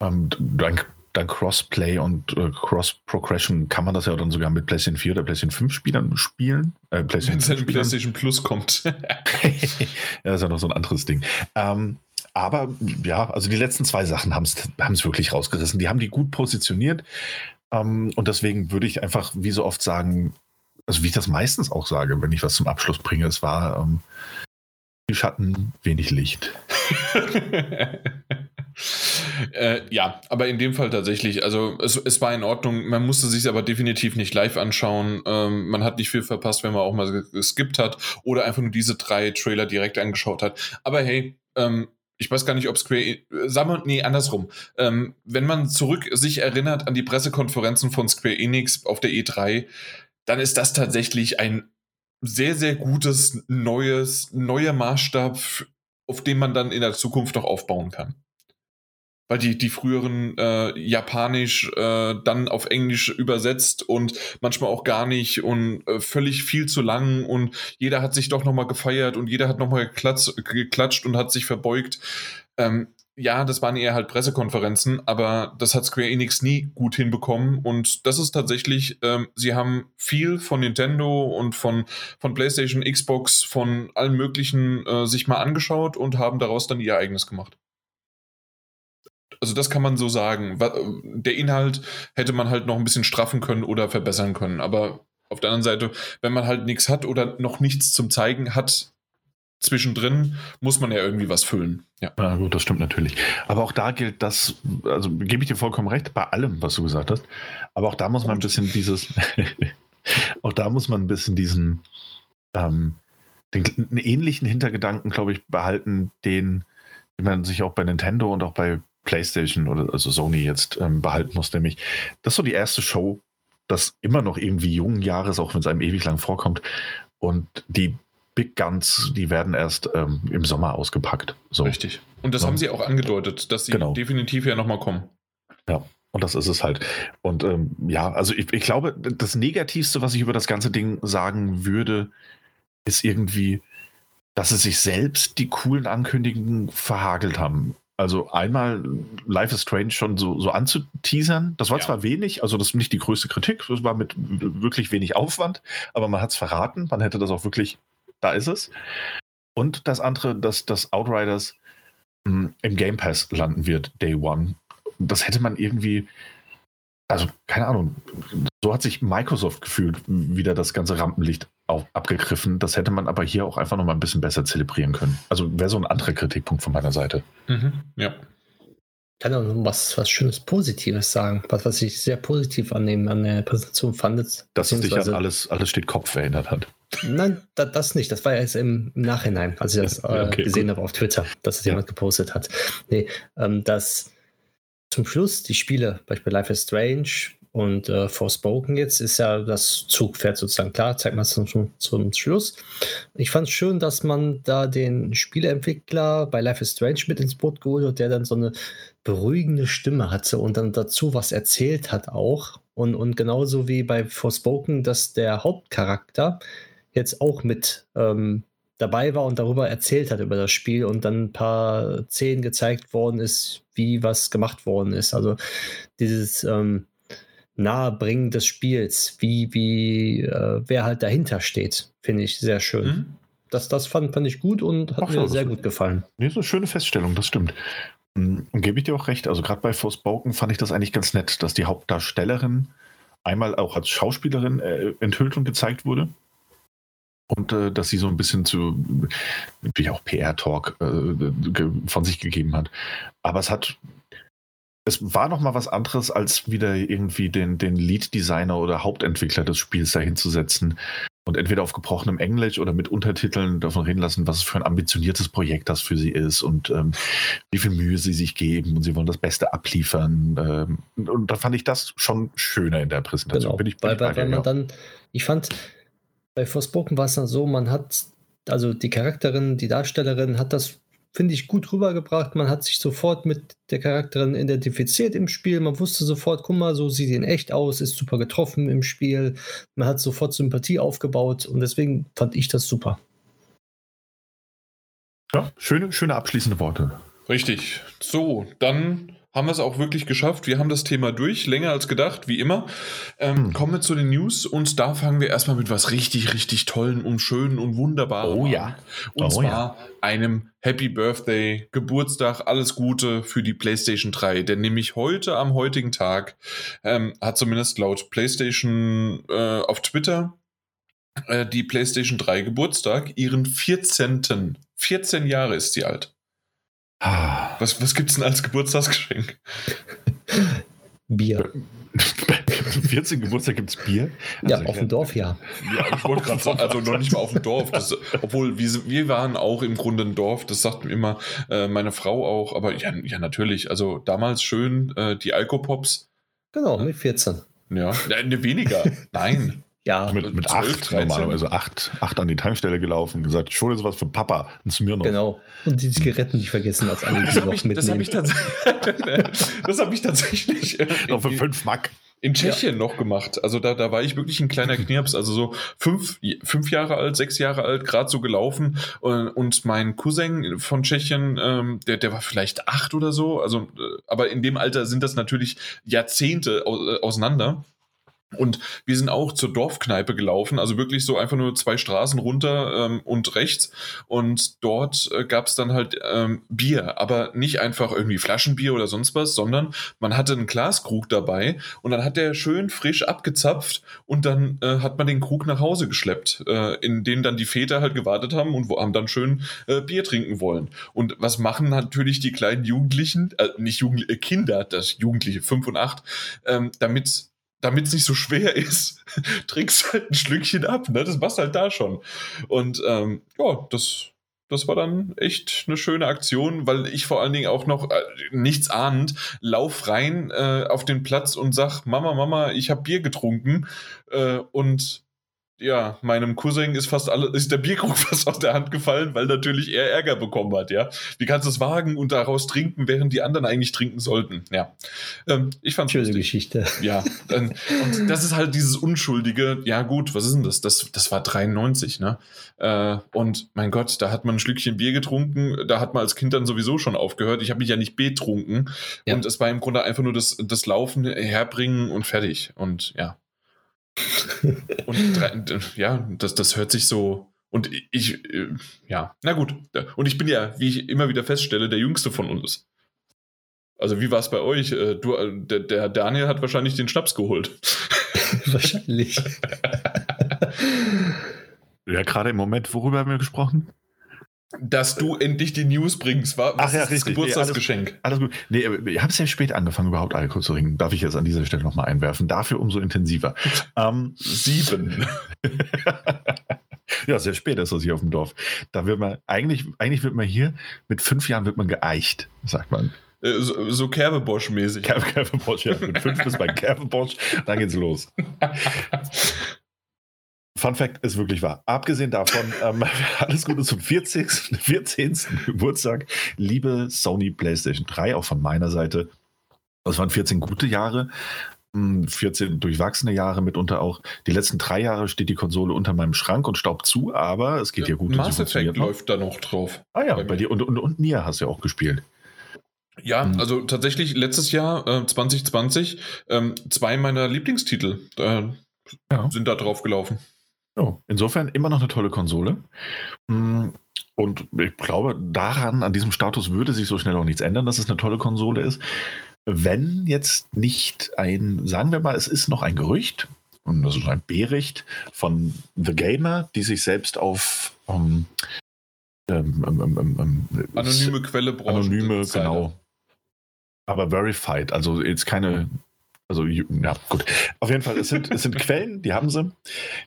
ähm, dank, dank Crossplay und äh, Cross-Progression kann man das ja dann sogar mit PlayStation 4 oder PlayStation 5 Spielern spielen. Äh, PlayStation Wenn es PlayStation Plus kommt. ja, das ist ja noch so ein anderes Ding. Ähm, aber ja, also die letzten zwei Sachen haben es wirklich rausgerissen. Die haben die gut positioniert. Ähm, und deswegen würde ich einfach wie so oft sagen, also wie ich das meistens auch sage, wenn ich was zum Abschluss bringe, es war ähm, viel Schatten, wenig Licht. äh, ja, aber in dem Fall tatsächlich, also es, es war in Ordnung, man musste sich aber definitiv nicht live anschauen. Ähm, man hat nicht viel verpasst, wenn man auch mal geskippt hat oder einfach nur diese drei Trailer direkt angeschaut hat. Aber hey, ähm, ich weiß gar nicht, ob Square, wir, nee, andersrum. Ähm, wenn man zurück sich erinnert an die Pressekonferenzen von Square Enix auf der E3, dann ist das tatsächlich ein sehr, sehr gutes, neues, neuer Maßstab, auf dem man dann in der Zukunft noch aufbauen kann weil die, die früheren äh, Japanisch äh, dann auf Englisch übersetzt und manchmal auch gar nicht und äh, völlig viel zu lang und jeder hat sich doch nochmal gefeiert und jeder hat nochmal geklatscht, geklatscht und hat sich verbeugt. Ähm, ja, das waren eher halt Pressekonferenzen, aber das hat Square Enix nie gut hinbekommen und das ist tatsächlich, ähm, sie haben viel von Nintendo und von, von PlayStation, Xbox, von allen möglichen äh, sich mal angeschaut und haben daraus dann ihr eigenes gemacht. Also das kann man so sagen. Der Inhalt hätte man halt noch ein bisschen straffen können oder verbessern können. Aber auf der anderen Seite, wenn man halt nichts hat oder noch nichts zum Zeigen hat, zwischendrin muss man ja irgendwie was füllen. Ja. ja, gut, das stimmt natürlich. Aber auch da gilt das, also gebe ich dir vollkommen recht, bei allem, was du gesagt hast. Aber auch da muss man ein bisschen dieses, auch da muss man ein bisschen diesen, ähm, den, einen ähnlichen Hintergedanken, glaube ich, behalten, den, den man sich auch bei Nintendo und auch bei PlayStation oder also Sony jetzt ähm, behalten muss, nämlich das ist so die erste Show, das immer noch irgendwie jungen Jahres, auch wenn es einem ewig lang vorkommt. Und die Big Guns, die werden erst ähm, im Sommer ausgepackt. So. Richtig. Und das ja. haben sie auch angedeutet, dass sie genau. definitiv ja nochmal kommen. Ja. Und das ist es halt. Und ähm, ja, also ich, ich glaube, das Negativste, was ich über das ganze Ding sagen würde, ist irgendwie, dass sie sich selbst die coolen Ankündigungen verhagelt haben. Also einmal Life is Strange schon so, so anzuteasern. Das war ja. zwar wenig, also das ist nicht die größte Kritik, das war mit wirklich wenig Aufwand, aber man hat es verraten, man hätte das auch wirklich, da ist es. Und das andere, dass das Outriders mh, hm, im Game Pass landen wird, Day One. Das hätte man irgendwie, also keine Ahnung, so hat sich Microsoft gefühlt, wieder das ganze Rampenlicht auf, abgegriffen. Das hätte man aber hier auch einfach noch mal ein bisschen besser zelebrieren können. Also wäre so ein anderer Kritikpunkt von meiner Seite. Mhm, ja. Ich kann auch noch was, was Schönes Positives sagen, was, was ich sehr positiv annehmen an der Präsentation fand. Dass es dich an alles, alles steht Kopf erinnert hat. Nein, da, das nicht. Das war ja jetzt im, im Nachhinein, als ich das äh, okay, gesehen gut. habe auf Twitter, dass es ja. jemand gepostet hat. Nee, ähm, dass zum Schluss die Spiele, beispielsweise Life is Strange Und äh, Forspoken jetzt ist ja das Zugpferd sozusagen. Klar, zeigt man es zum, zum Schluss. Ich fand es schön, dass man da den Spieleentwickler bei Life is Strange mit ins Boot geholt hat, der dann so eine beruhigende Stimme hatte und dann dazu was erzählt hat auch. Und, und genauso wie bei Forspoken, dass der Hauptcharakter jetzt auch mit ähm, dabei war und darüber erzählt hat über das Spiel und dann ein paar Szenen gezeigt worden ist, wie was gemacht worden ist. Also dieses ähm, Nahebringen des Spiels, wie, wie äh, wer halt dahinter steht, finde ich sehr schön. Mhm. Das, das fand, fand ich gut und hat Ach, mir sehr gut gefallen. Nee, so eine schöne Feststellung, das stimmt. Hm, und gebe ich dir auch recht. Also gerade bei Forspoken fand ich das eigentlich ganz nett, dass die Hauptdarstellerin einmal auch als Schauspielerin äh, enthüllt und gezeigt wurde und äh, dass sie so ein bisschen zu, natürlich auch PR-Talk äh, von sich gegeben hat. Aber es hat, es war noch mal was anderes, als wieder irgendwie den, den Lead-Designer oder Hauptentwickler des Spiels dahinzusetzen und entweder auf gebrochenem Englisch oder mit Untertiteln davon reden lassen, was für ein ambitioniertes Projekt das für sie ist und ähm, wie viel Mühe sie sich geben und sie wollen das Beste abliefern. Ähm, und da fand ich das schon schöner in der Präsentation. Genau, bin ich, bin weil, weil, weil man dann, ich fand, bei Forspoken war es dann so, man hat, also die Charakterin, die Darstellerin hat das, finde ich, gut rübergebracht. Man hat sich sofort mit der Charakterin identifiziert im Spiel. Man wusste sofort, guck mal, so sieht sie in echt aus, ist super getroffen im Spiel. Man hat sofort Sympathie aufgebaut und deswegen fand ich das super. Ja, schöne, schöne abschließende Worte. Richtig. So, dann haben wir es auch wirklich geschafft. Wir haben das Thema durch, länger als gedacht, wie immer. Ähm, hm. Kommen wir zu den News und da fangen wir erstmal mit was richtig, richtig tollen und schönen und wunderbaren oh, ja. Und oh, zwar ja. einem Happy Birthday, Geburtstag, alles Gute für die PlayStation 3. Denn nämlich heute, am heutigen Tag, ähm, hat zumindest laut PlayStation äh, auf Twitter äh, die PlayStation 3 Geburtstag, ihren 14. 14 Jahre ist sie alt. Ah. Was, was gibt es denn als Geburtstagsgeschenk? Bier. Zum 14. Geburtstag gibt es Bier? Also ja, auf dem Dorf, ja. Ja, ich wollte gerade sagen, also noch nicht mal auf dem Dorf. Das, obwohl wir, wir waren auch im Grunde ein Dorf, das sagt mir immer äh, meine Frau auch. Aber ja, ja, natürlich. Also damals schön äh, die Alkopops. Genau, mit 14. Ja, ne, weniger. Nein. Ja, mit, mit 12, acht 13. normalerweise acht, acht an die Tankstelle gelaufen, gesagt, schon ist was für Papa, ein Smirnoff. Genau. Und die Zigaretten nicht vergessen als alle, die noch ich, mitnehmen. Das habe ich, tats hab ich tatsächlich. Äh, noch für fünf Mack. In Tschechien ja. noch gemacht. Also da, da war ich wirklich ein kleiner Knirps, also so fünf, fünf Jahre alt, sechs Jahre alt, gerade so gelaufen. Und, und mein Cousin von Tschechien, ähm, der, der war vielleicht acht oder so. Also, äh, aber in dem Alter sind das natürlich Jahrzehnte äh, auseinander. Und wir sind auch zur Dorfkneipe gelaufen, also wirklich so einfach nur zwei Straßen runter ähm, und rechts. Und dort äh, gab es dann halt ähm, Bier, aber nicht einfach irgendwie Flaschenbier oder sonst was, sondern man hatte einen Glaskrug dabei und dann hat der schön frisch abgezapft und dann äh, hat man den Krug nach Hause geschleppt, äh, in dem dann die Väter halt gewartet haben und wo, haben dann schön äh, Bier trinken wollen. Und was machen natürlich die kleinen Jugendlichen, äh, nicht Jugendliche, äh, Kinder, das Jugendliche, fünf und acht, ähm, damit damit es nicht so schwer ist, trinkst halt ein Schlückchen ab. Ne? Das machst halt da schon. Und ähm, ja, das, das war dann echt eine schöne Aktion, weil ich vor allen Dingen auch noch äh, nichts ahnend lauf rein äh, auf den Platz und sag, Mama, Mama, ich habe Bier getrunken äh, und ja, meinem Cousin ist fast alle, ist der Bierkrug fast aus der Hand gefallen, weil natürlich er Ärger bekommen hat, ja. Wie kannst du es wagen und daraus trinken, während die anderen eigentlich trinken sollten? Ja. Ähm, ich fand's Schöne lustig. Geschichte. Ja. Ähm, und das ist halt dieses Unschuldige, ja gut, was ist denn das? Das, das war 93, ne? Äh, und mein Gott, da hat man ein Schlückchen Bier getrunken, da hat man als Kind dann sowieso schon aufgehört. Ich habe mich ja nicht betrunken. Ja. Und es war im Grunde einfach nur das, das Laufen herbringen und fertig. Und ja, und ja, das, das hört sich so. Und ich, äh, ja, na gut. Und ich bin ja, wie ich immer wieder feststelle, der Jüngste von uns. Also, wie war es bei euch? Äh, du, äh, der, der Daniel hat wahrscheinlich den Schnaps geholt. wahrscheinlich. ja, gerade im Moment, worüber haben wir gesprochen? Dass du endlich die News bringst. War, was Ach ja, ist das Geburtstagsgeschenk? Nee, alles, alles, gut. Nee, ich habe sehr spät angefangen, überhaupt Alkohol zu trinken. Darf ich jetzt an dieser Stelle nochmal einwerfen. Dafür umso intensiver. ähm, Sieben. ja, sehr spät ist das hier auf dem Dorf. Da wird man, eigentlich, eigentlich wird man hier, mit fünf Jahren wird man geeicht, sagt man. Äh, so, so Kerbebosch-mäßig. Kerbe, Kerbebosch, ja. Mit fünf bis bei Kerbebosch, dann geht's los. Fun Fact ist wirklich wahr. Abgesehen davon, ähm, alles Gute zum 40. 14. Geburtstag. Liebe Sony PlayStation 3, auch von meiner Seite. Das waren 14 gute Jahre. 14 hm, durchwachsene Jahre mitunter auch. Die letzten drei Jahre steht die Konsole unter meinem Schrank und staubt zu, aber es geht ja, gut. Mass Effect läuft da noch drauf. Ah ja, bei, bei dir. Und, und, und Nia hast du ja auch gespielt. Ja, hm. also tatsächlich letztes Jahr, äh, 2020, ähm, zwei meiner Lieblingstitel äh, ja. sind da drauf gelaufen. Ja, insofern immer noch eine tolle Konsole. Hm, und ich glaube, daran, an diesem Status würde sich so schnell auch nichts ändern, dass es eine tolle Konsole ist. Wenn jetzt nicht ein, sagen wir mal, es ist noch ein Gerücht, und das ist ein Bericht von The Gamer, die sich selbst auf um, ähm, ähm, ähm, anonyme Quelle brauchen. Anonyme, genau. Aber verified, also jetzt keine also, ja, gut. Auf jeden Fall, es sind, es sind Quellen, die haben sie.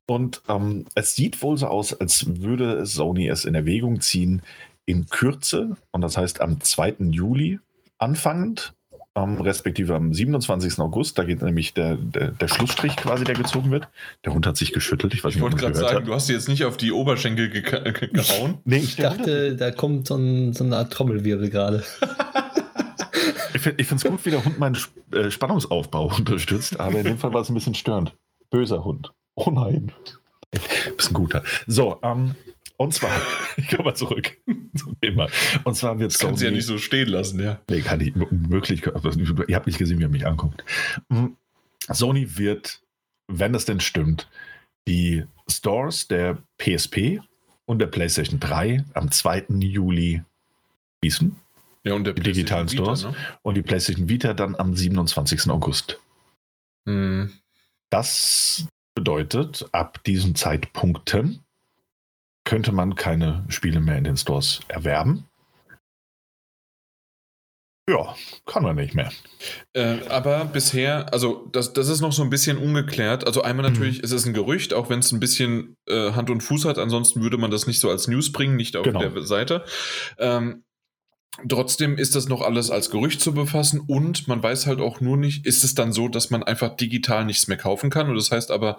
Und ähm, es sieht wohl so aus, als würde Sony es in Erwägung ziehen, in Kürze, und das heißt am 2. Juli anfangend, ähm, respektive am 27. August, da geht nämlich der, der, der, Schlussstrich quasi, der gezogen wird. Der Hund hat sich geschüttelt. Ich, ich wollte gerade sagen, hat. du hast jetzt nicht auf die Oberschenkel ge gehauen. nee, ich dachte, da kommt so, ein, so eine Art Trommelwirbel gerade. Ich finde es gut, wie der Hund meinen äh, Spannungsaufbau unterstützt, aber in dem Fall war es ein bisschen störend. Böser Hund. Oh nein. Bist ein guter. So, ähm, und zwar, ich komme mal zurück zum Thema. Und zwar wird Sony. Kannst du ja nicht so stehen lassen, ja. Nee, kann ich unmöglich. Ihr habt nicht gesehen, wie er mich anguckt. Hm, Sony wird, wenn das denn stimmt, die Stores der PSP und der PlayStation 3 am 2. Juli schließen. Ja, und die digitalen Vita, Stores. Ne? Und die PlayStation Vita dann am 27. August. Hm. Das bedeutet, ab diesen Zeitpunkten könnte man keine Spiele mehr in den Stores erwerben. Ja, kann man nicht mehr. Äh, aber bisher, also das, das ist noch so ein bisschen ungeklärt. Also einmal natürlich mhm. ist es ein Gerücht, auch wenn es ein bisschen äh, Hand und Fuß hat. Ansonsten würde man das nicht so als News bringen, nicht auf genau. der Seite. Ähm, Trotzdem ist das noch alles als Gerücht zu befassen und man weiß halt auch nur nicht, ist es dann so, dass man einfach digital nichts mehr kaufen kann. Und das heißt aber,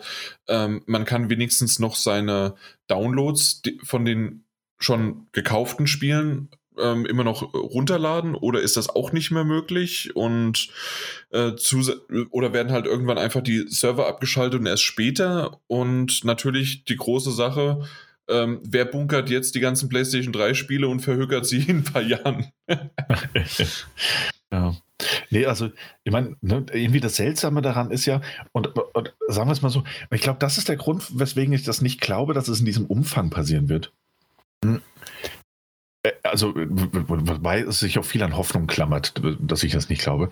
ähm, man kann wenigstens noch seine Downloads von den schon gekauften Spielen ähm, immer noch runterladen? Oder ist das auch nicht mehr möglich? Und äh, oder werden halt irgendwann einfach die Server abgeschaltet und erst später? Und natürlich die große Sache, ähm, wer bunkert jetzt die ganzen PlayStation 3 Spiele und verhökert sie in ein paar Jahren? ja. Nee, also, ich meine, ne, irgendwie das Seltsame daran ist ja, und, und sagen wir es mal so, ich glaube, das ist der Grund, weswegen ich das nicht glaube, dass es in diesem Umfang passieren wird. Hm. Äh, also, wobei es sich auch viel an Hoffnung klammert, dass ich das nicht glaube.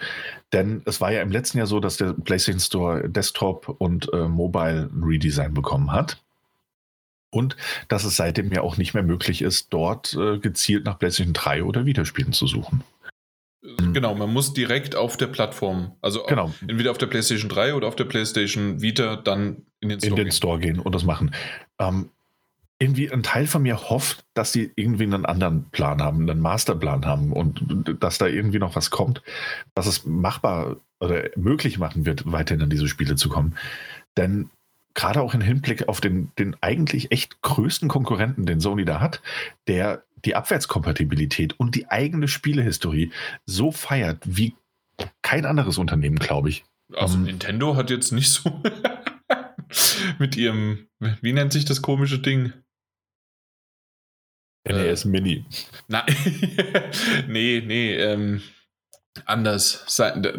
Denn es war ja im letzten Jahr so, dass der PlayStation Store Desktop und äh, Mobile Redesign bekommen hat. Und dass es seitdem ja auch nicht mehr möglich ist, dort äh, gezielt nach PlayStation 3 oder Videospielen zu suchen. Hm. Genau, man muss direkt auf der Plattform, also genau. entweder auf der PlayStation 3 oder auf der PlayStation Vita dann in den Store, in den gehen. Store gehen und das machen. Ähm, irgendwie ein Teil von mir hofft, dass sie irgendwie einen anderen Plan haben, einen Masterplan haben und dass da irgendwie noch was kommt, was es machbar oder möglich machen wird, weiterhin an diese Spiele zu kommen. Denn gerade auch im Hinblick auf den, den eigentlich echt größten Konkurrenten, den Sony da hat, der die Abwärtskompatibilität und die eigene Spielehistorie so feiert wie kein anderes Unternehmen, glaube ich. Also um, Nintendo hat jetzt nicht so mit ihrem, wie nennt sich das komische Ding? NES Mini. Nein, nee, nee, ähm, anders.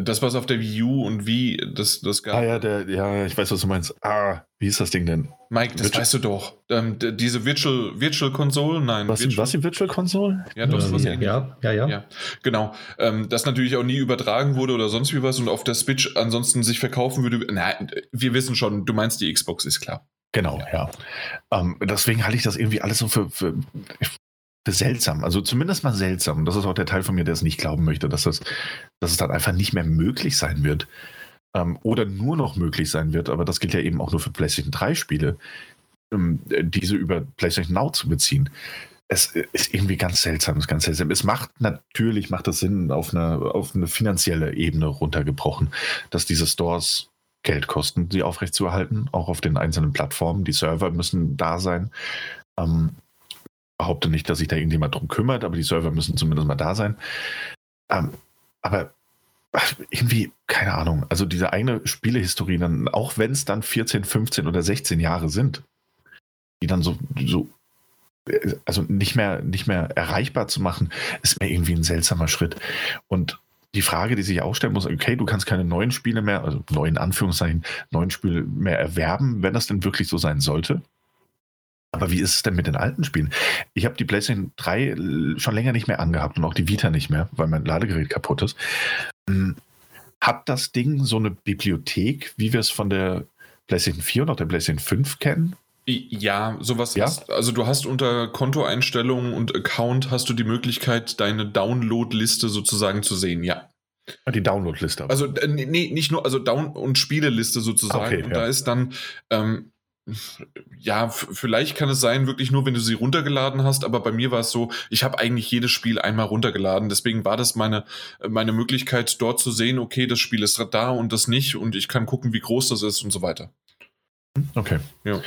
Das, was auf der Wii U und Wii, das, das gab. Ah ja, der, ja, ich weiß, was du meinst. Ah, wie ist das Ding denn? Mike, das Virtual weißt du doch. Ähm, diese Virtual, Virtual Console, nein. Was, Virtual, was die Virtual Console? Ja, doch, was ja, ja, ja, ja, ja. Genau. Ähm, das natürlich auch nie übertragen wurde oder sonst wie was und auf der Switch ansonsten sich verkaufen würde. Nein, wir wissen schon, du meinst die Xbox, ist klar. Genau, ja. Ähm, deswegen halte ich das irgendwie alles so für, für seltsam. Also zumindest mal seltsam. Das ist auch der Teil von mir, der es nicht glauben möchte, dass, das, dass es dann einfach nicht mehr möglich sein wird. Ähm, oder nur noch möglich sein wird. Aber das gilt ja eben auch nur für PlayStation 3 Spiele, ähm, diese über PlayStation Now zu beziehen. es ist irgendwie ganz seltsam, ist ganz seltsam. Es macht natürlich macht das Sinn auf eine, auf eine finanzielle Ebene runtergebrochen, dass diese Stores Geld kosten, sie aufrechtzuerhalten, auch auf den einzelnen Plattformen. Die Server müssen da sein. Ähm, behaupte nicht, dass sich da irgendjemand drum kümmert, aber die Server müssen zumindest mal da sein. Ähm, aber irgendwie, keine Ahnung, also diese eigene Spielehistorie, dann, auch wenn es dann 14, 15 oder 16 Jahre sind, die dann so, so also nicht mehr, nicht mehr erreichbar zu machen, ist mir irgendwie ein seltsamer Schritt. Und die Frage, die sich auch stellen muss, okay, du kannst keine neuen Spiele mehr, also neuen Anführungszeichen, neuen Spiele mehr erwerben, wenn das denn wirklich so sein sollte. Aber wie ist es denn mit den alten Spielen? Ich habe die PlayStation 3 schon länger nicht mehr angehabt und auch die Vita nicht mehr, weil mein Ladegerät kaputt ist. Hm, hat das Ding so eine Bibliothek, wie wir es von der PlayStation 4 und auch der PlayStation 5 kennen? Ja, sowas ja? Hast, also du hast unter Kontoeinstellungen und Account hast du die Möglichkeit, deine Download-Liste sozusagen zu sehen, ja. Ah, die Download-Liste. Also äh, nee, nicht nur, also Down- und Spieleliste sozusagen. Okay, und ja. da ist dann, ähm, ja, vielleicht kann es sein, wirklich nur, wenn du sie runtergeladen hast, aber bei mir war es so, ich habe eigentlich jedes Spiel einmal runtergeladen. Deswegen war das meine, meine Möglichkeit, dort zu sehen, okay, das Spiel ist da und das nicht und ich kann gucken, wie groß das ist und so weiter. Okay. Ja.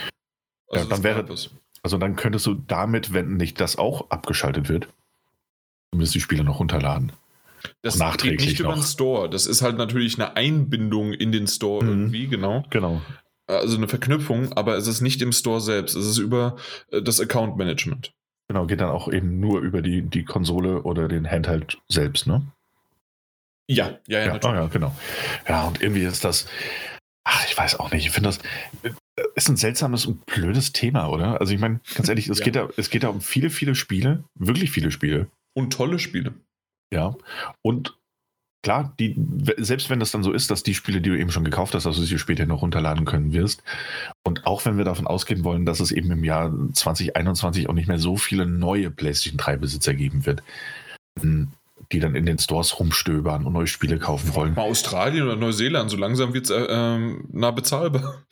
Also ja, dann wäre das. Also dann könntest du damit, wenn nicht das auch abgeschaltet wird, zumindest die Spiele noch runterladen. Das nachträglich geht nicht noch. über den Store. Das ist halt natürlich eine Einbindung in den Store mhm. irgendwie, genau. Genau. Also eine Verknüpfung, aber es ist nicht im Store selbst. Es ist über äh, das Account Management. Genau, geht dann auch eben nur über die, die Konsole oder den Handheld selbst, ne? Ja, ja, ja, ja, oh ja genau. Ja, und irgendwie ist das, ach, ich weiß auch nicht, ich finde das, ist ein seltsames und blödes Thema, oder? Also ich meine, ganz ehrlich, es, ja. geht da, es geht da um viele, viele Spiele, wirklich viele Spiele. Und tolle Spiele. Ja. Und klar, die, selbst wenn das dann so ist, dass die Spiele, die du eben schon gekauft hast, dass du sie später noch runterladen können wirst. Und auch wenn wir davon ausgehen wollen, dass es eben im Jahr 2021 auch nicht mehr so viele neue PlayStation 3 Besitzer geben wird, hm, die dann in den Stores rumstöbern und neue Spiele kaufen wollen. Mal Australien oder Neuseeland, so langsam wird es äh, ähm, nah bezahlbar.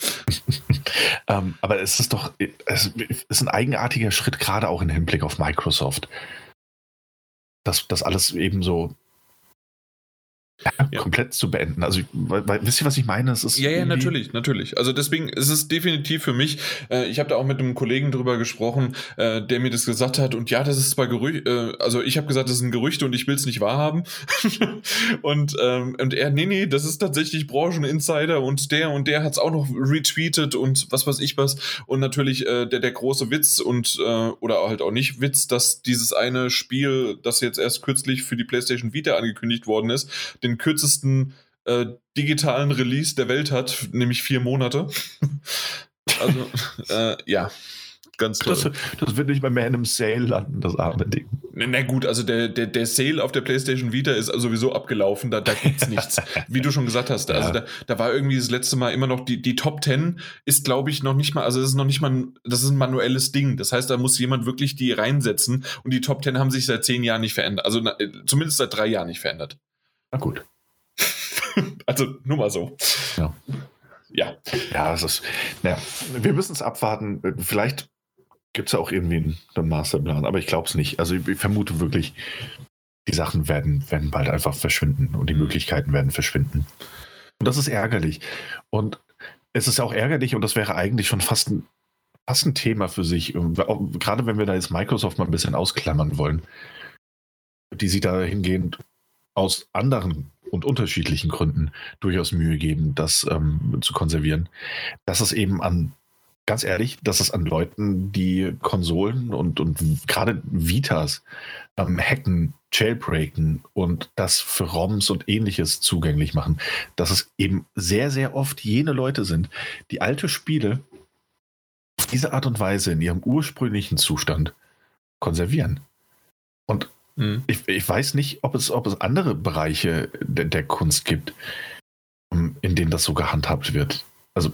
ähm, aber es ist doch, es ist ein eigenartiger Schritt, gerade auch im Hinblick auf Microsoft. Dass das alles eben so ja. komplett zu beenden. Also, weil, weil, wisst ihr, was ich meine? Es ist ja, ja, natürlich, natürlich. Also deswegen ist es definitiv für mich, äh, ich habe da auch mit einem Kollegen drüber gesprochen, äh, der mir das gesagt hat und ja, das ist zwar Gerücht, äh, also ich habe gesagt, das sind Gerüchte und ich will es nicht wahrhaben. und, ähm, und er, nee, nee, das ist tatsächlich Brancheninsider und der und der hat es auch noch retweetet und was weiß ich was. Und natürlich äh, der, der große Witz und, äh, oder halt auch nicht Witz, dass dieses eine Spiel, das jetzt erst kürzlich für die PlayStation Vita angekündigt worden ist, den kürzesten äh, digitalen Release der Welt hat, nämlich vier Monate. also, äh, ja. Ganz toll. Das, das wird nicht mal mehr in einem Sale landen, das arme Ding. Na gut, also der, der, der Sale auf der PlayStation Vita ist sowieso abgelaufen, da, da es nichts. Wie du schon gesagt hast, also ja. da, da war irgendwie das letzte Mal immer noch die, die Top 10 ist, glaube ich, noch nicht mal, also das ist noch nicht mal, das ist ein manuelles Ding. Das heißt, da muss jemand wirklich die reinsetzen und die Top 10 haben sich seit zehn Jahren nicht verändert. Also na, zumindest seit drei Jahren nicht verändert. Na gut. also nur mal so. Ja. Ja. Ja, es ist. Ja, wir müssen es abwarten. Vielleicht gibt es ja auch irgendwie einen, Masterplan, aber ich glaube es nicht. Also ich vermute wirklich, die Sachen werden, werden bald einfach verschwinden und die mhm. Möglichkeiten werden verschwinden. Und das ist ärgerlich. Und es ist auch ärgerlich und das wäre eigentlich schon fast ein, fast ein Thema für sich. Gerade wenn wir da jetzt Microsoft mal ein bisschen ausklammern wollen, die sich dahingehend aus anderen und unterschiedlichen Gründen durchaus Mühe geben, das ähm, zu konservieren, dass es eben an, ganz ehrlich, dass es an Leuten, die Konsolen und, und gerade Vitas ähm, hacken, jailbreaken und das für ROMs und ähnliches zugänglich machen, dass es eben sehr, sehr oft jene Leute sind, die alte Spiele auf diese Art und Weise in ihrem ursprünglichen Zustand konservieren. Und Mhm. Ich, ich, weiß nicht, ob es, ob es andere Bereiche der, der, Kunst gibt, ähm, in denen das so gehandhabt wird. Also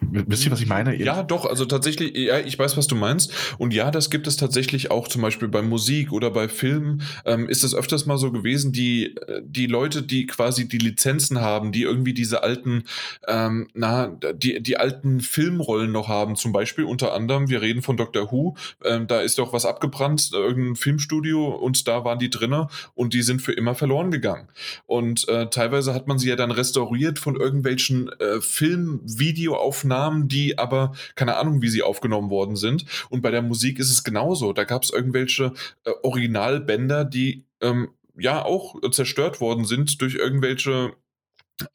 Wisst ihr, was ich meine? Ja, doch, also tatsächlich, ja, ich weiß, was du meinst. Und ja, das gibt es tatsächlich auch zum Beispiel bei Musik oder bei Filmen. Ähm, ist es öfters mal so gewesen, die, die Leute, die quasi die Lizenzen haben, die irgendwie diese alten, ähm, na, die, die alten Filmrollen noch haben, zum Beispiel unter anderem, wir reden von Doctor Who, ähm, da ist doch was abgebrannt, irgendein Filmstudio und da waren die drinne und die sind für immer verloren gegangen. Und äh, teilweise hat man sie ja dann restauriert von irgendwelchen äh, Film-Videoaufnahmen Namen, die aber keine Ahnung, wie sie aufgenommen worden sind. Und bei der Musik ist es genauso. Da gab es irgendwelche äh, Originalbänder, die ähm, ja auch zerstört worden sind durch irgendwelche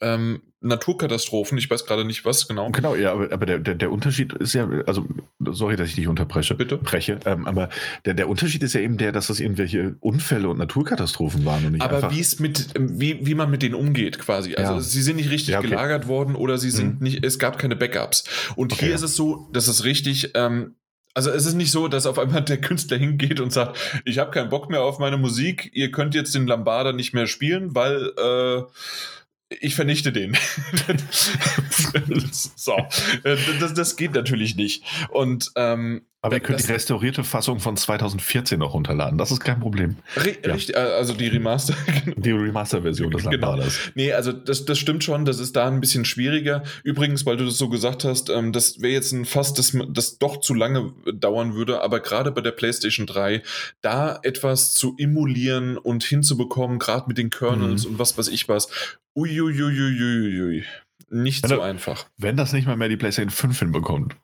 ähm, Naturkatastrophen. Ich weiß gerade nicht, was genau. Genau, ja, aber, aber der, der, der, Unterschied ist ja, also, sorry, dass ich dich unterbreche. Bitte. Breche, ähm, aber der, der Unterschied ist ja eben der, dass das irgendwelche Unfälle und Naturkatastrophen waren. Und nicht aber wie es mit, wie, wie man mit denen umgeht, quasi. Also, ja. sie sind nicht richtig ja, okay. gelagert worden oder sie sind mhm. nicht, es gab keine Backups. Und okay. hier ist es so, dass es richtig, ähm, also es ist nicht so, dass auf einmal der Künstler hingeht und sagt, ich habe keinen Bock mehr auf meine Musik, ihr könnt jetzt den Lambada nicht mehr spielen, weil äh, ich vernichte den. so, das, das geht natürlich nicht. Und ähm, aber ihr könnt die restaurierte Fassung von 2014 noch runterladen. Das ist kein Problem. Richtig, ja. Äh, also die Remaster. die Remaster-Version des genau. Lambadas. Nee, also das, das stimmt schon. Das ist da ein bisschen schwieriger. Übrigens, weil du das so gesagt hast, ähm, das wäre jetzt ein Fass, das, das doch zu lange dauern würde. Aber gerade bei der PlayStation 3, da etwas zu emulieren und hinzubekommen, gerade mit den Kernels mhm. und was weiß ich was. Uiuiuiuiui. Nicht wenn so einfach. Wenn das nicht mal mehr die PlayStation 5 hinbekommt.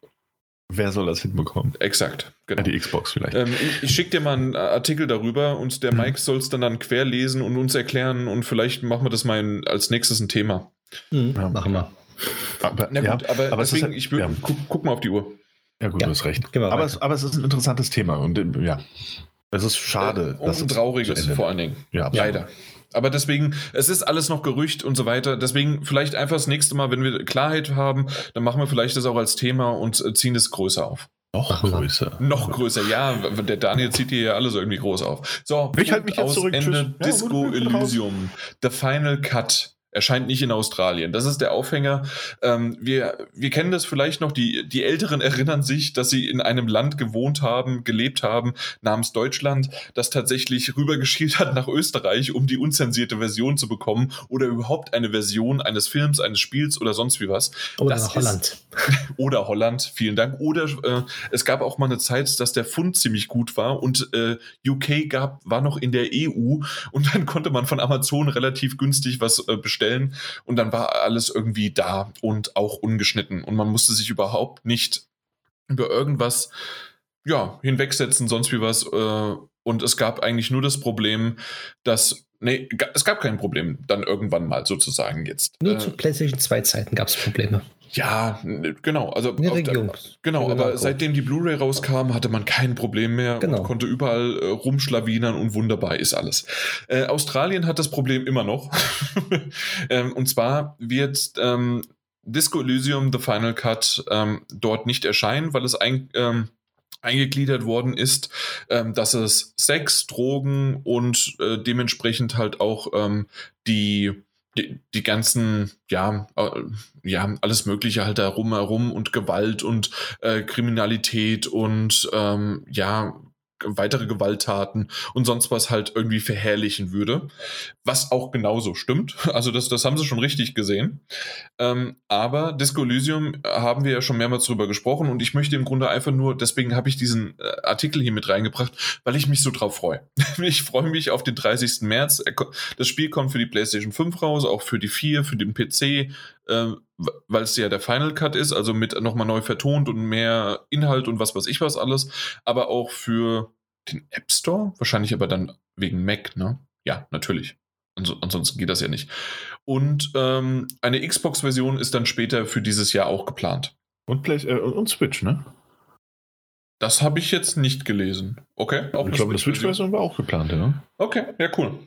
Wer soll das hinbekommen? Exakt, genau. Ja, die Xbox vielleicht. Ähm, ich, ich schicke dir mal einen Artikel darüber und der mhm. Mike soll es dann, dann quer lesen und uns erklären und vielleicht machen wir das mal in, als nächstes ein Thema. Mhm, ja, machen wir. Aber, Na gut, ja, aber, aber deswegen, ist, ich will, guck, guck, mal auf die Uhr. Ja gut, du hast recht. Aber es, aber es ist ein interessantes Thema und ja, es ist schade. Äh, und ein trauriges vor allen Dingen. Ja, leider. Aber deswegen, es ist alles noch Gerücht und so weiter. Deswegen vielleicht einfach das nächste Mal, wenn wir Klarheit haben, dann machen wir vielleicht das auch als Thema und äh, ziehen es größer auf. Noch größer. Noch größer, ja. Der Daniel zieht hier ja alles irgendwie groß auf. So, ich halte mich jetzt zurück. Ende Disco Elysium. The Final Cut erscheint nicht in Australien. Das ist der Aufhänger. Ähm, wir, wir kennen das vielleicht noch, die, die Älteren erinnern sich, dass sie in einem Land gewohnt haben, gelebt haben, namens Deutschland, das tatsächlich rübergeschielt hat nach Österreich, um die unzensierte Version zu bekommen oder überhaupt eine Version eines Films, eines Spiels oder sonst wie was. Oder das Holland. Ist, oder Holland, vielen Dank. Oder äh, es gab auch mal eine Zeit, dass der Fund ziemlich gut war und äh, UK gab, war noch in der EU und dann konnte man von Amazon relativ günstig was äh, bestellen bestellen und dann war alles irgendwie da und auch ungeschnitten und man musste sich überhaupt nicht über irgendwas ja, hinwegsetzen, sonst wie was. Äh, und es gab eigentlich nur das Problem, dass Nee, es gab kein Problem, dann irgendwann mal sozusagen jetzt. Nur äh, zu PlayStation 2 Zeiten gab es Probleme. Ja, genau. Also der Region. genau, aber seitdem die Blu-ray rauskam, hatte man kein Problem mehr genau. und konnte überall äh, rumschlawinern und wunderbar ist alles. Äh, Australien hat das Problem immer noch. ähm, und zwar wird ähm, Disco Elysium The Final Cut ähm, dort nicht erscheinen, weil es ein, ähm, eingegliedert worden ist, ähm, dass es Sex, Drogen und äh, dementsprechend halt auch ähm, die die, die ganzen, ja, äh, ja, alles Mögliche halt da rumherum und Gewalt und äh, Kriminalität und ähm, ja, weitere Gewalttaten und sonst was halt irgendwie verherrlichen würde. Was auch genauso stimmt. Also das, das haben sie schon richtig gesehen. Ähm, aber Disco Elysium haben wir ja schon mehrmals drüber gesprochen und ich möchte im Grunde einfach nur, deswegen habe ich diesen äh, Artikel hier mit reingebracht, weil ich mich so drauf freue. ich freue mich auf den 30. März. Das Spiel kommt für die PlayStation 5 raus, auch für die 4, für den PC, äh, weil es ja der Final Cut ist, also mit nochmal neu vertont und mehr Inhalt und was weiß ich was alles, aber auch für den App Store, wahrscheinlich aber dann wegen Mac, ne? Ja, natürlich. ansonsten geht das ja nicht. Und ähm, eine Xbox-Version ist dann später für dieses Jahr auch geplant. Und, Play äh, und Switch, ne? Das habe ich jetzt nicht gelesen. Okay. Auch ich glaube, die Switch-Version war auch geplant, ja. Okay, ja, cool.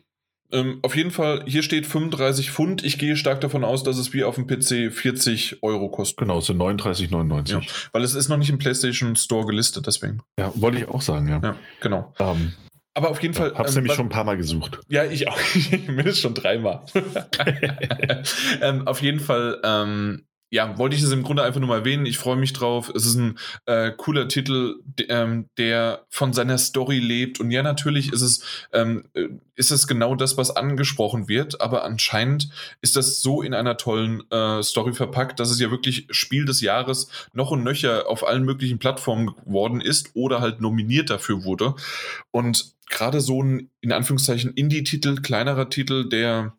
Ähm, auf jeden Fall, hier steht 35 Pfund. Ich gehe stark davon aus, dass es wie auf dem PC 40 Euro kostet. Genau, es sind 39,99. Ja, weil es ist noch nicht im PlayStation Store gelistet, deswegen. Ja, wollte ich auch sagen, ja. Ja, genau. Um, aber auf jeden Fall. Hab's ähm, nämlich schon ein paar Mal gesucht. Ja, ich auch. Mindestens schon dreimal. ähm, auf jeden Fall, ähm, ja, wollte ich es im Grunde einfach nur mal erwähnen. Ich freue mich drauf. Es ist ein äh, cooler Titel, ähm, der von seiner Story lebt. Und ja, natürlich ist es, ähm, äh, ist es genau das, was angesprochen wird. Aber anscheinend ist das so in einer tollen äh, Story verpackt, dass es ja wirklich Spiel des Jahres noch und nöcher auf allen möglichen Plattformen geworden ist oder halt nominiert dafür wurde. Und gerade so ein, in Anführungszeichen, Indie-Titel, kleinerer Titel, der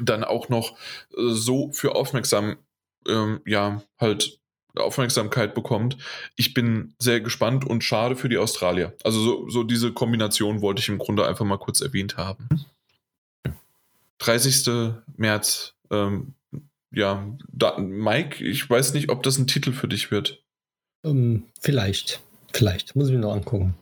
dann auch noch äh, so für aufmerksam ähm, ja, halt Aufmerksamkeit bekommt. Ich bin sehr gespannt und schade für die Australier. Also so, so diese Kombination wollte ich im Grunde einfach mal kurz erwähnt haben. 30. März, ähm, ja, da, Mike, ich weiß nicht, ob das ein Titel für dich wird. Um, ähm, vielleicht, vielleicht, muss ich mir noch angucken.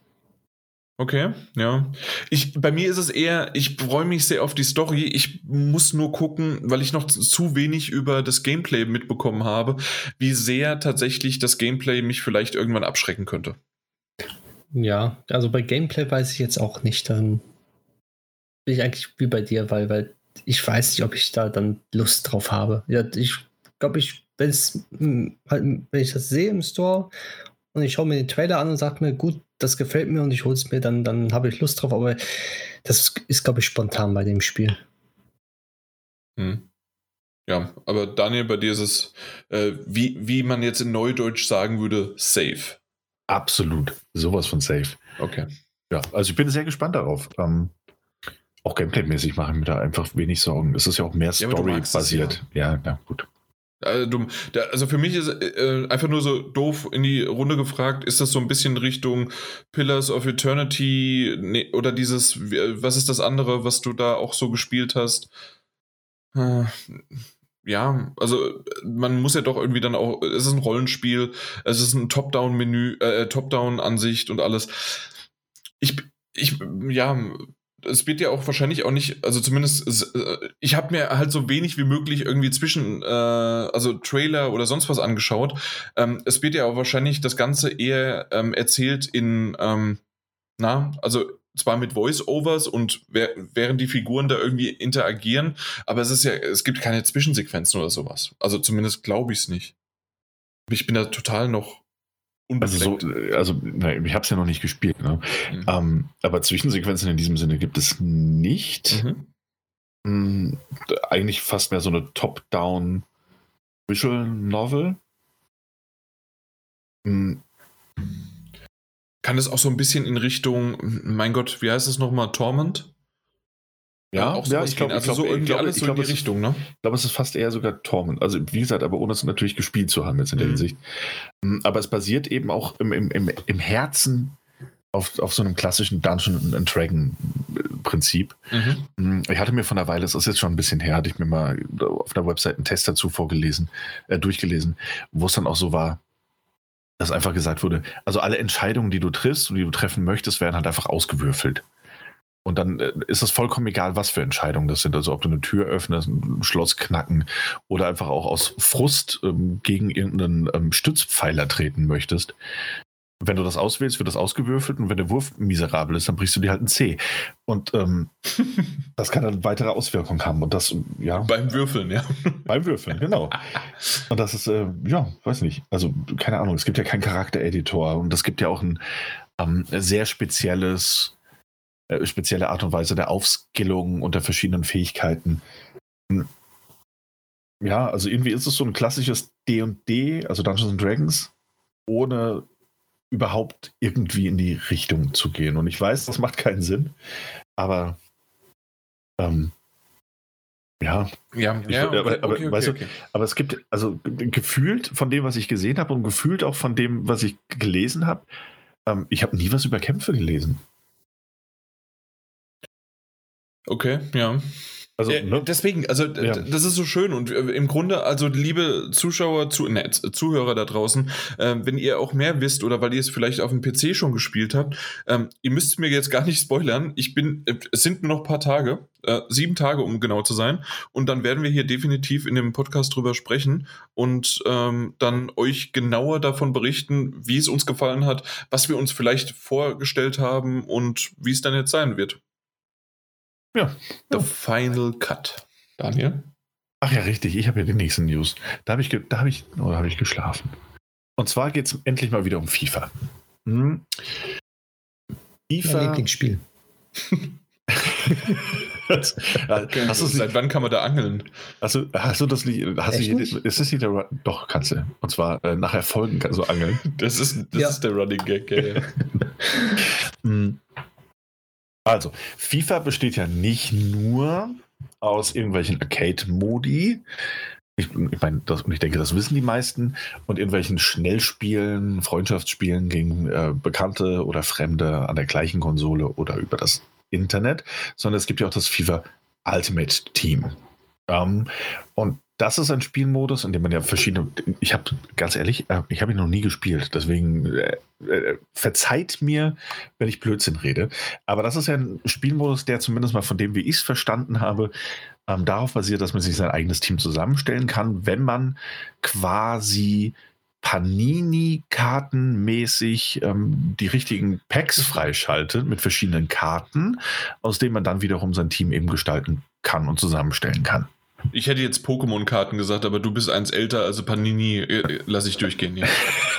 Okay, ja. Ich, bei mir ist es eher, ich freue mich sehr auf die Story. Ich muss nur gucken, weil ich noch zu wenig über das Gameplay mitbekommen habe, wie sehr tatsächlich das Gameplay mich vielleicht irgendwann abschrecken könnte. Ja, also bei Gameplay weiß ich jetzt auch nicht. Dann bin ich eigentlich wie bei dir, weil, weil ich weiß nicht, ob ich da dann Lust drauf habe. Ja, ich glaube, ich, wenn hm, halt, wenn ich das sehe im Store und ich schaue mir den Trailer an und sage mir, gut, das gefällt mir und ich hole es mir, dann, dann habe ich Lust drauf. Aber das ist, glaube ich, spontan bei dem Spiel. Hm. Ja, aber Daniel, bei dir ist es, äh, wie, wie man jetzt in Neudeutsch sagen würde, safe. Absolut. Sowas von safe. Okay. Ja, also ich bin sehr gespannt darauf. Ähm, auch Gameplay-mäßig machen wir da einfach wenig Sorgen. Es ist ja auch mehr Story-basiert. Ja. ja, na gut. Also, also für mich ist äh, einfach nur so doof in die Runde gefragt, ist das so ein bisschen Richtung Pillars of Eternity nee, oder dieses, was ist das andere, was du da auch so gespielt hast? Äh, ja, also man muss ja doch irgendwie dann auch, es ist ein Rollenspiel, es ist ein Top-Down-Menü, äh, Top-Down-Ansicht und alles. Ich, ich, ja, es wird ja auch wahrscheinlich auch nicht, also zumindest, äh, ich habe mir halt so wenig wie möglich irgendwie zwischen, äh, also Trailer oder sonst was angeschaut. Ähm, es wird ja auch wahrscheinlich das Ganze eher ähm, erzählt in, ähm, na, also zwar mit Voice-Overs und während die Figuren da irgendwie interagieren, aber es ist ja, es gibt keine Zwischensequenzen oder sowas. Also zumindest glaube ich es nicht. Ich bin da total noch also, so, also na, ich habe es ja noch nicht gespielt, ne? mhm. ähm, aber Zwischensequenzen in diesem Sinne gibt es nicht. Mhm. Mhm, eigentlich fast mehr so eine Top-Down Visual Novel. Mhm. Kann es auch so ein bisschen in Richtung, mein Gott, wie heißt es nochmal, Torment? Ja, auch ja ich glaube, also glaub, so irgendwie glaub, alles so glaub, in die Richtung, ne? Ich glaube, es ist fast eher sogar Torment. Also, wie gesagt, aber ohne es natürlich gespielt zu haben jetzt in der mhm. Hinsicht. Mm, aber es basiert eben auch im, im, im, im Herzen auf, auf so einem klassischen Dungeon and Dragon Prinzip. Mhm. Mm, ich hatte mir von einer Weile, es ist jetzt schon ein bisschen her, hatte ich mir mal auf der Website einen Test dazu vorgelesen, äh, durchgelesen, wo es dann auch so war, dass einfach gesagt wurde, also alle Entscheidungen, die du triffst und die du treffen möchtest, werden halt einfach ausgewürfelt. Und dann äh, ist es vollkommen egal, was für Entscheidungen das sind. Also ob du eine Tür öffnest, ein Schloss knacken oder einfach auch aus Frust ähm, gegen irgendeinen ähm, Stützpfeiler treten möchtest. Wenn du das auswählst, wird das ausgewürfelt und wenn der Wurf miserabel ist, dann brichst du dir halt ein C. Und ähm, das kann dann weitere Auswirkungen haben. Und das, ja. Beim Würfeln, ja. Beim Würfeln, genau. Und das ist, äh, ja, weiß nicht. Also, keine Ahnung, es gibt ja keinen Charaktereditor und es gibt ja auch ein ähm, sehr spezielles äh, spezielle Art und Weise der Aufskillung und der verschiedenen Fähigkeiten. Hm. Ja, also irgendwie ist es so ein klassisches D&D, also Dungeons and Dragons, ohne überhaupt irgendwie in die Richtung zu gehen. Und ich weiß, das macht keinen Sinn, aber ähm, ja, ja, ich, ja okay, aber, aber, okay, weißt okay, du, aber es gibt, also gefühlt von dem, was ich gesehen habe und gefühlt auch von dem, was ich gelesen habe, ähm, ich habe nie was über Kämpfe gelesen. Okay, ja. Also, ne? Deswegen, also ja. das ist so schön und äh, im Grunde, also liebe Zuschauer, zu, ne, Zuhörer da draußen, äh, wenn ihr auch mehr wisst oder weil ihr es vielleicht auf dem PC schon gespielt habt, ähm, ihr müsst mir jetzt gar nicht spoilern. Ich bin, äh, es sind nur noch ein paar Tage, äh, sieben Tage, um genau zu sein, und dann werden wir hier definitiv in dem Podcast drüber sprechen und ähm, dann euch genauer davon berichten, wie es uns gefallen hat, was wir uns vielleicht vorgestellt haben und wie es dann jetzt sein wird. Ja. The Final Cut. Daniel? Ach ja, richtig, ich habe ja die nächsten News. Da habe ich, da hab ich, oh, hab ich geschlafen. Und zwar geht es endlich mal wieder um FIFA. Hm. FIFA. Mein Lieblingsspiel. hast, hast du Seit wann kann man da angeln? Hast du, hast du das nicht? Hast du jede, ist das nicht der Doch, kannst du. Und zwar äh, nach Erfolgen kannst du angeln. Das ist, das ja. ist der Running Gag, ja. Hm. Also, FIFA besteht ja nicht nur aus irgendwelchen Arcade-Modi. Ich, ich meine, das, und ich denke, das wissen die meisten. Und irgendwelchen Schnellspielen, Freundschaftsspielen gegen äh, Bekannte oder Fremde an der gleichen Konsole oder über das Internet, sondern es gibt ja auch das FIFA Ultimate Team. Ähm, und das ist ein Spielmodus, in dem man ja verschiedene. Ich habe ganz ehrlich, äh, ich habe ihn noch nie gespielt, deswegen äh, äh, verzeiht mir, wenn ich Blödsinn rede. Aber das ist ja ein Spielmodus, der zumindest mal von dem, wie ich es verstanden habe, ähm, darauf basiert, dass man sich sein eigenes Team zusammenstellen kann, wenn man quasi Panini-Kartenmäßig ähm, die richtigen Packs freischaltet mit verschiedenen Karten, aus denen man dann wiederum sein Team eben gestalten kann und zusammenstellen kann. Ich hätte jetzt Pokémon-Karten gesagt, aber du bist eins älter, also Panini äh, äh lasse ich durchgehen.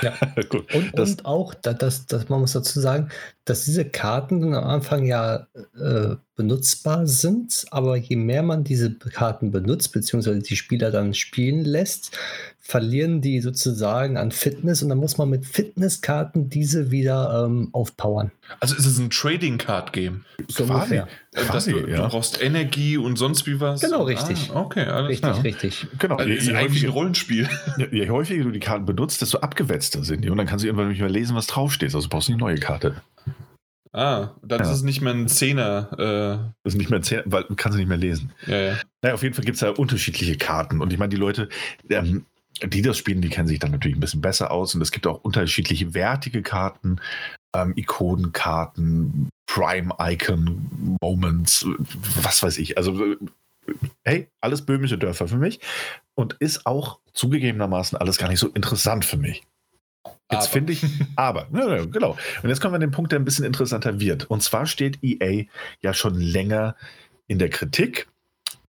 Ja, ja. Gut, und, und, auch, das, das, man muss dazu sagen, dass diese Karten am Anfang ja äh, benutzbar sind, aber je mehr man diese Karten benutzt, beziehungsweise die Spieler dann spielen lässt, verlieren die sozusagen an Fitness und dann muss man mit Fitnesskarten diese wieder ähm, aufpowern. Also ist es ein Trading Card Game? So ungefähr. Quasi, du, ja. du, brauchst Energie und sonst wie was? Genau, richtig. Ah, okay, alles Richtig, klar. richtig. Genau. Also ist eigentlich ein Rollenspiel. Je, je, häufiger du die Karten benutzt, desto abgewetzter sind die und dann kannst du irgendwann nicht mehr lesen, was draufsteht. Also brauchst du eine neue Karte. Ah, dann ja. ist es nicht mehr ein Zehner. Äh. Das ist nicht mehr ein Zehner, weil du kannst nicht mehr lesen. Ja, ja. Naja, auf jeden Fall gibt es da unterschiedliche Karten. Und ich meine, die Leute, ähm, die das spielen, die kennen sich dann natürlich ein bisschen besser aus. Und es gibt auch unterschiedliche wertige Karten, ähm, Ikonenkarten, Prime-Icon-Moments, was weiß ich. Also, hey, alles böhmische Dörfer für mich. Und ist auch zugegebenermaßen alles gar nicht so interessant für mich. Jetzt finde ich, aber, ja, genau. Und jetzt kommen wir an den Punkt, der ein bisschen interessanter wird. Und zwar steht EA ja schon länger in der Kritik,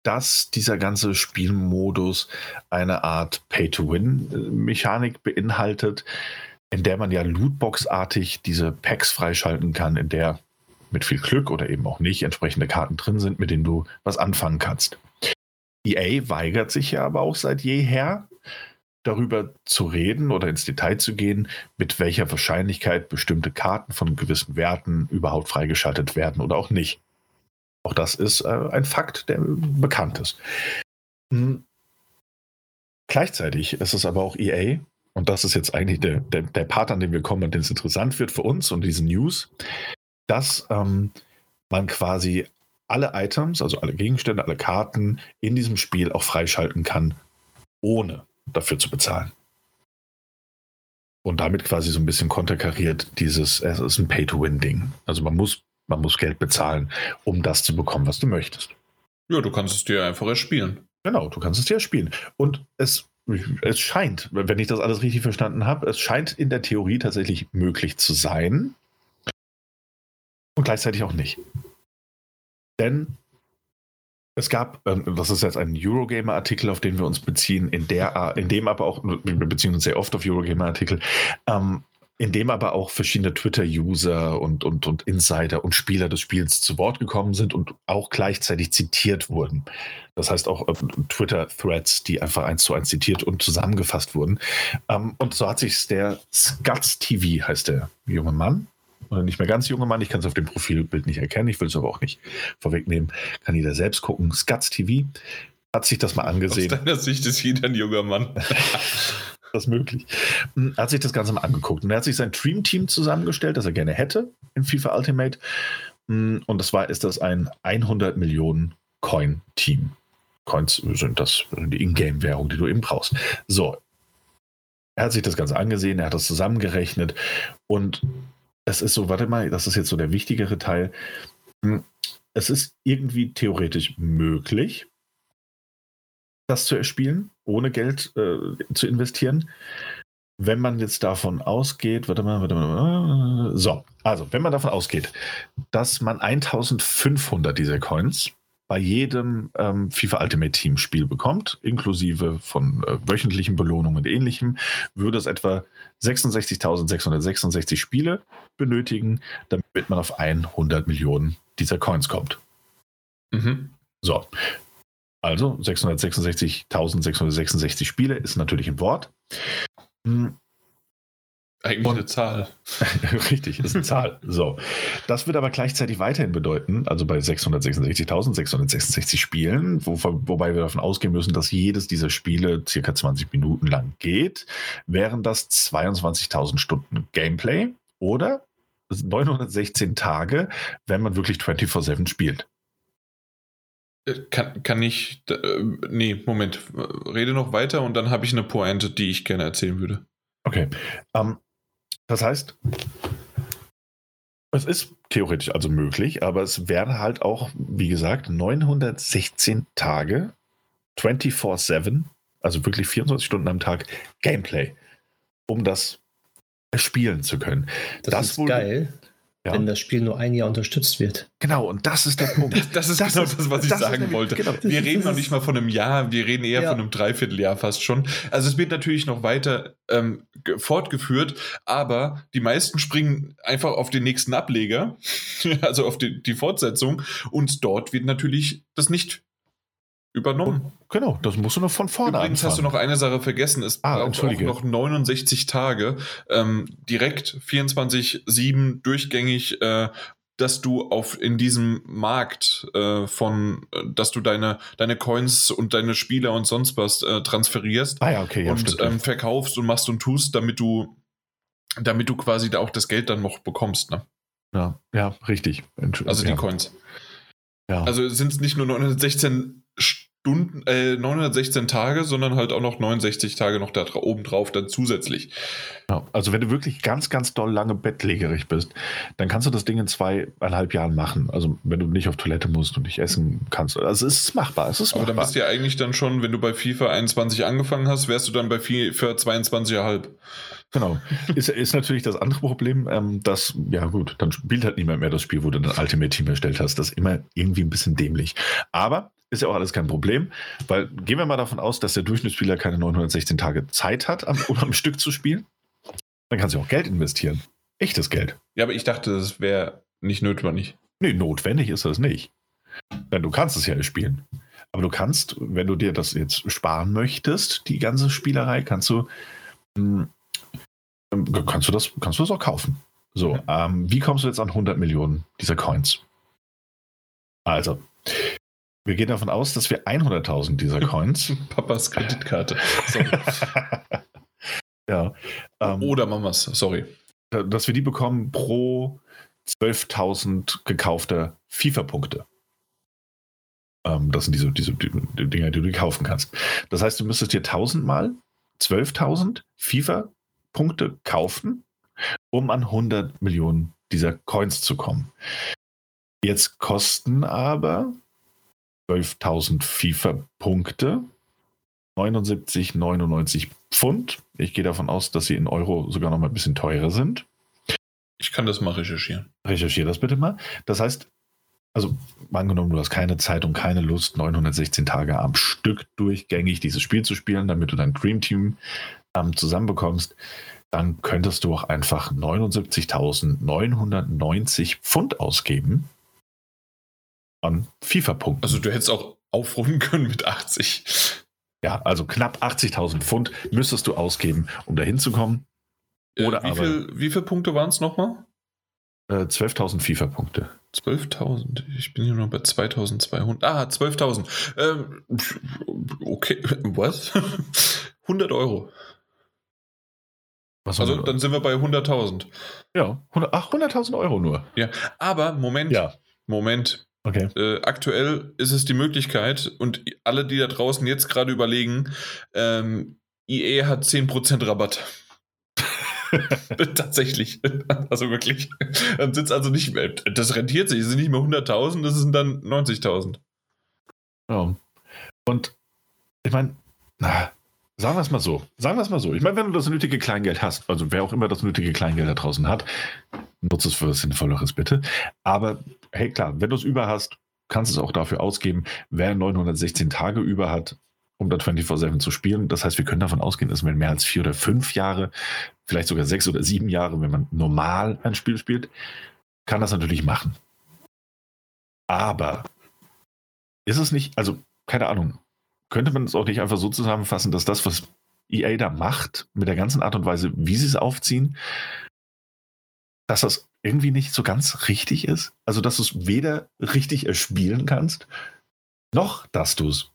dass dieser ganze Spielmodus eine Art Pay-to-Win-Mechanik beinhaltet, in der man ja Lootbox-artig diese Packs freischalten kann, in der mit viel Glück oder eben auch nicht entsprechende Karten drin sind, mit denen du was anfangen kannst. EA weigert sich ja aber auch seit jeher, darüber zu reden oder ins Detail zu gehen, mit welcher Wahrscheinlichkeit bestimmte Karten von gewissen Werten überhaupt freigeschaltet werden oder auch nicht. Auch das ist äh, ein Fakt, der bekannt ist. Hm. Gleichzeitig ist es aber auch EA, und das ist jetzt eigentlich der, der, der Part, an dem wir kommen, an dem es interessant wird für uns und diese News, dass ähm, man quasi alle Items, also alle Gegenstände, alle Karten in diesem Spiel auch freischalten kann, ohne dafür zu bezahlen. Und damit quasi so ein bisschen konterkariert dieses, es ist ein Pay-to-Win-Ding. Also man muss, man muss Geld bezahlen, um das zu bekommen, was du möchtest. Ja, du kannst es dir einfach erspielen. Genau, du kannst es dir erspielen. Und es, es scheint, wenn ich das alles richtig verstanden habe, es scheint in der Theorie tatsächlich möglich zu sein. Und gleichzeitig auch nicht. Denn es gab, ähm, das ist jetzt ein Eurogamer-Artikel, auf den wir uns beziehen, in, der, in dem aber auch, wir beziehen uns sehr oft auf Eurogamer-Artikel, ähm, in dem aber auch verschiedene Twitter-User und, und, und Insider und Spieler des Spiels zu Wort gekommen sind und auch gleichzeitig zitiert wurden. Das heißt auch äh, Twitter-Threads, die einfach eins zu eins zitiert und zusammengefasst wurden. Ähm, und so hat sich der Scuts TV, heißt der junge Mann, oder nicht mehr ganz junge Mann, ich kann es auf dem Profilbild nicht erkennen, ich will es aber auch nicht vorwegnehmen, kann jeder selbst gucken. Scuts TV hat sich das mal angesehen. Aus deiner Sicht ist jeder ein junger Mann. das möglich. Hm, er hat sich das Ganze mal angeguckt und er hat sich sein Dream-Team zusammengestellt, das er gerne hätte in FIFA Ultimate. Hm, und das war, ist das ein 100 Millionen Coin-Team. Coins sind das die Ingame-Währung, die du eben brauchst. So. Er hat sich das Ganze angesehen, er hat das zusammengerechnet und es ist so, warte mal, das ist jetzt so der wichtigere Teil. Hm, es ist irgendwie theoretisch möglich, das zu erspielen, ohne Geld äh, zu investieren. Wenn man jetzt davon ausgeht, warte mal, warte mal, so, also wenn man davon ausgeht, dass man 1500 dieser Coins bei jedem ähm, FIFA Ultimate Team Spiel bekommt, inklusive von äh, wöchentlichen Belohnungen und ähnlichem, würde es etwa 66.666 Spiele benötigen, damit man auf 100 Millionen dieser Coins kommt. Mhm. So. Also 666.666 Spiele ist natürlich ein Wort. Hm. Eigentlich und, eine Zahl. Richtig, ist eine Zahl. So. Das wird aber gleichzeitig weiterhin bedeuten, also bei 666.666 Spielen, wo, wobei wir davon ausgehen müssen, dass jedes dieser Spiele circa 20 Minuten lang geht, wären das 22.000 Stunden Gameplay oder 916 Tage, wenn man wirklich 24-7 spielt. Äh, kann, kann ich. Äh, nee, Moment. Rede noch weiter und dann habe ich eine Pointe, die ich gerne erzählen würde. Okay. Um, ähm, das heißt, es ist theoretisch also möglich, aber es wäre halt auch, wie gesagt, 916 Tage, 24-7, also wirklich 24 Stunden am Tag Gameplay, um das spielen zu können. Das, das ist wohl, geil ja. wenn das Spiel nur ein Jahr unterstützt wird. Genau, und das ist der Punkt. Das, das ist das genau ist, das, was ich sagen nämlich, wollte. Genau, wir reden noch nicht mal von einem Jahr, wir reden eher ja. von einem Dreivierteljahr fast schon. Also es wird natürlich noch weiter ähm, fortgeführt, aber die meisten springen einfach auf den nächsten Ableger, also auf die, die Fortsetzung, und dort wird natürlich das nicht übernommen. Genau, das musst du noch von vorne Übrigens anfangen. hast du noch eine Sache vergessen. Es ah, braucht auch noch 69 Tage, ähm, direkt 24-7 durchgängig, äh, dass du auf in diesem Markt äh, von, äh, dass du deine, deine Coins und deine Spieler und sonst was äh, transferierst ah, ja, okay, ja, und ähm, verkaufst und machst und tust, damit du, damit du quasi da auch das Geld dann noch bekommst. Ne? Ja, ja, richtig. Also die Coins. Ja. Also sind es nicht nur 916 Stunden, äh, 916 Tage, sondern halt auch noch 69 Tage noch da oben drauf dann zusätzlich. Ja, also wenn du wirklich ganz, ganz doll lange bettlägerig bist, dann kannst du das Ding in zweieinhalb Jahren machen. Also wenn du nicht auf Toilette musst und nicht essen kannst. Also es ist machbar. Es ist Aber machbar. dann bist du ja eigentlich dann schon, wenn du bei FIFA 21 angefangen hast, wärst du dann bei FIFA 22,5. Genau. Ist, ist natürlich das andere Problem, ähm, dass, ja gut, dann spielt halt niemand mehr das Spiel, wo du ein Ultimate Team erstellt hast. Das ist immer irgendwie ein bisschen dämlich. Aber ist ja auch alles kein Problem, weil gehen wir mal davon aus, dass der Durchschnittsspieler keine 916 Tage Zeit hat, am, um am Stück zu spielen. Dann kannst du auch Geld investieren. Echtes Geld. Ja, aber ich dachte, das wäre nicht notwendig. Nee, notwendig ist das nicht. Denn du kannst es ja spielen. Aber du kannst, wenn du dir das jetzt sparen möchtest, die ganze Spielerei, kannst du, mh, hm, kannst du das, kannst du das auch kaufen. So, ähm, wie kommst du jetzt an 100 Millionen dieser Coins? Also, wir gehen davon aus, dass wir 100.000 dieser Coins. Papas Kreditkarte. ja. Ähm, Oder Mamas, sorry. Dass wir die bekommen pro 12.000 gekaufte FIFA-Punkte. Ähm, das sind diese, diese die, die Dinger, die du kaufen kannst. Das heißt, du müsstest dir 1000 mal 12.000 FIFA-Punkte kaufen, um an 100 Millionen dieser Coins zu kommen. Jetzt kosten aber 12.000 FIFA-Punkte, 79,99 Pfund. Ich gehe davon aus, dass sie in Euro sogar noch mal ein bisschen teurer sind. Ich kann das mal recherchieren. Recherchiere das bitte mal. Das heißt, also angenommen, du hast keine Zeit und keine Lust, 916 Tage am Stück durchgängig dieses Spiel zu spielen, damit du dein Dream Team ähm, zusammenbekommst, dann könntest du auch einfach 79.990 Pfund ausgeben an FIFA-Punkten. Also du hättest auch aufrufen können mit 80. Ja, also knapp 80.000 Pfund müsstest du ausgeben, um da hinzukommen. Äh, Oder wie, viel, wie viele Punkte waren es nochmal? Äh, 12.000 FIFA-Punkte. 12.000. Ich bin hier noch bei 2.200. Ah, 12.000. Ähm, okay, was? 100 Euro. Was also dann sind wir bei 100.000. Ja, 100, ach, 100.000 Euro nur. Ja, aber Moment, ja. Moment. Okay. Äh, aktuell ist es die Möglichkeit und alle, die da draußen jetzt gerade überlegen, ähm, IE hat 10% Rabatt. Tatsächlich. Also wirklich. Dann sind es also nicht mehr, das rentiert sich, es sind nicht mehr 100.000, das sind dann 90.000. Ja. Und ich meine, sagen wir es mal so, sagen wir es mal so. Ich meine, wenn du das nötige Kleingeld hast, also wer auch immer das nötige Kleingeld da draußen hat, nutze es für was Sinnvolleres bitte. Aber hey, klar, wenn du es über hast, kannst es auch dafür ausgeben, wer 916 Tage über hat, um da 24-7 zu spielen. Das heißt, wir können davon ausgehen, dass man mehr als vier oder fünf Jahre, vielleicht sogar sechs oder sieben Jahre, wenn man normal ein Spiel spielt, kann das natürlich machen. Aber ist es nicht, also keine Ahnung, könnte man es auch nicht einfach so zusammenfassen, dass das, was EA da macht, mit der ganzen Art und Weise, wie sie es aufziehen, dass das irgendwie nicht so ganz richtig ist? Also, dass du es weder richtig erspielen kannst, noch dass du es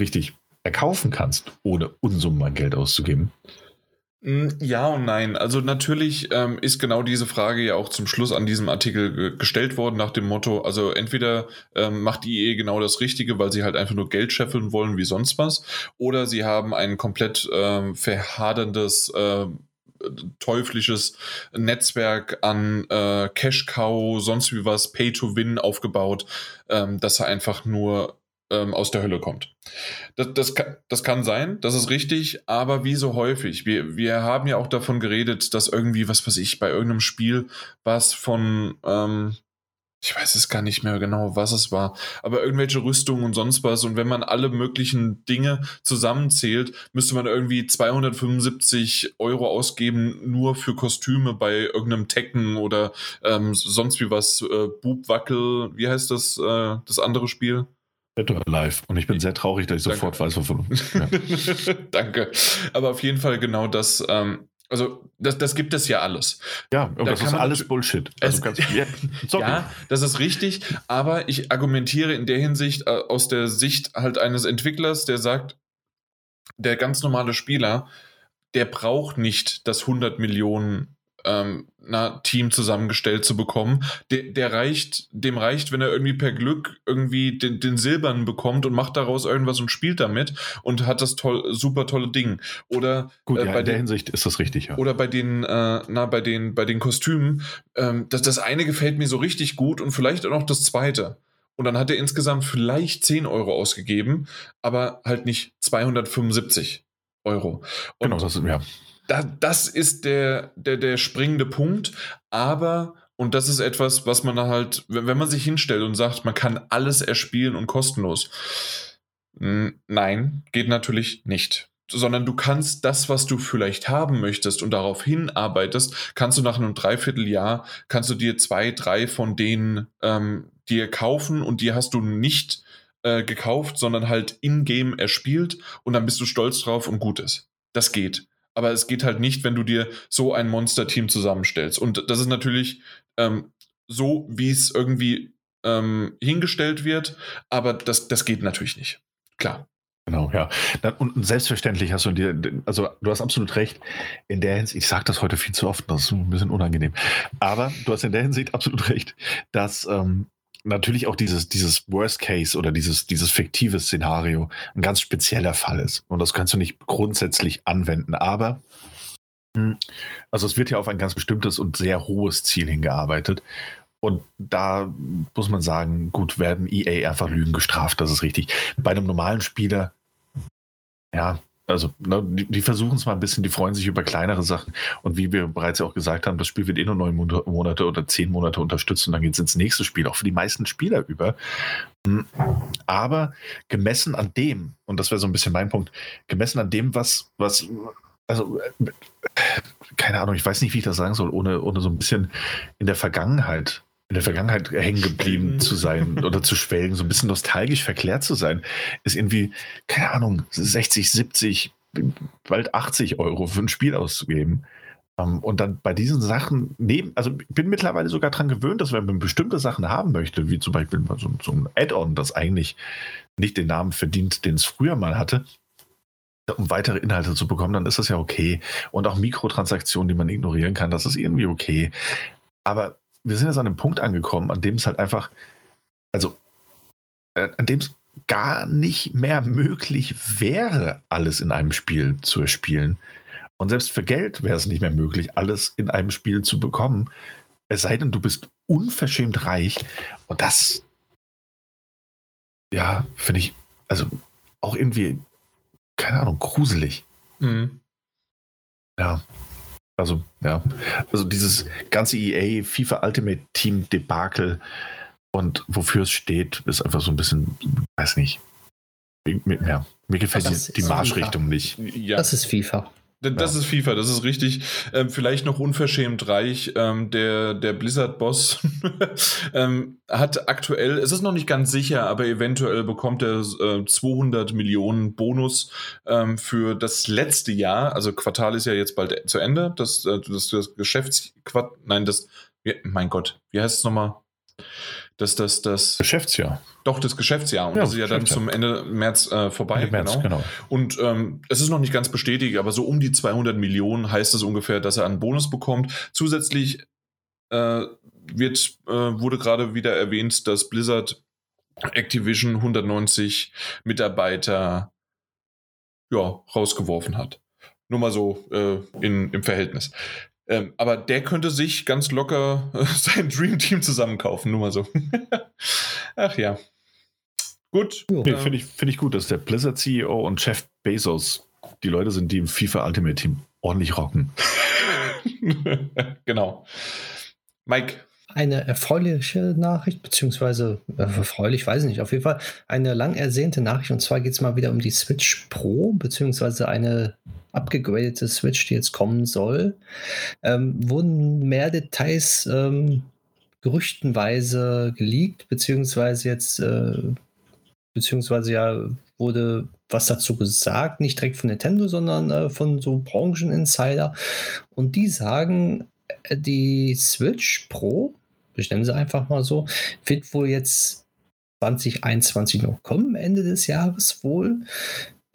richtig erkaufen kannst, ohne Unsummen an Geld auszugeben? Hm, ja und nein. Also natürlich ähm, ist genau diese Frage ja auch zum Schluss an diesem Artikel gestellt worden nach dem Motto, also entweder ähm, macht die IE genau das Richtige, weil sie halt einfach nur Geld scheffeln wollen wie sonst was, oder sie haben ein komplett ähm, verhaderndes äh, teuflisches Netzwerk an äh, Cash Cow, sonst wie was, Pay to Win aufgebaut, ähm, dass er einfach nur ähm, aus der Hölle kommt. Das, das, kann, das kann sein, das ist richtig, aber wie so häufig. Wir, wir haben ja auch davon geredet, dass irgendwie, was weiß ich, bei irgendeinem Spiel, was von, ähm, ich weiß es gar nicht mehr genau, was es war, aber irgendwelche Rüstungen und sonst was. Und wenn man alle möglichen Dinge zusammenzählt, müsste man irgendwie 275 Euro ausgeben, nur für Kostüme bei irgendeinem Tekken oder ähm, sonst wie was. Äh, Bubwackel, wie heißt das, äh, das andere Spiel? Alive. Und ich bin sehr traurig, dass ich Danke. sofort weiß, wovon. Ja. Danke. Aber auf jeden Fall genau das. Ähm, also, das, das gibt es ja alles. Ja, da das ist alles Bullshit. Also ganz, ja, ja, das ist richtig. Aber ich argumentiere in der Hinsicht äh, aus der Sicht halt eines Entwicklers, der sagt, der ganz normale Spieler, der braucht nicht das 100 Millionen ähm, na, Team zusammengestellt zu bekommen. Der, der reicht, dem reicht, wenn er irgendwie per Glück irgendwie den, den Silbernen bekommt und macht daraus irgendwas und spielt damit und hat das toll, super tolle Ding. Oder Gut, äh, ja, bei in der Hinsicht ist das richtig, ja. Oder bei den, äh, na, bei den, bei den Kostümen, ähm, das, das eine gefällt mir so richtig gut und vielleicht auch noch das zweite. Und dann hat er insgesamt vielleicht 10 Euro ausgegeben, aber halt nicht 275 Euro. Und genau, das ist, ja da, das ist der, der, der springende Punkt. Aber, und das ist etwas, was man halt, wenn man sich hinstellt und sagt, man kann alles erspielen und kostenlos. Nein, geht natürlich nicht sondern du kannst das, was du vielleicht haben möchtest und darauf hinarbeitest, kannst du nach einem Dreivierteljahr, kannst du dir zwei, drei von denen ähm, dir kaufen und die hast du nicht äh, gekauft, sondern halt in-game erspielt und dann bist du stolz drauf und gut ist. Das geht aber es geht halt nicht, wenn du dir so ein Monster-Team zusammenstellst. Und das ist natürlich ähm, so, wie es irgendwie ähm, hingestellt wird, aber das, das geht natürlich nicht. Klar. Genau, ja. Und selbstverständlich hast du dir, also du hast absolut recht, in der Hinsicht, ich sage das heute viel zu oft, das ist ein bisschen unangenehm, aber du hast in der Hinsicht absolut recht, dass ähm, natürlich auch dieses, dieses Worst Case oder dieses, dieses fiktive Szenario ein ganz spezieller Fall ist. Und das kannst du nicht grundsätzlich anwenden. Aber, hm, also es wird ja auf ein ganz bestimmtes und sehr hohes Ziel hingearbeitet. Und da muss man sagen, gut, werden EA einfach Lügen gestraft, das ist richtig. Bei einem normalen Spieler, ja, also ne, die, die versuchen es mal ein bisschen, die freuen sich über kleinere Sachen. Und wie wir bereits auch gesagt haben, das Spiel wird eh nur neun Monate oder zehn Monate unterstützt und dann geht es ins nächste Spiel, auch für die meisten Spieler über. Hm, aber gemessen an dem, und das wäre so ein bisschen mein Punkt, gemessen an dem, was, was, also keine Ahnung, ich weiß nicht, wie ich das sagen soll, ohne, ohne so ein bisschen in der Vergangenheit in der Vergangenheit hängen geblieben zu sein oder zu schwelgen, so ein bisschen nostalgisch verklärt zu sein, ist irgendwie, keine Ahnung, 60, 70, bald 80 Euro für ein Spiel auszugeben. Ähm, und dann bei diesen Sachen neben, also ich bin mittlerweile sogar daran gewöhnt, dass wenn man bestimmte Sachen haben möchte, wie zum Beispiel so, so ein Add-on, das eigentlich nicht den Namen verdient, den es früher mal hatte, um weitere Inhalte zu bekommen, dann ist das ja okay. Und auch Mikrotransaktionen, die man ignorieren kann, das ist irgendwie okay. Aber wir sind jetzt an einem Punkt angekommen, an dem es halt einfach, also äh, an dem es gar nicht mehr möglich wäre, alles in einem Spiel zu erspielen. Und selbst für Geld wäre es nicht mehr möglich, alles in einem Spiel zu bekommen. Es sei denn, du bist unverschämt reich. Und das, ja, finde ich, also auch irgendwie, keine Ahnung, gruselig. Mhm. Ja. Also, ja. Also dieses ganze EA FIFA Ultimate Team Debakel Und wofür es steht, ist einfach so ein bisschen, weiß nicht. Ja, mir gefällt die, die Marschrichtung nicht. Ja. Das ist FIFA. Das ja. ist FIFA, das ist richtig. Ähm, vielleicht noch unverschämt reich. Ähm, der der Blizzard-Boss ähm, hat aktuell, es ist noch nicht ganz sicher, aber eventuell bekommt er äh, 200 Millionen Bonus ähm, für das letzte Jahr. Also Quartal ist ja jetzt bald zu Ende. Das, äh, das, das Geschäftsquart, nein, das, mein Gott, wie heißt es nochmal? Dass das, das Geschäftsjahr. Doch, das Geschäftsjahr. Und ja, das ist ja dann zum Ende März äh, vorbei. Ende März, genau. genau. Und ähm, es ist noch nicht ganz bestätigt, aber so um die 200 Millionen heißt es ungefähr, dass er einen Bonus bekommt. Zusätzlich äh, wird, äh, wurde gerade wieder erwähnt, dass Blizzard Activision 190 Mitarbeiter ja, rausgeworfen hat. Nur mal so äh, in, im Verhältnis. Ähm, aber der könnte sich ganz locker äh, sein Dream Team zusammenkaufen, nur mal so. Ach ja. Gut. Nee, ähm, Finde ich, find ich gut, dass der Blizzard CEO und Jeff Bezos die Leute sind, die im FIFA Ultimate Team ordentlich rocken. genau. Mike. Eine erfreuliche Nachricht, beziehungsweise äh, erfreulich, weiß ich nicht, auf jeden Fall eine lang ersehnte Nachricht. Und zwar geht es mal wieder um die Switch Pro, beziehungsweise eine abgegradete Switch, die jetzt kommen soll, ähm, wurden mehr Details ähm, gerüchtenweise geleakt, beziehungsweise jetzt, äh, beziehungsweise ja, wurde was dazu gesagt, nicht direkt von Nintendo, sondern äh, von so Brancheninsider. Und die sagen, äh, die Switch Pro, ich nenne sie einfach mal so, wird wohl jetzt 2021 noch kommen, Ende des Jahres wohl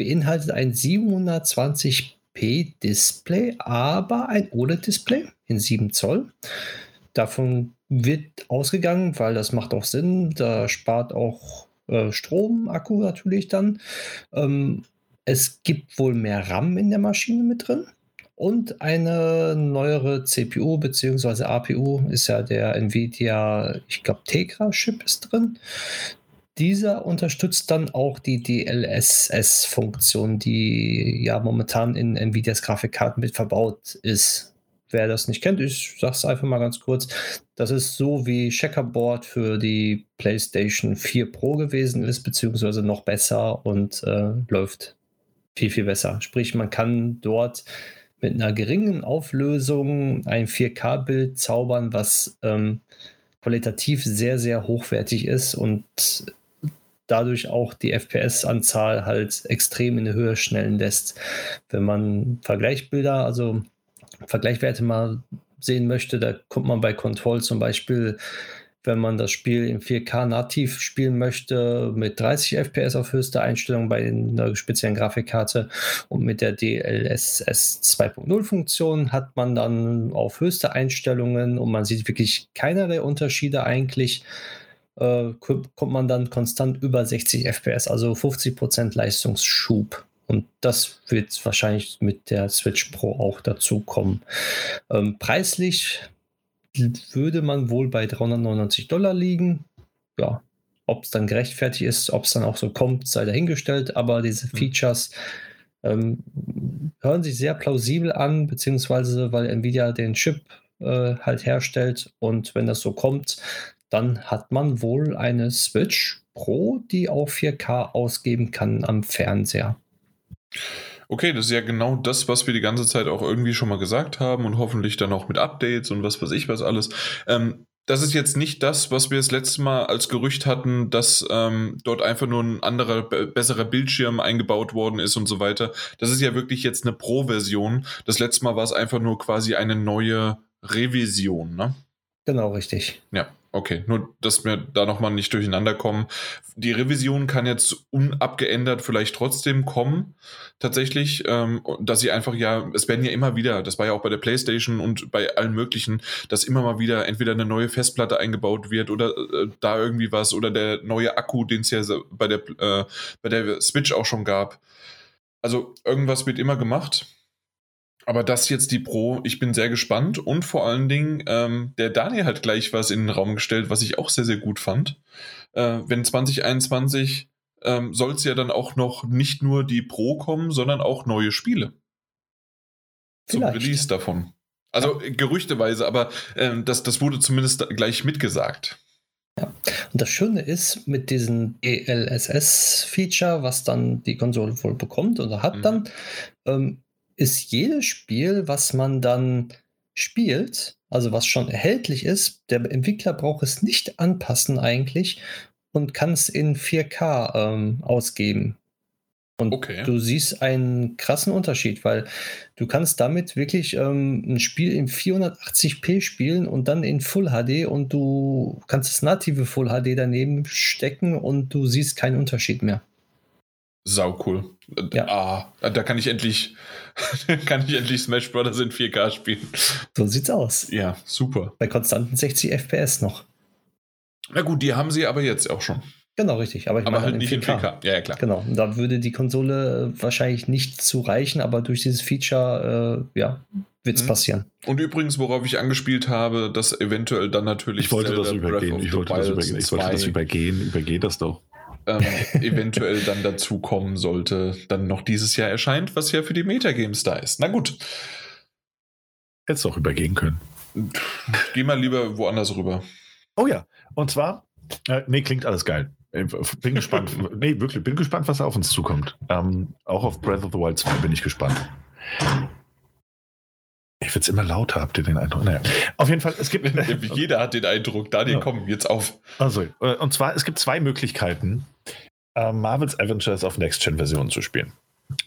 beinhaltet ein 720p Display, aber ein OLED-Display in 7 Zoll. Davon wird ausgegangen, weil das macht auch Sinn. Da spart auch äh, Strom, Akku natürlich dann. Ähm, es gibt wohl mehr RAM in der Maschine mit drin und eine neuere CPU bzw. APU ist ja der Nvidia, ich glaube Tegra-Chip ist drin. Dieser unterstützt dann auch die DLSS-Funktion, die ja momentan in Nvidias Grafikkarten mit verbaut ist. Wer das nicht kennt, ich sage es einfach mal ganz kurz. Das ist so wie Checkerboard für die PlayStation 4 Pro gewesen ist, beziehungsweise noch besser und äh, läuft viel, viel besser. Sprich, man kann dort mit einer geringen Auflösung ein 4K-Bild zaubern, was ähm, qualitativ sehr, sehr hochwertig ist und dadurch auch die FPS-Anzahl halt extrem in die Höhe schnellen lässt. Wenn man Vergleichsbilder, also Vergleichwerte mal sehen möchte, da kommt man bei Control zum Beispiel, wenn man das Spiel in 4K nativ spielen möchte, mit 30 FPS auf höchster Einstellung bei einer speziellen Grafikkarte und mit der DLSS 2.0 Funktion hat man dann auf höchste Einstellungen und man sieht wirklich keinerlei Unterschiede eigentlich äh, kommt man dann konstant über 60 FPS, also 50% Leistungsschub. Und das wird wahrscheinlich mit der Switch Pro auch dazu kommen. Ähm, preislich würde man wohl bei 399 Dollar liegen. Ja, ob es dann gerechtfertigt ist, ob es dann auch so kommt, sei dahingestellt. Aber diese hm. Features ähm, hören sich sehr plausibel an, beziehungsweise weil Nvidia den Chip äh, halt herstellt. Und wenn das so kommt, dann hat man wohl eine Switch Pro, die auch 4K ausgeben kann am Fernseher. Okay, das ist ja genau das, was wir die ganze Zeit auch irgendwie schon mal gesagt haben und hoffentlich dann auch mit Updates und was weiß ich was alles. Ähm, das ist jetzt nicht das, was wir das letzte Mal als Gerücht hatten, dass ähm, dort einfach nur ein anderer, besserer Bildschirm eingebaut worden ist und so weiter. Das ist ja wirklich jetzt eine Pro-Version. Das letzte Mal war es einfach nur quasi eine neue Revision, ne? Genau, richtig. Ja, okay. Nur, dass wir da nochmal nicht durcheinander kommen. Die Revision kann jetzt unabgeändert vielleicht trotzdem kommen. Tatsächlich, ähm, dass sie einfach ja, es werden ja immer wieder, das war ja auch bei der PlayStation und bei allen möglichen, dass immer mal wieder entweder eine neue Festplatte eingebaut wird oder äh, da irgendwie was oder der neue Akku, den es ja bei der, äh, bei der Switch auch schon gab. Also irgendwas wird immer gemacht. Aber das jetzt die Pro, ich bin sehr gespannt und vor allen Dingen, ähm, der Daniel hat gleich was in den Raum gestellt, was ich auch sehr, sehr gut fand. Äh, wenn 2021 ähm, soll es ja dann auch noch nicht nur die Pro kommen, sondern auch neue Spiele. Vielleicht. Zum Release davon. Also ja. gerüchteweise, aber ähm, das, das wurde zumindest gleich mitgesagt. Ja. Und das Schöne ist, mit diesem ELSS-Feature, was dann die Konsole wohl bekommt oder hat mhm. dann, ähm, ist jedes Spiel, was man dann spielt, also was schon erhältlich ist, der Entwickler braucht es nicht anpassen eigentlich und kann es in 4K ähm, ausgeben. Und okay. du siehst einen krassen Unterschied, weil du kannst damit wirklich ähm, ein Spiel in 480p spielen und dann in Full HD und du kannst das native Full HD daneben stecken und du siehst keinen Unterschied mehr. Sau cool. Ja. Ah, da kann ich endlich, kann ich endlich Smash Bros. in 4K spielen. So sieht's aus. Ja, super. Bei konstanten 60 FPS noch. Na gut, die haben sie aber jetzt auch schon. Genau, richtig. Aber, aber halt nicht 4K. in 4K. Ja, ja, klar. Genau. Da würde die Konsole äh, wahrscheinlich nicht zu reichen, aber durch dieses Feature, äh, ja, wird es mhm. passieren. Und übrigens, worauf ich angespielt habe, dass eventuell dann natürlich. Ich wollte das übergehen. Ich wollte das übergehen. Ich wollte das übergehen. Übergeh das doch. Ähm, eventuell dann dazu kommen sollte, dann noch dieses Jahr erscheint, was ja für die Metagames da ist. Na gut. Hättest du auch übergehen können. Geh mal lieber woanders rüber. Oh ja, und zwar, äh, nee, klingt alles geil. Äh, bin gespannt. nee, wirklich, bin gespannt, was auf uns zukommt. Ähm, auch auf Breath of the Wild 2 bin ich gespannt. Ich würde es immer lauter, habt ihr den Eindruck? Naja. Auf jeden Fall, es gibt. Jeder hat den Eindruck. Daniel, ja. komm, jetzt auf. Also, äh, und zwar, es gibt zwei Möglichkeiten, äh, Marvel's Avengers auf Next-Gen-Versionen zu spielen.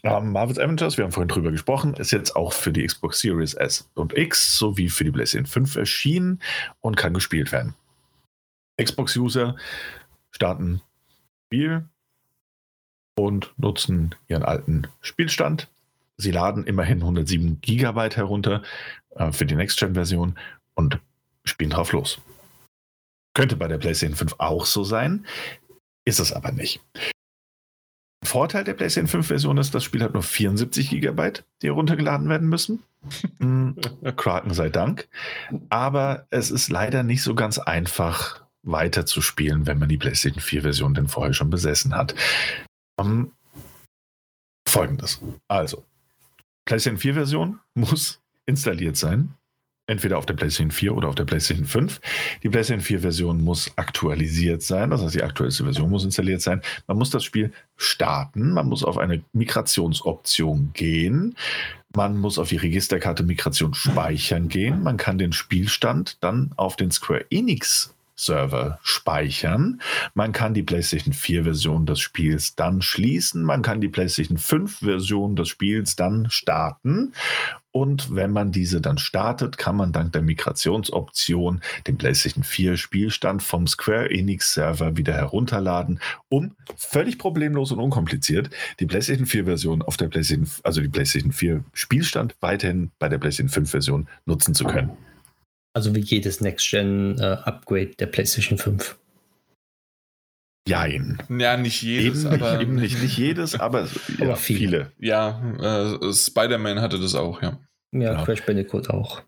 Ähm, Marvel's Avengers, wir haben vorhin drüber gesprochen, ist jetzt auch für die Xbox Series S und X sowie für die PlayStation 5 erschienen und kann gespielt werden. Xbox-User starten Spiel und nutzen ihren alten Spielstand. Sie laden immerhin 107 Gigabyte herunter äh, für die Next-Gen-Version und spielen drauf los. Könnte bei der PlayStation 5 auch so sein, ist es aber nicht. Vorteil der PlayStation 5 Version ist, das Spiel hat nur 74 Gigabyte, die heruntergeladen werden müssen. Hm, Kraken sei Dank. Aber es ist leider nicht so ganz einfach, weiterzuspielen, wenn man die PlayStation 4 Version denn vorher schon besessen hat. Um, Folgendes. Also, PlayStation 4 Version muss installiert sein. Entweder auf der PlayStation 4 oder auf der PlayStation 5. Die PlayStation 4 Version muss aktualisiert sein, das heißt, die aktuellste Version muss installiert sein. Man muss das Spiel starten, man muss auf eine Migrationsoption gehen, man muss auf die Registerkarte Migration speichern gehen, man kann den Spielstand dann auf den Square Enix Server speichern. Man kann die PlayStation 4 Version des Spiels dann schließen. Man kann die PlayStation 5 Version des Spiels dann starten. Und wenn man diese dann startet, kann man dank der Migrationsoption den PlayStation 4 Spielstand vom Square Enix Server wieder herunterladen, um völlig problemlos und unkompliziert die PlayStation 4 Version auf der PlayStation, also die PlayStation 4 Spielstand weiterhin bei der PlayStation 5 Version nutzen zu können. Also wie jedes Next-Gen-Upgrade äh, der PlayStation 5. Jein. Ja, nicht jedes, eben, aber. Eben nicht, nicht jedes, aber, aber ja, viele. Ja, äh, Spider-Man hatte das auch, ja. Ja, ja. Crash Bandicoot auch.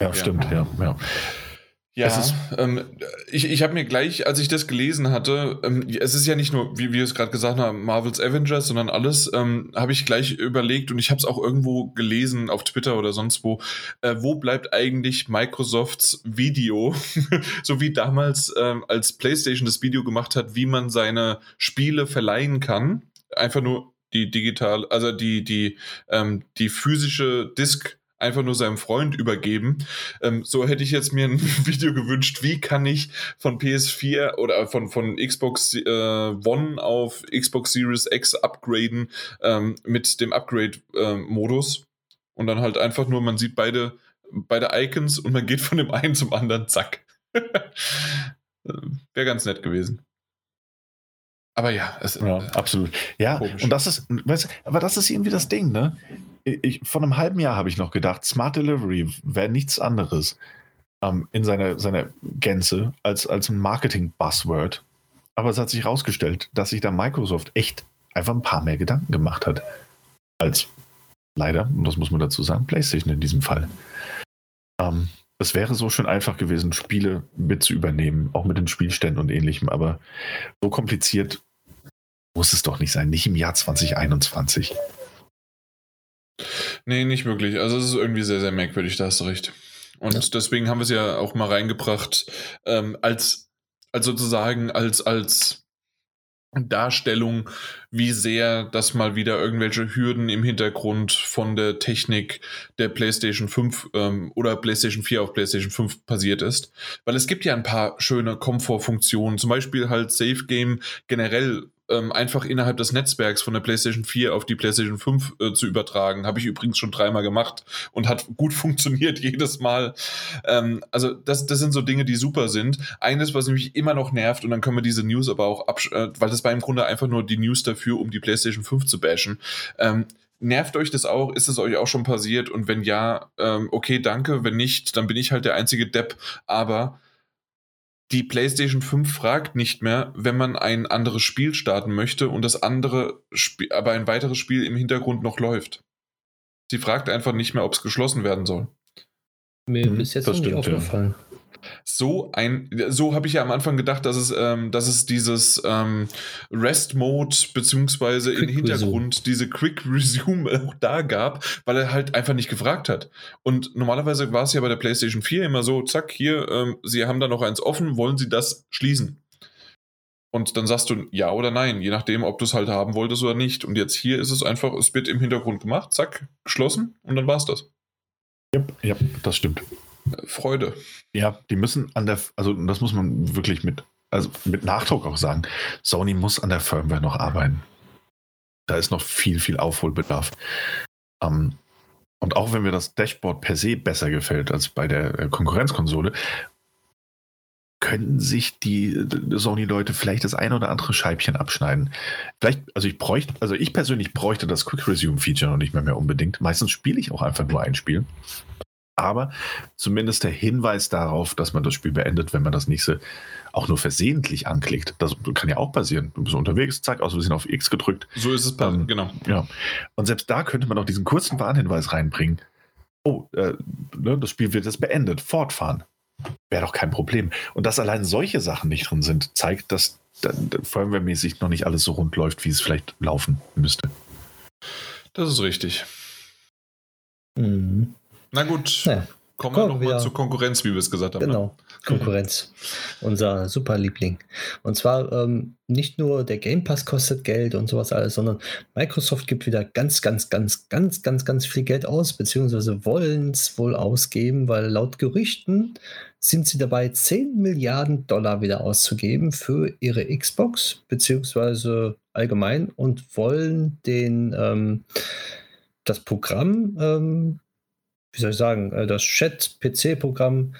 Ja, ja. stimmt, ja. ja. Ja, ähm, ich, ich habe mir gleich, als ich das gelesen hatte, ähm, es ist ja nicht nur, wie wir es gerade gesagt haben, Marvel's Avengers, sondern alles, ähm, habe ich gleich überlegt und ich habe es auch irgendwo gelesen auf Twitter oder sonst wo, äh, wo bleibt eigentlich Microsofts Video, so wie damals, ähm, als PlayStation das Video gemacht hat, wie man seine Spiele verleihen kann, einfach nur die digital, also die, die, ähm, die physische Disk einfach nur seinem Freund übergeben. Ähm, so hätte ich jetzt mir ein Video gewünscht, wie kann ich von PS4 oder von, von Xbox äh, One auf Xbox Series X upgraden ähm, mit dem Upgrade-Modus. Äh, und dann halt einfach nur, man sieht beide, beide Icons und man geht von dem einen zum anderen, zack. Wäre ganz nett gewesen. Aber ja, es, ja äh, absolut. Ja, komisch. und das ist, weißt, aber das ist irgendwie das Ding, ne? ich, vor einem halben Jahr habe ich noch gedacht, Smart Delivery wäre nichts anderes ähm, in seiner, seiner Gänze als, als ein Marketing-Buzzword. Aber es hat sich herausgestellt, dass sich da Microsoft echt einfach ein paar mehr Gedanken gemacht hat. Als leider, und das muss man dazu sagen, PlayStation in diesem Fall. Ähm, es wäre so schön einfach gewesen, Spiele mit zu übernehmen, auch mit den Spielständen und ähnlichem, aber so kompliziert muss es doch nicht sein, nicht im Jahr 2021. Nee, nicht wirklich. Also es ist irgendwie sehr, sehr merkwürdig, da hast du recht. Und ja. deswegen haben wir es ja auch mal reingebracht ähm, als Also sozusagen als, als Darstellung, wie sehr das mal wieder irgendwelche Hürden im Hintergrund von der Technik der PlayStation 5 ähm, oder PlayStation 4 auf PlayStation 5 passiert ist. Weil es gibt ja ein paar schöne Komfortfunktionen, zum Beispiel halt Safe Game generell ähm, einfach innerhalb des Netzwerks von der PlayStation 4 auf die PlayStation 5 äh, zu übertragen. Habe ich übrigens schon dreimal gemacht und hat gut funktioniert jedes Mal. Ähm, also das, das sind so Dinge, die super sind. Eines, was mich immer noch nervt, und dann können wir diese News aber auch absch äh, weil das war im Grunde einfach nur die News dafür, um die PlayStation 5 zu bashen. Ähm, Nervt euch das auch? Ist es euch auch schon passiert? Und wenn ja, ähm, okay, danke. Wenn nicht, dann bin ich halt der einzige Depp. Aber die PlayStation 5 fragt nicht mehr, wenn man ein anderes Spiel starten möchte und das andere, Spiel, aber ein weiteres Spiel im Hintergrund noch läuft. Sie fragt einfach nicht mehr, ob es geschlossen werden soll. Mir mhm, ist jetzt das nicht aufgefallen. Ja so ein, so habe ich ja am Anfang gedacht, dass es, ähm, dass es dieses ähm, Rest-Mode beziehungsweise im Hintergrund Resume. diese Quick Resume auch da gab, weil er halt einfach nicht gefragt hat. Und normalerweise war es ja bei der PlayStation 4 immer so, zack, hier, ähm, Sie haben da noch eins offen, wollen Sie das schließen? Und dann sagst du ja oder nein, je nachdem, ob du es halt haben wolltest oder nicht. Und jetzt hier ist es einfach, es wird im Hintergrund gemacht, zack, geschlossen und dann war es das. Ja, ja, das stimmt. Freude. Ja, die müssen an der, also das muss man wirklich mit, also mit Nachdruck auch sagen, Sony muss an der Firmware noch arbeiten. Da ist noch viel, viel Aufholbedarf. Ähm, und auch wenn mir das Dashboard per se besser gefällt als bei der äh, Konkurrenzkonsole, könnten sich die Sony-Leute vielleicht das ein oder andere Scheibchen abschneiden. Vielleicht, also ich bräuchte, also ich persönlich bräuchte das Quick Resume-Feature noch nicht mehr, mehr unbedingt. Meistens spiele ich auch einfach nur ein Spiel. Aber zumindest der Hinweis darauf, dass man das Spiel beendet, wenn man das nächste auch nur versehentlich anklickt. Das kann ja auch passieren. Du bist unterwegs, zack, aus Versehen auf X gedrückt. So ist es, ähm, genau. Ja. Und selbst da könnte man auch diesen kurzen Warnhinweis reinbringen. Oh, äh, ne, das Spiel wird jetzt beendet. Fortfahren. Wäre doch kein Problem. Und dass allein solche Sachen nicht drin sind, zeigt, dass firmware-mäßig noch nicht alles so rund läuft, wie es vielleicht laufen müsste. Das ist richtig. Mhm. Na gut. Ja. Kommen wir nochmal zur Konkurrenz, wie wir es gesagt haben. Ne? Genau, Konkurrenz. Unser super Liebling. Und zwar ähm, nicht nur der Game Pass kostet Geld und sowas alles, sondern Microsoft gibt wieder ganz, ganz, ganz, ganz, ganz, ganz viel Geld aus, beziehungsweise wollen es wohl ausgeben, weil laut Gerüchten sind sie dabei, 10 Milliarden Dollar wieder auszugeben für ihre Xbox, beziehungsweise allgemein und wollen den ähm, das Programm ähm, wie soll ich sagen, äh, das Chat-PC-Programm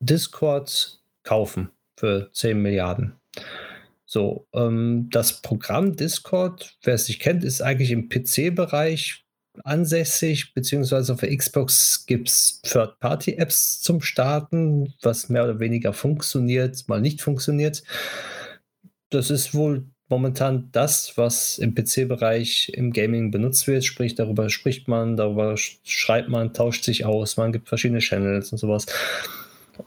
Discord kaufen für 10 Milliarden. So, ähm, das Programm Discord, wer es nicht kennt, ist eigentlich im PC-Bereich ansässig, beziehungsweise auf der Xbox gibt es Third-Party-Apps zum Starten, was mehr oder weniger funktioniert, mal nicht funktioniert. Das ist wohl momentan das, was im PC-Bereich im Gaming benutzt wird. Sprich, darüber spricht man, darüber schreibt man, tauscht sich aus, man gibt verschiedene Channels und sowas.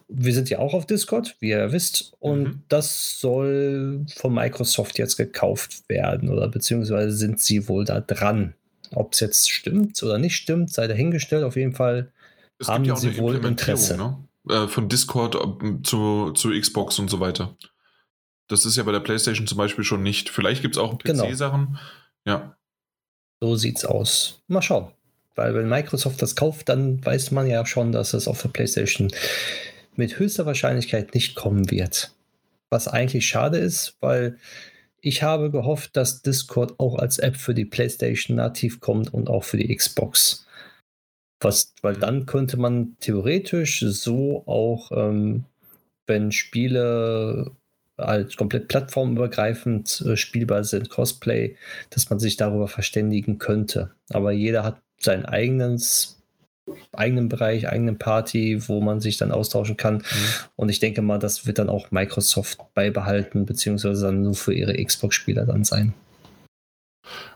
Wir sind ja auch auf Discord, wie ihr wisst, und mhm. das soll von Microsoft jetzt gekauft werden oder beziehungsweise sind sie wohl da dran. Ob es jetzt stimmt oder nicht stimmt, sei dahingestellt. Auf jeden Fall es haben ja sie wohl Interesse. Ne? Äh, von Discord zu, zu Xbox und so weiter. Das ist ja bei der PlayStation zum Beispiel schon nicht. Vielleicht gibt es auch PC-Sachen. Genau. Ja. So sieht's aus. Mal schauen. Weil wenn Microsoft das kauft, dann weiß man ja schon, dass es auf der PlayStation mit höchster Wahrscheinlichkeit nicht kommen wird. Was eigentlich schade ist, weil ich habe gehofft, dass Discord auch als App für die PlayStation nativ kommt und auch für die Xbox. Was, weil dann könnte man theoretisch so auch, ähm, wenn Spiele halt komplett plattformübergreifend äh, spielbar sind, Cosplay, dass man sich darüber verständigen könnte. Aber jeder hat sein eigenes eigenen Bereich, eigenen Party, wo man sich dann austauschen kann. Mhm. Und ich denke mal, das wird dann auch Microsoft beibehalten, beziehungsweise dann nur für ihre Xbox-Spieler dann sein.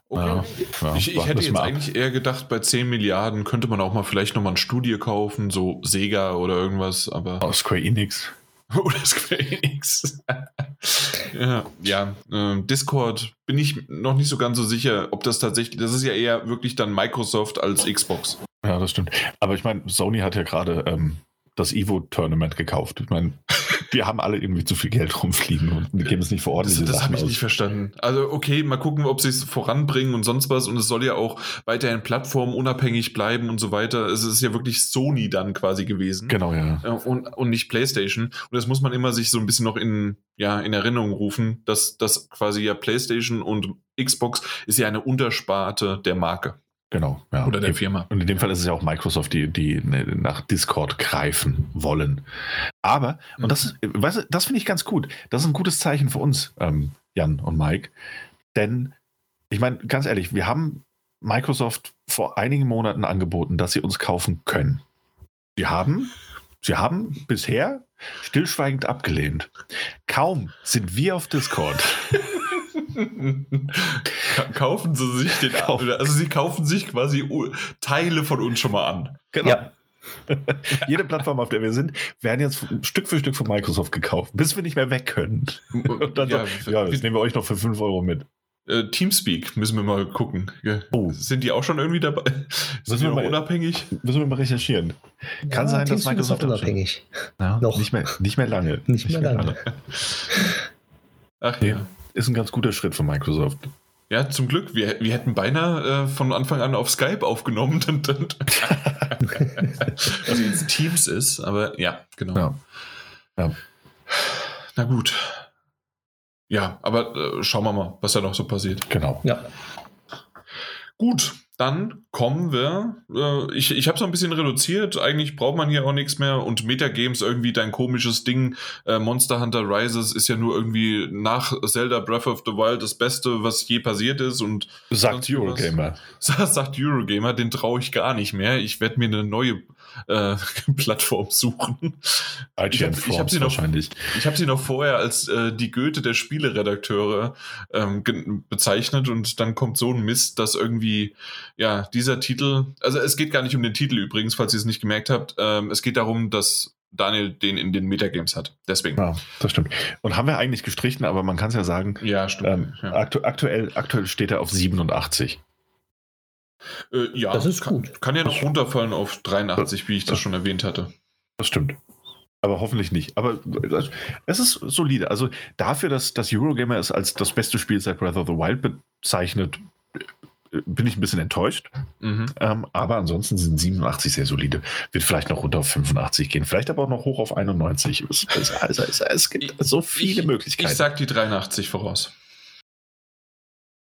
Okay. Ja, ja, ich, ich hätte jetzt eigentlich eher gedacht, bei 10 Milliarden könnte man auch mal vielleicht nochmal ein Studio kaufen, so Sega oder irgendwas, aber. Oh, Square Enix. Oder Square Enix. ja, ja äh, Discord bin ich noch nicht so ganz so sicher, ob das tatsächlich, das ist ja eher wirklich dann Microsoft als Xbox. Ja, das stimmt. Aber ich meine, Sony hat ja gerade ähm, das Evo-Tournament gekauft. Ich meine, wir haben alle irgendwie zu viel Geld rumfliegen und wir geben es nicht vor Das, das habe ich aus. nicht verstanden. Also okay, mal gucken, ob sie es voranbringen und sonst was. Und es soll ja auch weiterhin plattformunabhängig bleiben und so weiter. Es ist ja wirklich Sony dann quasi gewesen. Genau, ja. Und, und nicht PlayStation. Und das muss man immer sich so ein bisschen noch in, ja, in Erinnerung rufen, dass das quasi ja PlayStation und Xbox ist ja eine Untersparte der Marke. Genau, ja. Oder der Firma. Und in dem Fall ist es ja auch Microsoft, die, die ne, nach Discord greifen wollen. Aber, und das, weißt du, das finde ich ganz gut. Das ist ein gutes Zeichen für uns, ähm, Jan und Mike. Denn, ich meine, ganz ehrlich, wir haben Microsoft vor einigen Monaten angeboten, dass sie uns kaufen können. Sie haben, sie haben bisher stillschweigend abgelehnt. Kaum sind wir auf Discord. kaufen sie sich den Also sie kaufen sich quasi Teile von uns schon mal an. Genau. Ja. Jede Plattform, auf der wir sind, werden jetzt Stück für Stück von Microsoft gekauft, bis wir nicht mehr weg können. Und dann ja, so, ja, das nehmen wir euch noch für 5 Euro mit. Äh, Teamspeak müssen wir mal gucken. Oh. Sind die auch schon irgendwie dabei? Sind die mal, unabhängig? Müssen wir mal recherchieren. Kann sein, Teamspeak dass Microsoft unabhängig. Ja, noch. Nicht mehr, nicht mehr lange. Nicht, nicht mehr, lange. lange. Ach ja ist ein ganz guter Schritt von Microsoft. Ja, zum Glück. Wir, wir hätten beinahe äh, von Anfang an auf Skype aufgenommen. also jetzt Teams ist, aber ja, genau. Ja. ja. Na gut. Ja, aber äh, schauen wir mal, was da noch so passiert. Genau. Ja. Gut, dann kommen wir. Äh, ich ich habe es ein bisschen reduziert. Eigentlich braucht man hier auch nichts mehr. Und Metagames irgendwie dein komisches Ding. Äh, Monster Hunter Rises ist ja nur irgendwie nach Zelda Breath of the Wild das Beste, was je passiert ist. Und sagt Eurogamer. Sagt Eurogamer, den traue ich gar nicht mehr. Ich werde mir eine neue äh, Plattform suchen. ich habe hab sie, noch, ich hab sie noch vorher als äh, die Goethe der Spieleredakteure ähm, bezeichnet und dann kommt so ein Mist, dass irgendwie ja dieser Titel, also es geht gar nicht um den Titel übrigens, falls ihr es nicht gemerkt habt, ähm, es geht darum, dass Daniel den in den Metagames hat. Deswegen. Ja, das stimmt. Und haben wir eigentlich gestrichen, aber man kann es ja sagen. Ja, stimmt. Ähm, ja. Aktu aktuell, aktuell steht er auf 87. Äh, ja, das ist gut. Kann, kann ja noch runterfallen auf 83, wie ich das schon erwähnt hatte. Das stimmt. Aber hoffentlich nicht. Aber es ist solide. Also dafür, dass das Eurogamer es als das beste Spiel seit Breath of the Wild bezeichnet, bin ich ein bisschen enttäuscht. Mhm. Ähm, aber ansonsten sind 87 sehr solide. Wird vielleicht noch runter auf 85 gehen. Vielleicht aber auch noch hoch auf 91. Es, es, es, es gibt so viele ich, Möglichkeiten. Ich sag die 83 voraus.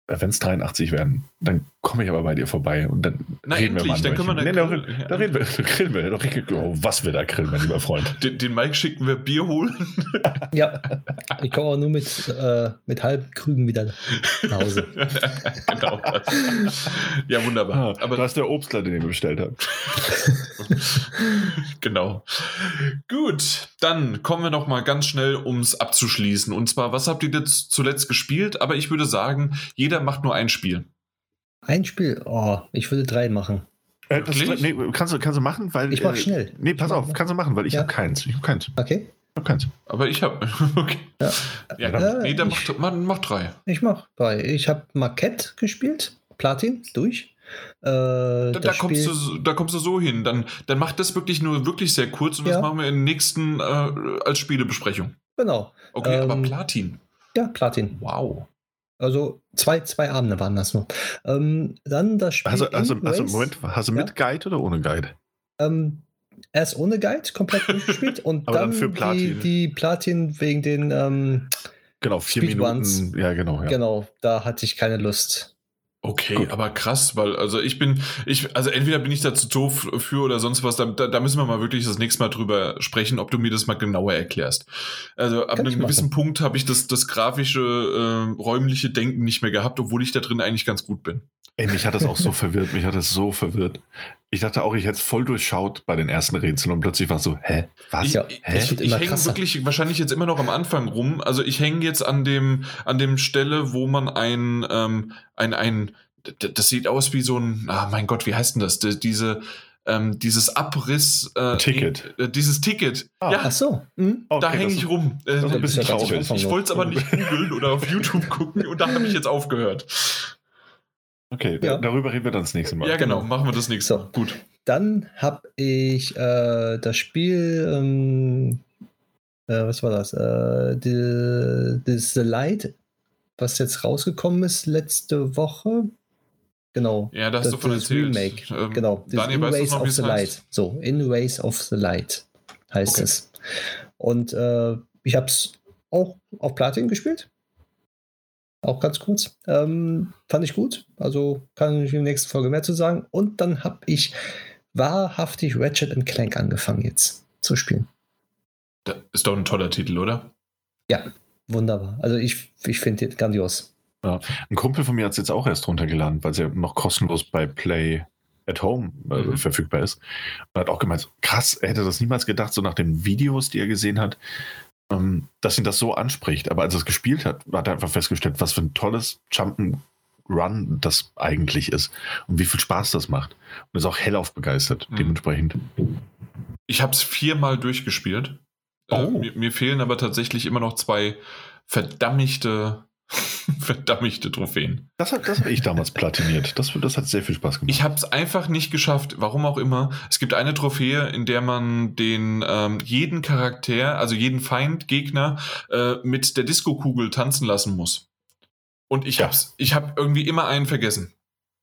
Äh, wenn es 83 werden, dann komme ich aber bei dir vorbei und dann Na, reden endlich, wir mal. Dann können wir dann nee, grillen, da, reden wir, da grillen wir doch oh, was wir da grillen, mein lieber Freund. Den, den Mike schicken wir Bier holen. ja, ich komme auch nur mit, äh, mit halben Krügen wieder nach Hause. genau. Ja, wunderbar. Ah, aber das ist der Obstler, den ihr bestellt habt. genau. Gut, dann kommen wir noch mal ganz schnell, um es abzuschließen. Und zwar, was habt ihr jetzt zuletzt gespielt? Aber ich würde sagen, jeder macht nur ein Spiel. Ein Spiel? Oh, ich würde drei machen. Äh, das, nee, kannst, du, kannst du machen, weil. Ich mach äh, schnell. Nee, pass auf, kannst du machen, weil ich ja. habe keins. Ich habe keins. Okay. Ich habe keins. Aber ich habe. Okay. Ja. ja, ja nee, dann macht, man macht drei. Ich mach drei. Ich habe Marquette gespielt, Platin, durch. Äh, da, da, kommst du, da kommst du so hin. Dann, dann macht das wirklich nur wirklich sehr kurz und ja. das machen wir in den nächsten äh, als Spielebesprechung. Genau. Okay, ähm, aber Platin. Ja, Platin. Wow. Also zwei, zwei Abende waren das nur. Ähm, dann das Spiel. Also, also, also Moment, hast du mit ja? Guide oder ohne Guide? Ähm, erst ohne Guide komplett durchgespielt und dann, dann Platin. Die, die, Platin wegen den ähm, genau vier Minuten. Ja, genau. Ja. Genau, da hatte ich keine Lust. Okay, Gut. aber krass, weil also ich bin, ich, also entweder bin ich da zu doof für oder sonst was, da, da, da, müssen wir mal wirklich das nächste Mal drüber sprechen, ob du mir das mal genauer erklärst. Also ab Kann einem gewissen Punkt habe ich das, das grafische, äh, räumliche Denken nicht mehr gehabt, obwohl ich da drin eigentlich ganz gut bin. Ey, mich hat das auch so verwirrt, mich hat das so verwirrt. Ich dachte auch, ich hätte es voll durchschaut bei den ersten Rätseln und plötzlich war so, hä? Was? Ja, hä? Ich, ich hänge wirklich wahrscheinlich jetzt immer noch am Anfang rum. Also ich hänge jetzt an dem, an dem Stelle, wo man ein, ähm, ein, ein, das sieht aus wie so ein, ah mein Gott, wie heißt denn das? diese, ähm, dieses Abriss. Äh, Ticket. Äh, dieses Ticket. Ah, ja, ach so. Mhm. Okay, da hänge ich rum. Äh, ich, ich, ich wollte es aber nicht googeln oder auf YouTube gucken und da habe ich jetzt aufgehört. Okay, ja. darüber reden wir dann das nächste Mal. Ja, genau, machen wir das nächste Mal. So, Gut. Dann habe ich äh, das Spiel ähm, äh, was war das? Äh, the, the Light, was jetzt rausgekommen ist letzte Woche. Genau. Ja, da hast das, du von erzählt. Remake. Ähm, genau. Daniel, In Ways of the Light. So, In Ways of the Light heißt okay. es. Und äh, ich habe es auch auf Platin gespielt. Auch ganz kurz. Ähm, fand ich gut. Also kann ich in der nächsten Folge mehr zu sagen. Und dann habe ich wahrhaftig Ratchet Clank angefangen jetzt zu spielen. Das ist doch ein toller Titel, oder? Ja, wunderbar. Also ich, ich finde den grandios. Ja. Ein Kumpel von mir hat es jetzt auch erst runtergeladen, weil es ja noch kostenlos bei Play at Home äh, mhm. verfügbar ist. Und hat auch gemeint, krass, er hätte das niemals gedacht, so nach den Videos, die er gesehen hat, dass ihn das so anspricht. Aber als er es gespielt hat, hat er einfach festgestellt, was für ein tolles Jump'n'Run das eigentlich ist und wie viel Spaß das macht. Und ist auch hellauf begeistert, mhm. dementsprechend. Ich habe es viermal durchgespielt. Äh, oh. Äh, mir, mir, fehlen aber tatsächlich immer noch zwei verdammte Verdammte Trophäen. Das, das habe ich damals platiniert. Das, das hat sehr viel Spaß gemacht. Ich habe es einfach nicht geschafft, warum auch immer. Es gibt eine Trophäe, in der man den ähm, jeden Charakter, also jeden Feind, Gegner, äh, mit der Disco-Kugel tanzen lassen muss. Und ich ja. ich habe irgendwie immer einen vergessen.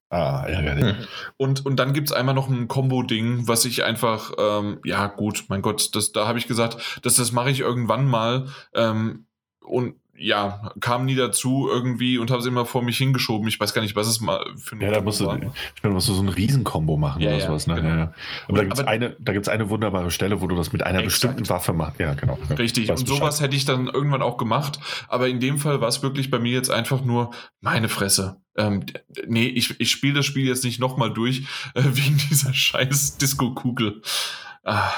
Ah, ärgerlich. Hm. Und, und dann gibt es einmal noch ein Combo-Ding, was ich einfach, ähm, ja gut, mein Gott, das, da habe ich gesagt, das, das mache ich irgendwann mal. Ähm, und ja, kam nie dazu irgendwie und habe es immer vor mich hingeschoben. Ich weiß gar nicht, was es mal für ein Ja, da musst du, ich meine, musst du so ein Riesenkombo machen ja, oder ja, sowas. Ne? Genau. Ja, Aber da gibt es eine, eine wunderbare Stelle, wo du das mit einer exakt. bestimmten Waffe machst. Ja, genau. Richtig. Und sowas hätte ich dann irgendwann auch gemacht. Aber in dem Fall war es wirklich bei mir jetzt einfach nur meine Fresse. Ähm, nee, ich, ich spiele das Spiel jetzt nicht nochmal durch, äh, wegen dieser scheiß Disco-Kugel. Ah,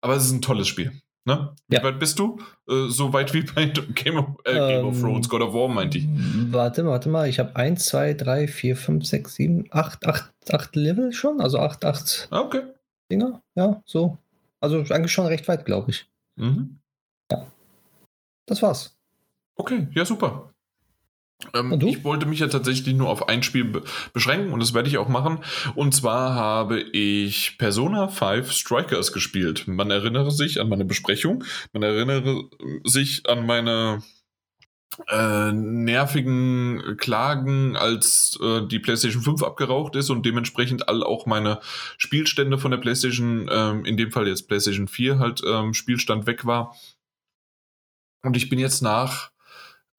aber es ist ein tolles Spiel. Ne? Ja. Wie weit bist du? Äh, so weit wie bei Game of, äh, Game ähm, of Thrones, God of War, meinte ich. Warte, warte mal, ich habe 1, 2, 3, 4, 5, 6, 7, 8, 8, 8 Level schon, also 8, 8 ah, okay. Dinger, ja, so. Also eigentlich schon recht weit, glaube ich. Mhm. Ja. Das war's. Okay, ja, super. Ähm, ich wollte mich ja tatsächlich nur auf ein Spiel be beschränken und das werde ich auch machen. Und zwar habe ich Persona 5 Strikers gespielt. Man erinnere sich an meine Besprechung, man erinnere sich an meine äh, nervigen Klagen, als äh, die PlayStation 5 abgeraucht ist und dementsprechend all auch meine Spielstände von der PlayStation, ähm, in dem Fall jetzt PlayStation 4 halt ähm, Spielstand weg war. Und ich bin jetzt nach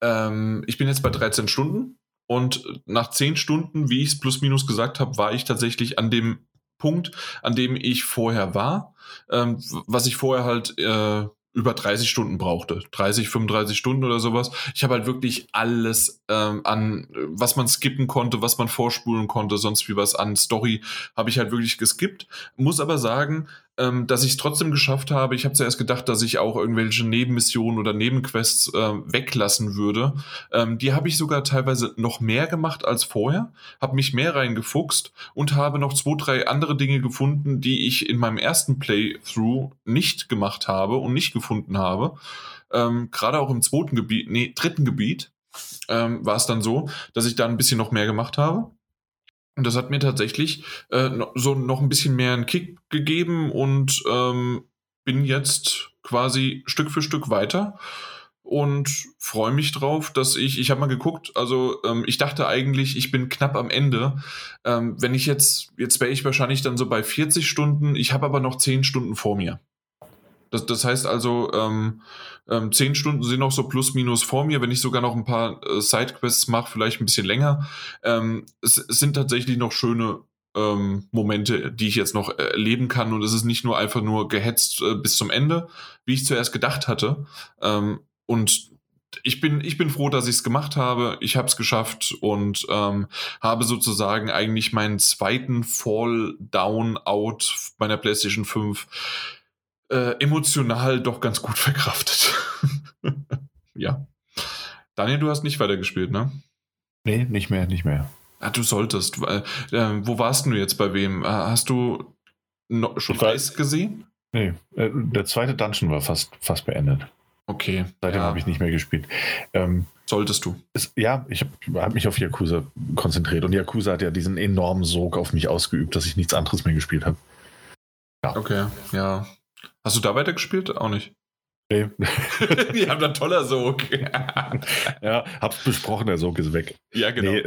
ähm, ich bin jetzt bei 13 Stunden und nach 10 Stunden, wie ich es plus minus gesagt habe, war ich tatsächlich an dem Punkt, an dem ich vorher war, ähm, was ich vorher halt äh, über 30 Stunden brauchte. 30, 35 Stunden oder sowas. Ich habe halt wirklich alles ähm, an, was man skippen konnte, was man vorspulen konnte, sonst wie was an Story, habe ich halt wirklich geskippt. Muss aber sagen, ähm, dass ich es trotzdem geschafft habe. Ich habe zuerst gedacht, dass ich auch irgendwelche Nebenmissionen oder Nebenquests äh, weglassen würde. Ähm, die habe ich sogar teilweise noch mehr gemacht als vorher, habe mich mehr reingefuchst und habe noch zwei, drei andere Dinge gefunden, die ich in meinem ersten Playthrough nicht gemacht habe und nicht gefunden habe. Ähm, Gerade auch im zweiten Gebiet, nee, dritten Gebiet ähm, war es dann so, dass ich da ein bisschen noch mehr gemacht habe. Und das hat mir tatsächlich äh, so noch ein bisschen mehr einen Kick gegeben und ähm, bin jetzt quasi Stück für Stück weiter und freue mich drauf, dass ich, ich habe mal geguckt, also ähm, ich dachte eigentlich, ich bin knapp am Ende. Ähm, wenn ich jetzt, jetzt wäre ich wahrscheinlich dann so bei 40 Stunden, ich habe aber noch 10 Stunden vor mir. Das, das heißt also, ähm, ähm, zehn Stunden sind noch so plus minus vor mir, wenn ich sogar noch ein paar äh, Sidequests mache, vielleicht ein bisschen länger. Ähm, es, es, sind tatsächlich noch schöne ähm, Momente, die ich jetzt noch erleben kann und es ist nicht nur einfach nur gehetzt äh, bis zum Ende, wie ich zuerst gedacht hatte. Ähm, und ich bin, ich bin froh, dass ich es gemacht habe. Ich habe es geschafft und ähm, habe sozusagen eigentlich meinen zweiten Fall Down Out meiner PlayStation 5 äh, emotional doch ganz gut verkraftet. ja. Daniel, du hast nicht weitergespielt, ne? Nee, nicht mehr, nicht mehr. Ah, du solltest. Äh, wo warst du jetzt bei wem? Äh, hast du no, schon Weiß gesehen? Nee, äh, der zweite Dungeon war fast, fast beendet. Okay. Seitdem ja. habe ich nicht mehr gespielt. Ähm, Solltest du. Es, ja, ich habe hab mich auf Yakuza konzentriert und Yakuza hat ja diesen enormen Sog auf mich ausgeübt, dass ich nichts anderes mehr gespielt habe. Ja. Okay, ja. Hast du da weitergespielt? Auch nicht. Nee. Die haben da toller Sog. ja, hab's besprochen, der Sog ist weg. Ja, genau. Nee,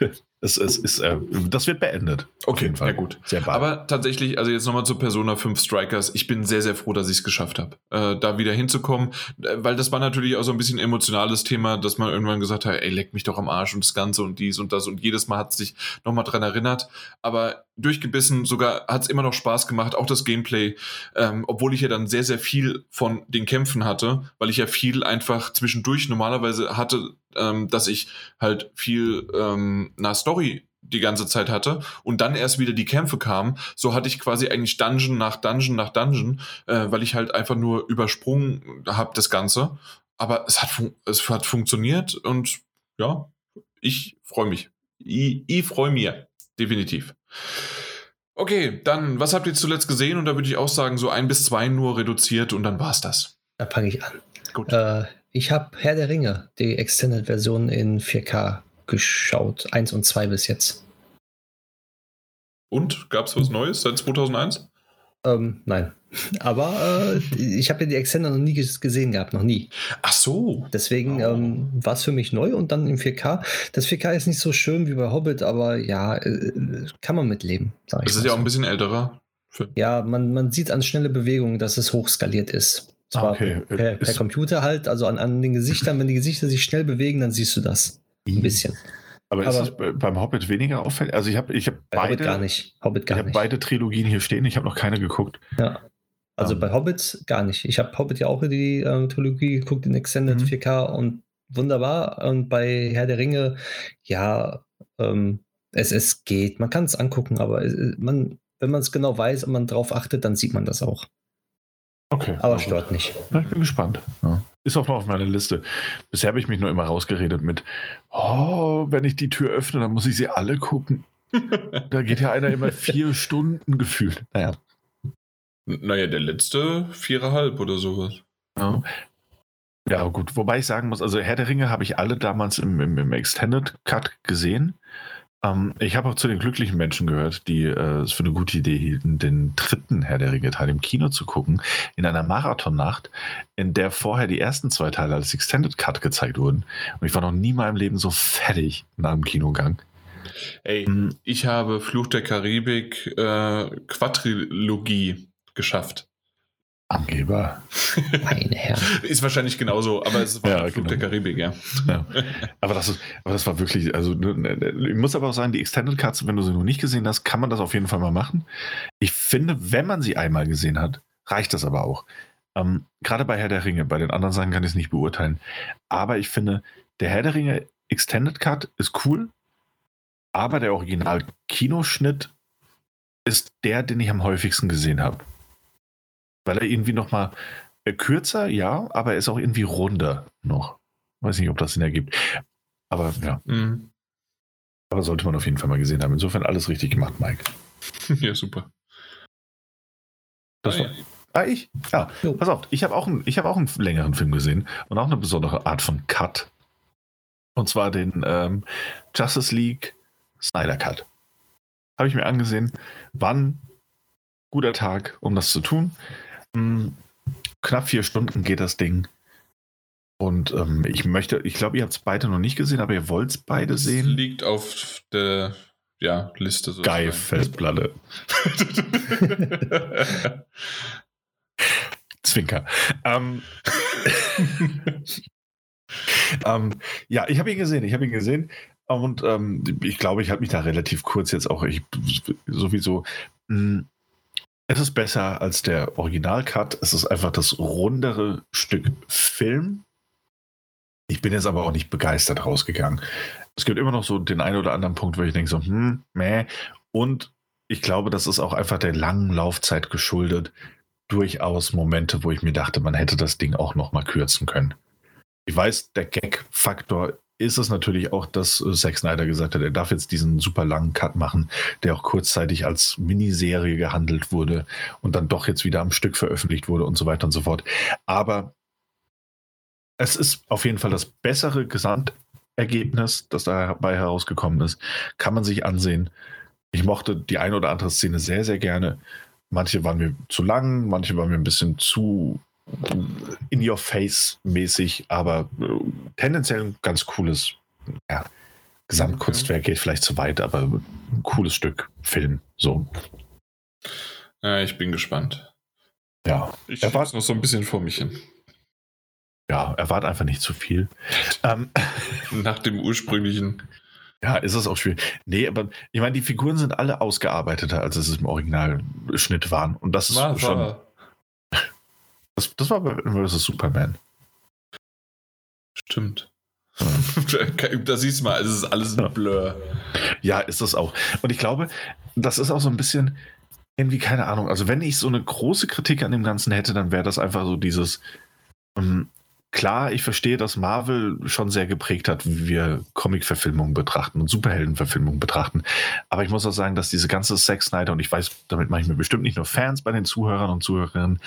es, es ist, äh, das wird beendet. Okay, ja gut. Sehr bald. Aber tatsächlich, also jetzt nochmal zu Persona 5 Strikers. Ich bin sehr, sehr froh, dass ich es geschafft habe, äh, da wieder hinzukommen, äh, weil das war natürlich auch so ein bisschen emotionales Thema, dass man irgendwann gesagt hat, ey, leck mich doch am Arsch und das Ganze und dies und das und jedes Mal hat sich nochmal dran erinnert. Aber durchgebissen, sogar hat es immer noch Spaß gemacht, auch das Gameplay, ähm, obwohl ich ja dann sehr, sehr viel von den Kämpfen hatte, weil ich ja viel einfach zwischendurch normalerweise hatte, ähm, dass ich halt viel ähm, na Story die ganze Zeit hatte und dann erst wieder die Kämpfe kamen, so hatte ich quasi eigentlich Dungeon nach Dungeon nach Dungeon, äh, weil ich halt einfach nur übersprungen habe das Ganze. Aber es hat, es hat funktioniert und ja, ich freue mich. Ich, ich freue mich, definitiv. Okay, dann, was habt ihr zuletzt gesehen? Und da würde ich auch sagen, so ein bis zwei nur reduziert und dann war es das. Da fange ich an. Gut. Äh, ich habe Herr der Ringe, die Extended-Version in 4K geschaut. Eins und zwei bis jetzt. Und? Gab es was Neues seit 2001? Ähm, nein. Aber äh, ich habe ja die Extender noch nie gesehen gehabt, noch nie. Ach so. Deswegen oh. ähm, war es für mich neu und dann im 4K. Das 4K ist nicht so schön wie bei Hobbit, aber ja, äh, kann man mitleben. Das ist ja auch ein bisschen älterer. Ja, man, man sieht an schnelle Bewegungen, dass es hochskaliert ist. Zwar okay. per, per Computer halt, also an, an den Gesichtern, wenn die Gesichter sich schnell bewegen, dann siehst du das. Ein mhm. bisschen. Aber, aber ist es beim Hobbit weniger auffällig? Also ich habe ich hab beide, Hobbit gar nicht. Hobbit gar ich habe beide Trilogien hier stehen. Ich habe noch keine geguckt. Ja. Also um. Ähm. bei Hobbit gar nicht. Ich habe Hobbit ja auch in die äh, Trilogie geguckt in Extended mhm. 4K und wunderbar. Und bei Herr der Ringe, ja, ähm, es, es geht. Man kann es angucken, aber es, man, wenn man es genau weiß und man drauf achtet, dann sieht man das auch. Okay. Aber also, stört nicht. ich bin gespannt. Ja. Ist auch noch auf meiner Liste. Bisher habe ich mich nur immer rausgeredet mit, oh, wenn ich die Tür öffne, dann muss ich sie alle gucken. da geht ja einer immer vier Stunden gefühlt. Naja. Naja, der letzte viereinhalb oder sowas. Ja. ja, gut. Wobei ich sagen muss, also Herr der Ringe habe ich alle damals im, im, im Extended Cut gesehen. Ähm, ich habe auch zu den glücklichen Menschen gehört, die äh, es für eine gute Idee hielten, den dritten Herr der Ringe-Teil im Kino zu gucken, in einer Marathonnacht, in der vorher die ersten zwei Teile als Extended Cut gezeigt wurden. Und ich war noch nie mal im Leben so fertig nach dem Kinogang. Ey, hm. ich habe Fluch der Karibik äh, Quadrilogie geschafft. Angeber. Meine Herren. Ist wahrscheinlich genauso, aber es war ja, Flug genau. der Karibik, ja. ja. Aber, das ist, aber das war wirklich, also ne, ne, ne, ich muss aber auch sagen, die Extended Cuts, wenn du sie noch nicht gesehen hast, kann man das auf jeden Fall mal machen. Ich finde, wenn man sie einmal gesehen hat, reicht das aber auch. Ähm, Gerade bei Herr der Ringe, bei den anderen Sachen kann ich es nicht beurteilen. Aber ich finde, der Herr der Ringe Extended Cut ist cool, aber der Original-Kinoschnitt ist der, den ich am häufigsten gesehen habe weil er irgendwie nochmal äh, kürzer, ja, aber er ist auch irgendwie runder noch. Weiß nicht, ob das Sinn ergibt. Aber ja. Mhm. Aber sollte man auf jeden Fall mal gesehen haben. Insofern alles richtig gemacht, Mike. ja, super. Das ah, war, ah, ich? Ja, jo. pass auf. Ich habe auch, einen, hab auch einen längeren Film gesehen und auch eine besondere Art von Cut. Und zwar den ähm, Justice League Snyder Cut. Habe ich mir angesehen. Wann? Guter Tag, um das zu tun. Hm, knapp vier Stunden geht das Ding. Und ähm, ich möchte, ich glaube, ihr habt es beide noch nicht gesehen, aber ihr wollt es beide das sehen. Liegt auf der ja, Liste. So Geil, Festplatte. Zwinker. Ähm, ähm, ja, ich habe ihn gesehen, ich habe ihn gesehen. Und ähm, ich glaube, ich habe mich da relativ kurz jetzt auch, ich sowieso. Mh, hm, es ist besser als der Original-Cut. Es ist einfach das rundere Stück Film. Ich bin jetzt aber auch nicht begeistert rausgegangen. Es gibt immer noch so den einen oder anderen Punkt, wo ich denke so, hm, meh. Und ich glaube, das ist auch einfach der langen Laufzeit geschuldet. Durchaus Momente, wo ich mir dachte, man hätte das Ding auch noch mal kürzen können. Ich weiß, der Gag-Faktor ist es natürlich auch, dass äh, Zack Snyder gesagt hat, er darf jetzt diesen super langen Cut machen, der auch kurzzeitig als Miniserie gehandelt wurde und dann doch jetzt wieder am Stück veröffentlicht wurde und so weiter und so fort. Aber es ist auf jeden Fall das bessere Gesamtergebnis, das dabei herausgekommen ist. Kann man sich ansehen. Ich mochte die eine oder andere Szene sehr, sehr gerne. Manche waren mir zu lang, manche waren mir ein bisschen zu in your face mäßig, aber äh, tendenziell ein ganz cooles ja, Gesamtkunstwerk geht vielleicht zu weit, aber ein cooles Stück Film. So. Ja, ich bin gespannt. Ja, ich war noch so ein bisschen vor mich hin. Ja, erwarte einfach nicht zu viel. Ähm, Nach dem ursprünglichen. Ja, ist es auch schwierig. Nee, aber ich meine, die Figuren sind alle ausgearbeiteter, als es im Originalschnitt waren. Und das ist war, schon. War. Das, das war bei vs. Superman. Stimmt. da siehst du mal, es ist alles ein Blur. Ja, ist das auch. Und ich glaube, das ist auch so ein bisschen irgendwie, keine Ahnung. Also, wenn ich so eine große Kritik an dem Ganzen hätte, dann wäre das einfach so dieses. Um, ähm, klar, ich verstehe, dass Marvel schon sehr geprägt hat, wie wir Comic-Verfilmungen betrachten und Superhelden-Verfilmungen betrachten. Aber ich muss auch sagen, dass diese ganze Zack Snyder, und ich weiß, damit mache ich mir bestimmt nicht nur Fans bei den Zuhörern und Zuhörerinnen,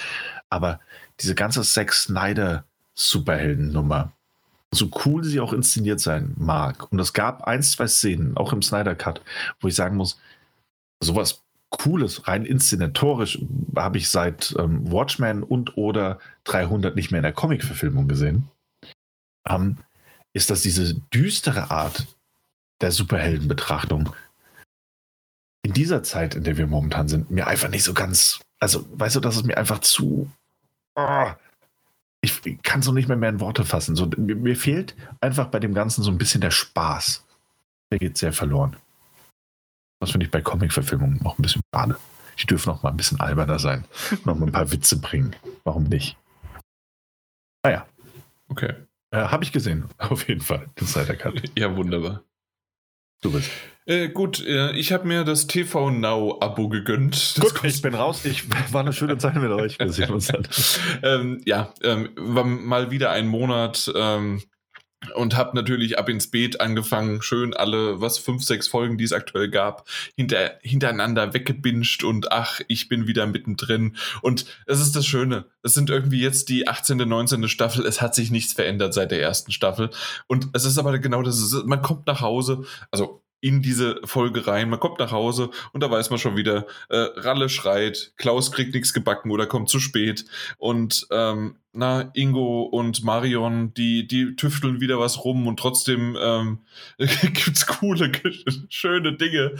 aber diese ganze Zack Snyder Superhelden-Nummer, so cool sie auch inszeniert sein mag. Und es gab ein, zwei Szenen, auch im Snyder Cut, wo ich sagen muss, sowas Cooles, rein inszenatorisch, habe ich seit ähm, Watchmen und oder 300 nicht mehr in der Comic-Verfilmung gesehen. Ähm, ist das diese düstere Art der Superheldenbetrachtung in dieser Zeit, in der wir momentan sind, mir einfach nicht so ganz, also weißt du, dass es mir einfach zu, oh, ich kann es noch nicht mehr, mehr in Worte fassen. So, mir, mir, fehlt einfach bei dem Ganzen so ein bisschen der Spaß. Der geht sehr verloren. Das finde ich bei Comic-Verfilmungen auch ein bisschen schade. Die dürfen auch mal ein bisschen alberner sein. noch mal ein paar Witze bringen. Warum nicht? Naja. Okay. Äh, Habe ich gesehen, auf jeden Fall. Den Snyder Cut. Ja, wunderbar. Du bist. Äh, gut, äh, ich habe mir das TV Now Abo gegönnt. Das gut, ich bin raus. Ich war eine schöne Zeit mit euch. Wir sehen uns dann. ähm, ja, ähm, war mal wieder ein Monat ähm, und habe natürlich ab ins Beet angefangen, schön alle, was, fünf, sechs Folgen, die es aktuell gab, hinter, hintereinander weggebinged und ach, ich bin wieder mittendrin. Und es ist das Schöne. Es sind irgendwie jetzt die 18., 19. Staffel. Es hat sich nichts verändert seit der ersten Staffel. Und es ist aber genau das. Man kommt nach Hause, also in diese Folge rein. Man kommt nach Hause und da weiß man schon wieder, äh, Ralle schreit, Klaus kriegt nichts gebacken oder kommt zu spät. Und ähm, na, Ingo und Marion, die, die tüfteln wieder was rum und trotzdem ähm, gibt's coole, schöne Dinge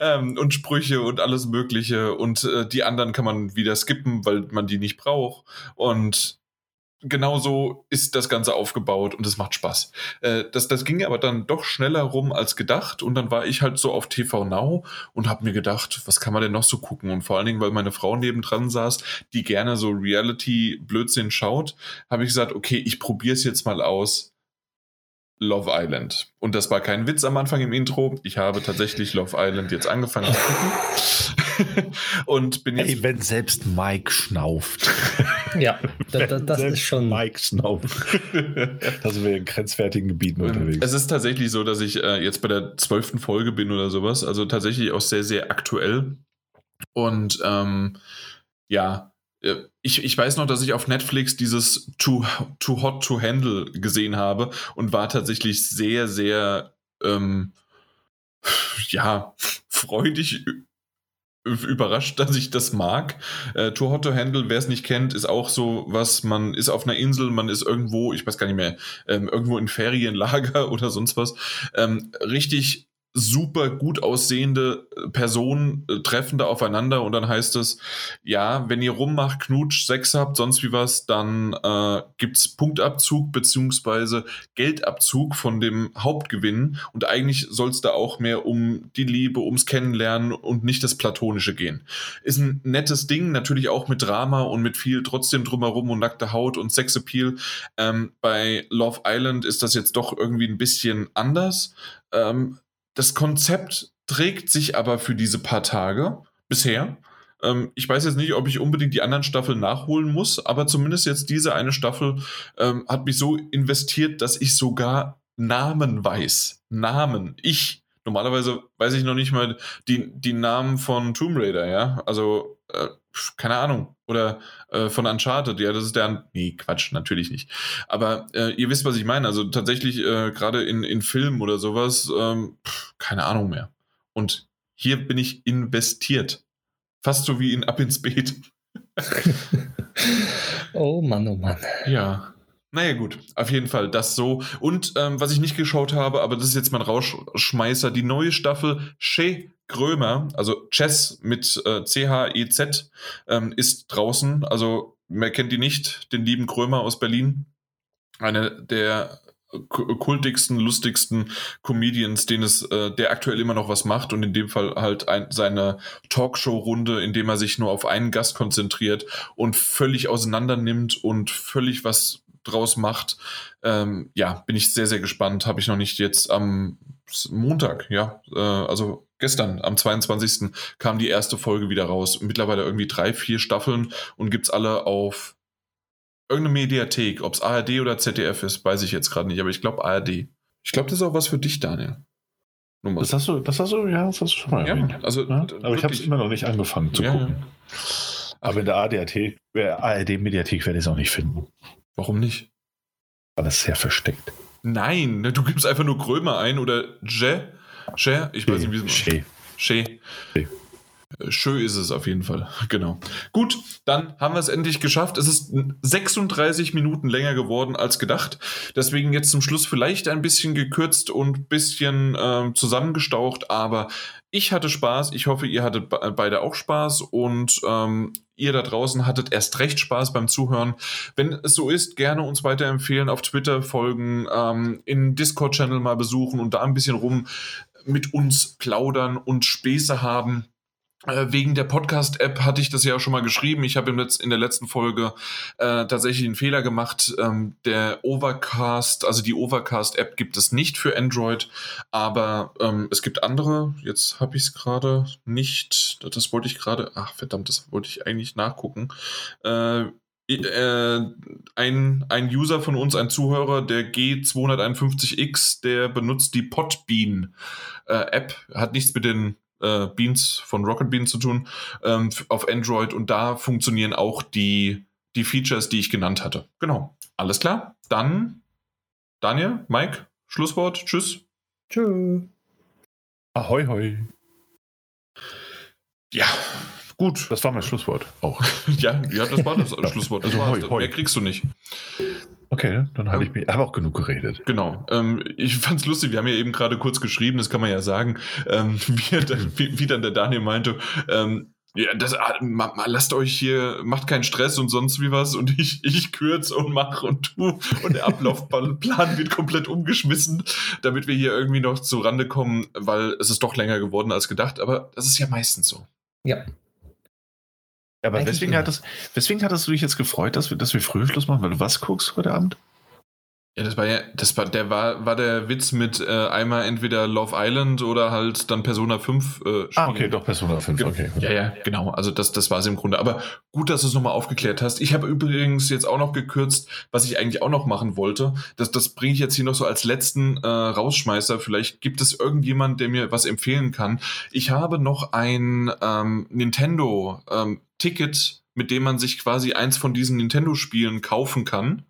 ähm, und Sprüche und alles Mögliche. Und äh, die anderen kann man wieder skippen, weil man die nicht braucht. Und genau so ist das Ganze aufgebaut und es macht Spaß. Äh, das, das ging aber dann doch schneller rum als gedacht und dann war ich halt so auf TV Now und habe mir gedacht, was kann man denn noch so gucken? Und vor allen Dingen, weil meine Frau nebendran saß, die gerne so Reality-Blödsinn schaut, habe ich gesagt, okay, ich probiere es jetzt mal aus Love Island. Und das war kein Witz am Anfang im Intro. Ich habe tatsächlich Love Island jetzt angefangen zu gucken. und bin jetzt. Ey, wenn selbst Mike schnauft. Ja, da, da, das ist schon. Mike schnauft. da sind wir in grenzwertigen Gebieten ähm, unterwegs. Es ist tatsächlich so, dass ich äh, jetzt bei der zwölften Folge bin oder sowas. Also tatsächlich auch sehr, sehr aktuell. Und ähm, ja, äh, ich, ich weiß noch, dass ich auf Netflix dieses Too, Too Hot to Handle gesehen habe und war tatsächlich sehr, sehr, ähm, ja, freudig überrascht, dass ich das mag. Äh, Too Hot to Handle, wer es nicht kennt, ist auch so was, man ist auf einer Insel, man ist irgendwo, ich weiß gar nicht mehr, ähm, irgendwo in Ferienlager oder sonst was. Ähm, richtig super gut aussehende äh, Personen äh, treffen da aufeinander und dann heißt es, ja, wenn ihr rummacht, Knutsch, Sex habt, sonst wie was, dann äh, gibt's Punktabzug beziehungsweise Geldabzug von dem Hauptgewinn und eigentlich soll es da auch mehr um die Liebe, ums Kennenlernen und nicht das Platonische gehen. Ist ein nettes Ding, natürlich auch mit Drama und mit viel trotzdem drumherum und nackte Haut und Sexappeal. Ähm, bei Love Island ist das jetzt doch irgendwie ein bisschen anders. Ähm, das Konzept trägt sich aber für diese paar Tage bisher. Ähm, ich weiß jetzt nicht, ob ich unbedingt die anderen Staffeln nachholen muss, aber zumindest jetzt diese eine Staffel ähm, hat mich so investiert, dass ich sogar Namen weiß. Namen. Ich. Normalerweise weiß ich noch nicht mal die, die Namen von Tomb Raider, ja. Also, äh, keine Ahnung. Oder äh, von Uncharted, ja, das ist der. Nee, Quatsch, natürlich nicht. Aber äh, ihr wisst, was ich meine. Also tatsächlich, äh, gerade in, in Filmen oder sowas, ähm, pff, keine Ahnung mehr. Und hier bin ich investiert. Fast so wie in Ab ins Beet. oh Mann, oh Mann. Ja. Naja, gut, auf jeden Fall das so. Und ähm, was ich nicht geschaut habe, aber das ist jetzt mein Rauschschmeißer, die neue Staffel Che Grömer, also Chess mit äh, C-H-E-Z, ähm, ist draußen. Also, wer kennt die nicht? Den lieben Grömer aus Berlin. Eine der kultigsten, lustigsten Comedians, den es, äh, der aktuell immer noch was macht und in dem Fall halt ein, seine Talkshow-Runde, in dem er sich nur auf einen Gast konzentriert und völlig auseinander nimmt und völlig was draus macht. Ähm, ja, bin ich sehr, sehr gespannt. Habe ich noch nicht jetzt am Montag, ja, äh, also gestern, am 22. kam die erste Folge wieder raus. Mittlerweile irgendwie drei, vier Staffeln und gibt's alle auf irgendeine Mediathek. Ob es ARD oder ZDF ist, weiß ich jetzt gerade nicht, aber ich glaube ARD. Ich glaube, das ist auch was für dich, Daniel. Das hast du, das hast du, ja, das hast du schon mal erwähnt. Ja, also, ja? Aber ich habe es immer noch nicht angefangen zu ja, gucken. Aber in der ARD-Mediathek werde ich es auch nicht finden. Warum nicht? Weil es sehr versteckt. Nein, ne, du gibst einfach nur Krömer ein oder Je. Je, ich weiß nicht, wie es Che. Che. Schön ist es auf jeden Fall. Genau. Gut, dann haben wir es endlich geschafft. Es ist 36 Minuten länger geworden als gedacht. Deswegen jetzt zum Schluss vielleicht ein bisschen gekürzt und ein bisschen äh, zusammengestaucht. Aber ich hatte Spaß. Ich hoffe, ihr hattet beide auch Spaß. Und ähm, ihr da draußen hattet erst recht Spaß beim Zuhören. Wenn es so ist, gerne uns weiterempfehlen, auf Twitter folgen, ähm, in Discord-Channel mal besuchen und da ein bisschen rum mit uns plaudern und Späße haben. Äh, wegen der Podcast-App hatte ich das ja schon mal geschrieben. Ich habe in der letzten Folge äh, tatsächlich einen Fehler gemacht. Ähm, der Overcast, also die Overcast-App gibt es nicht für Android, aber ähm, es gibt andere. Jetzt habe ich es gerade nicht. Das wollte ich gerade. Ach verdammt, das wollte ich eigentlich nachgucken. Äh, äh, ein, ein User von uns, ein Zuhörer, der G251X, der benutzt die Podbean äh, App, hat nichts mit den äh, Beans von Rocket Beans zu tun ähm, auf Android und da funktionieren auch die, die Features, die ich genannt hatte. Genau. Alles klar. Dann Daniel, Mike, Schlusswort. Tschüss. Tschüss. Ahoi, hoi. Ja, gut. Das war mein Schlusswort auch. ja, ja, das war das Schlusswort. Das also, hoi, hoi. Mehr kriegst du nicht. Okay, dann habe ich mir aber auch genug geredet. Genau. Ähm, ich fand es lustig, wir haben ja eben gerade kurz geschrieben, das kann man ja sagen, ähm, wie, wie, wie, dann der Daniel meinte, ähm, ja, das, ah, ma, ma, lasst euch hier, macht keinen Stress und sonst wie was und ich, ich kürze und mache und tu und der Ablaufplan wird komplett umgeschmissen, damit wir hier irgendwie noch zu Rande kommen, weil es ist doch länger geworden als gedacht, aber das ist ja meistens so. Ja, aber weswegen, hat das, weswegen hattest du dich jetzt gefreut, dass wir, dass wir früh Schluss machen? Weil du was guckst heute Abend? Ja, das war ja, das war, der war, war der Witz mit äh, einmal entweder Love Island oder halt dann Persona 5. Äh, ah, okay, doch Persona 5, okay. Ja, ja, genau. Also das, das war es im Grunde. Aber gut, dass du es nochmal aufgeklärt hast. Ich habe übrigens jetzt auch noch gekürzt, was ich eigentlich auch noch machen wollte. Das, das bringe ich jetzt hier noch so als letzten äh, Rausschmeißer. Vielleicht gibt es irgendjemand, der mir was empfehlen kann. Ich habe noch ein ähm, Nintendo ähm, Ticket, mit dem man sich quasi eins von diesen Nintendo-Spielen kaufen kann.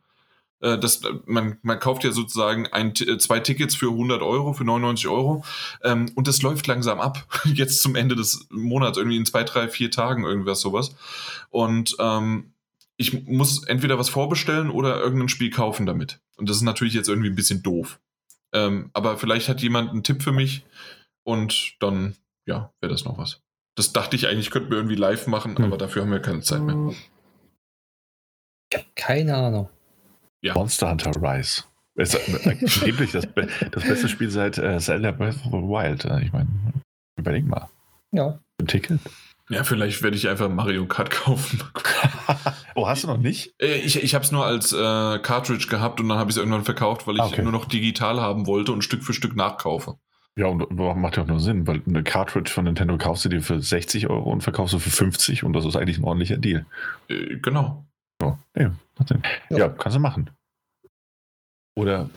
Äh, das, man, man kauft ja sozusagen ein, äh, zwei Tickets für 100 Euro, für 99 Euro ähm, und das läuft langsam ab. Jetzt zum Ende des Monats, irgendwie in zwei, drei, vier Tagen, irgendwas sowas. Und ähm, ich muss entweder was vorbestellen oder irgendein Spiel kaufen damit. Und das ist natürlich jetzt irgendwie ein bisschen doof. Ähm, aber vielleicht hat jemand einen Tipp für mich und dann, ja, wäre das noch was. Das dachte ich eigentlich, könnten wir irgendwie live machen, hm. aber dafür haben wir keine Zeit mehr. Ich habe keine Ahnung. Ja. Monster Hunter Rise. Ist angeblich das, das beste Spiel seit äh, Zelda Breath of the Wild. Ich meine, überleg mal. Ja. Ein Ticket. Ja, vielleicht werde ich einfach Mario Kart kaufen. oh, hast du noch nicht? Äh, ich, ich habe es nur als äh, Cartridge gehabt und dann habe ich es irgendwann verkauft, weil ich okay. nur noch digital haben wollte und Stück für Stück nachkaufe. Ja, und macht ja auch nur Sinn, weil eine Cartridge von Nintendo kaufst du dir für 60 Euro und verkaufst du für 50 und das ist eigentlich ein ordentlicher Deal. Äh, genau. Ja, ja, ja, kannst du machen. Oder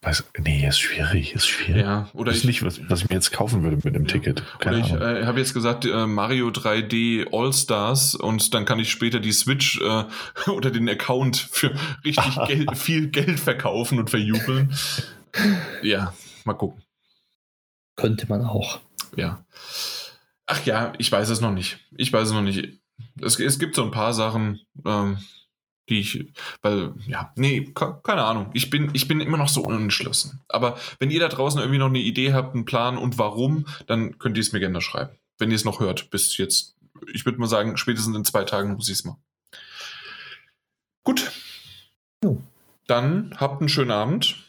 Weiß, nee, ist schwierig, ist schwierig. Ja, oder das ist nicht, was, was, ich mir jetzt kaufen würde mit dem ja. Ticket. Keine oder ich äh, habe jetzt gesagt, äh, Mario 3D All-Stars und dann kann ich später die Switch äh, oder den Account für richtig Geld, viel Geld verkaufen und verjubeln. ja, mal gucken. Könnte man auch. Ja. Ach ja, ich weiß es noch nicht. Ich weiß es noch nicht. Es, es gibt so ein paar Sachen, ähm, die ich, weil, ja, nee, keine Ahnung. Ich bin, ich bin immer noch so unentschlossen. Aber wenn ihr da draußen irgendwie noch eine Idee habt, einen Plan und warum, dann könnt ihr es mir gerne schreiben. Wenn ihr es noch hört, bis jetzt, ich würde mal sagen, spätestens in zwei Tagen muss ich es mal. Gut. Dann habt einen schönen Abend.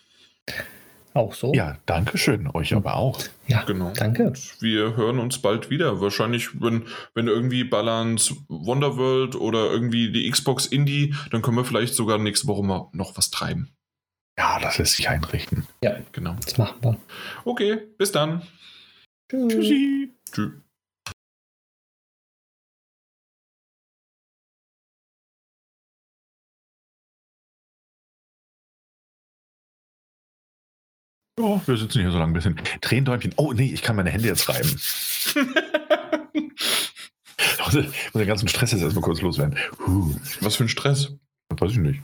Auch so. Ja, danke schön. Euch aber auch. Ja, genau. Danke. Wir hören uns bald wieder. Wahrscheinlich, wenn, wenn irgendwie Balance Wonderworld oder irgendwie die Xbox Indie, dann können wir vielleicht sogar nächste Woche mal noch was treiben. Ja, das lässt sich einrichten. Ja, genau. Das machen wir. Okay, bis dann. Tschüssi. Tschüss. Oh, wir sitzen hier so lange ein bisschen. Tränendäumchen. Oh, nee, ich kann meine Hände jetzt reiben. ich muss den ganzen Stress jetzt erstmal kurz loswerden. Huh. Was für ein Stress? Weiß ich nicht.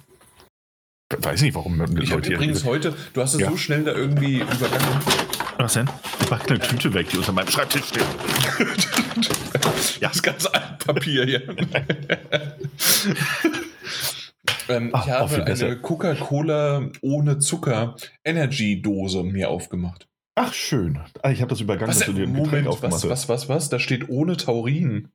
Weiß nicht, warum Ich habe übrigens heute, du hast es ja. so schnell da irgendwie übergangen. Was denn? Ich mache eine Tüte weg, die unter meinem Schreibtisch steht. ja. Das ganze Papier hier. Ähm, Ach, ich habe eine Coca-Cola ohne Zucker Energy Dose mir aufgemacht. Ach, schön. Ah, ich habe das übergangen, was, dass du dir Moment, was, was, was, was? Da steht ohne Taurin.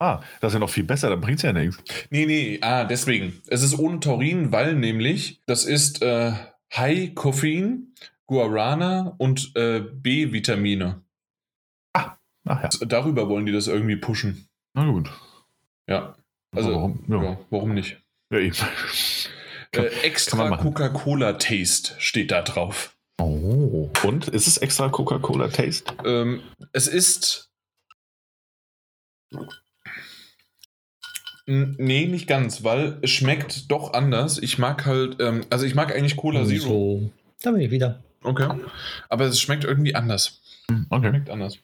Ah, das ist ja noch viel besser, dann bringt es ja nichts. Nee, nee, ah, deswegen. Es ist ohne Taurin, weil nämlich das ist äh, High Koffein, Guarana und äh, B-Vitamine. Ah, ach ja. Darüber wollen die das irgendwie pushen. Na gut. Ja. Also, warum, ja. Ja, warum nicht? Ja, eben. Äh, extra Coca-Cola-Taste steht da drauf. Oh. Und ist es extra Coca-Cola-Taste? Ähm, es ist. Nee, nicht ganz, weil es schmeckt doch anders. Ich mag halt, ähm, also ich mag eigentlich Cola Zero. So. Da bin ich wieder. Okay. Aber es schmeckt irgendwie anders. Okay. Schmeckt anders.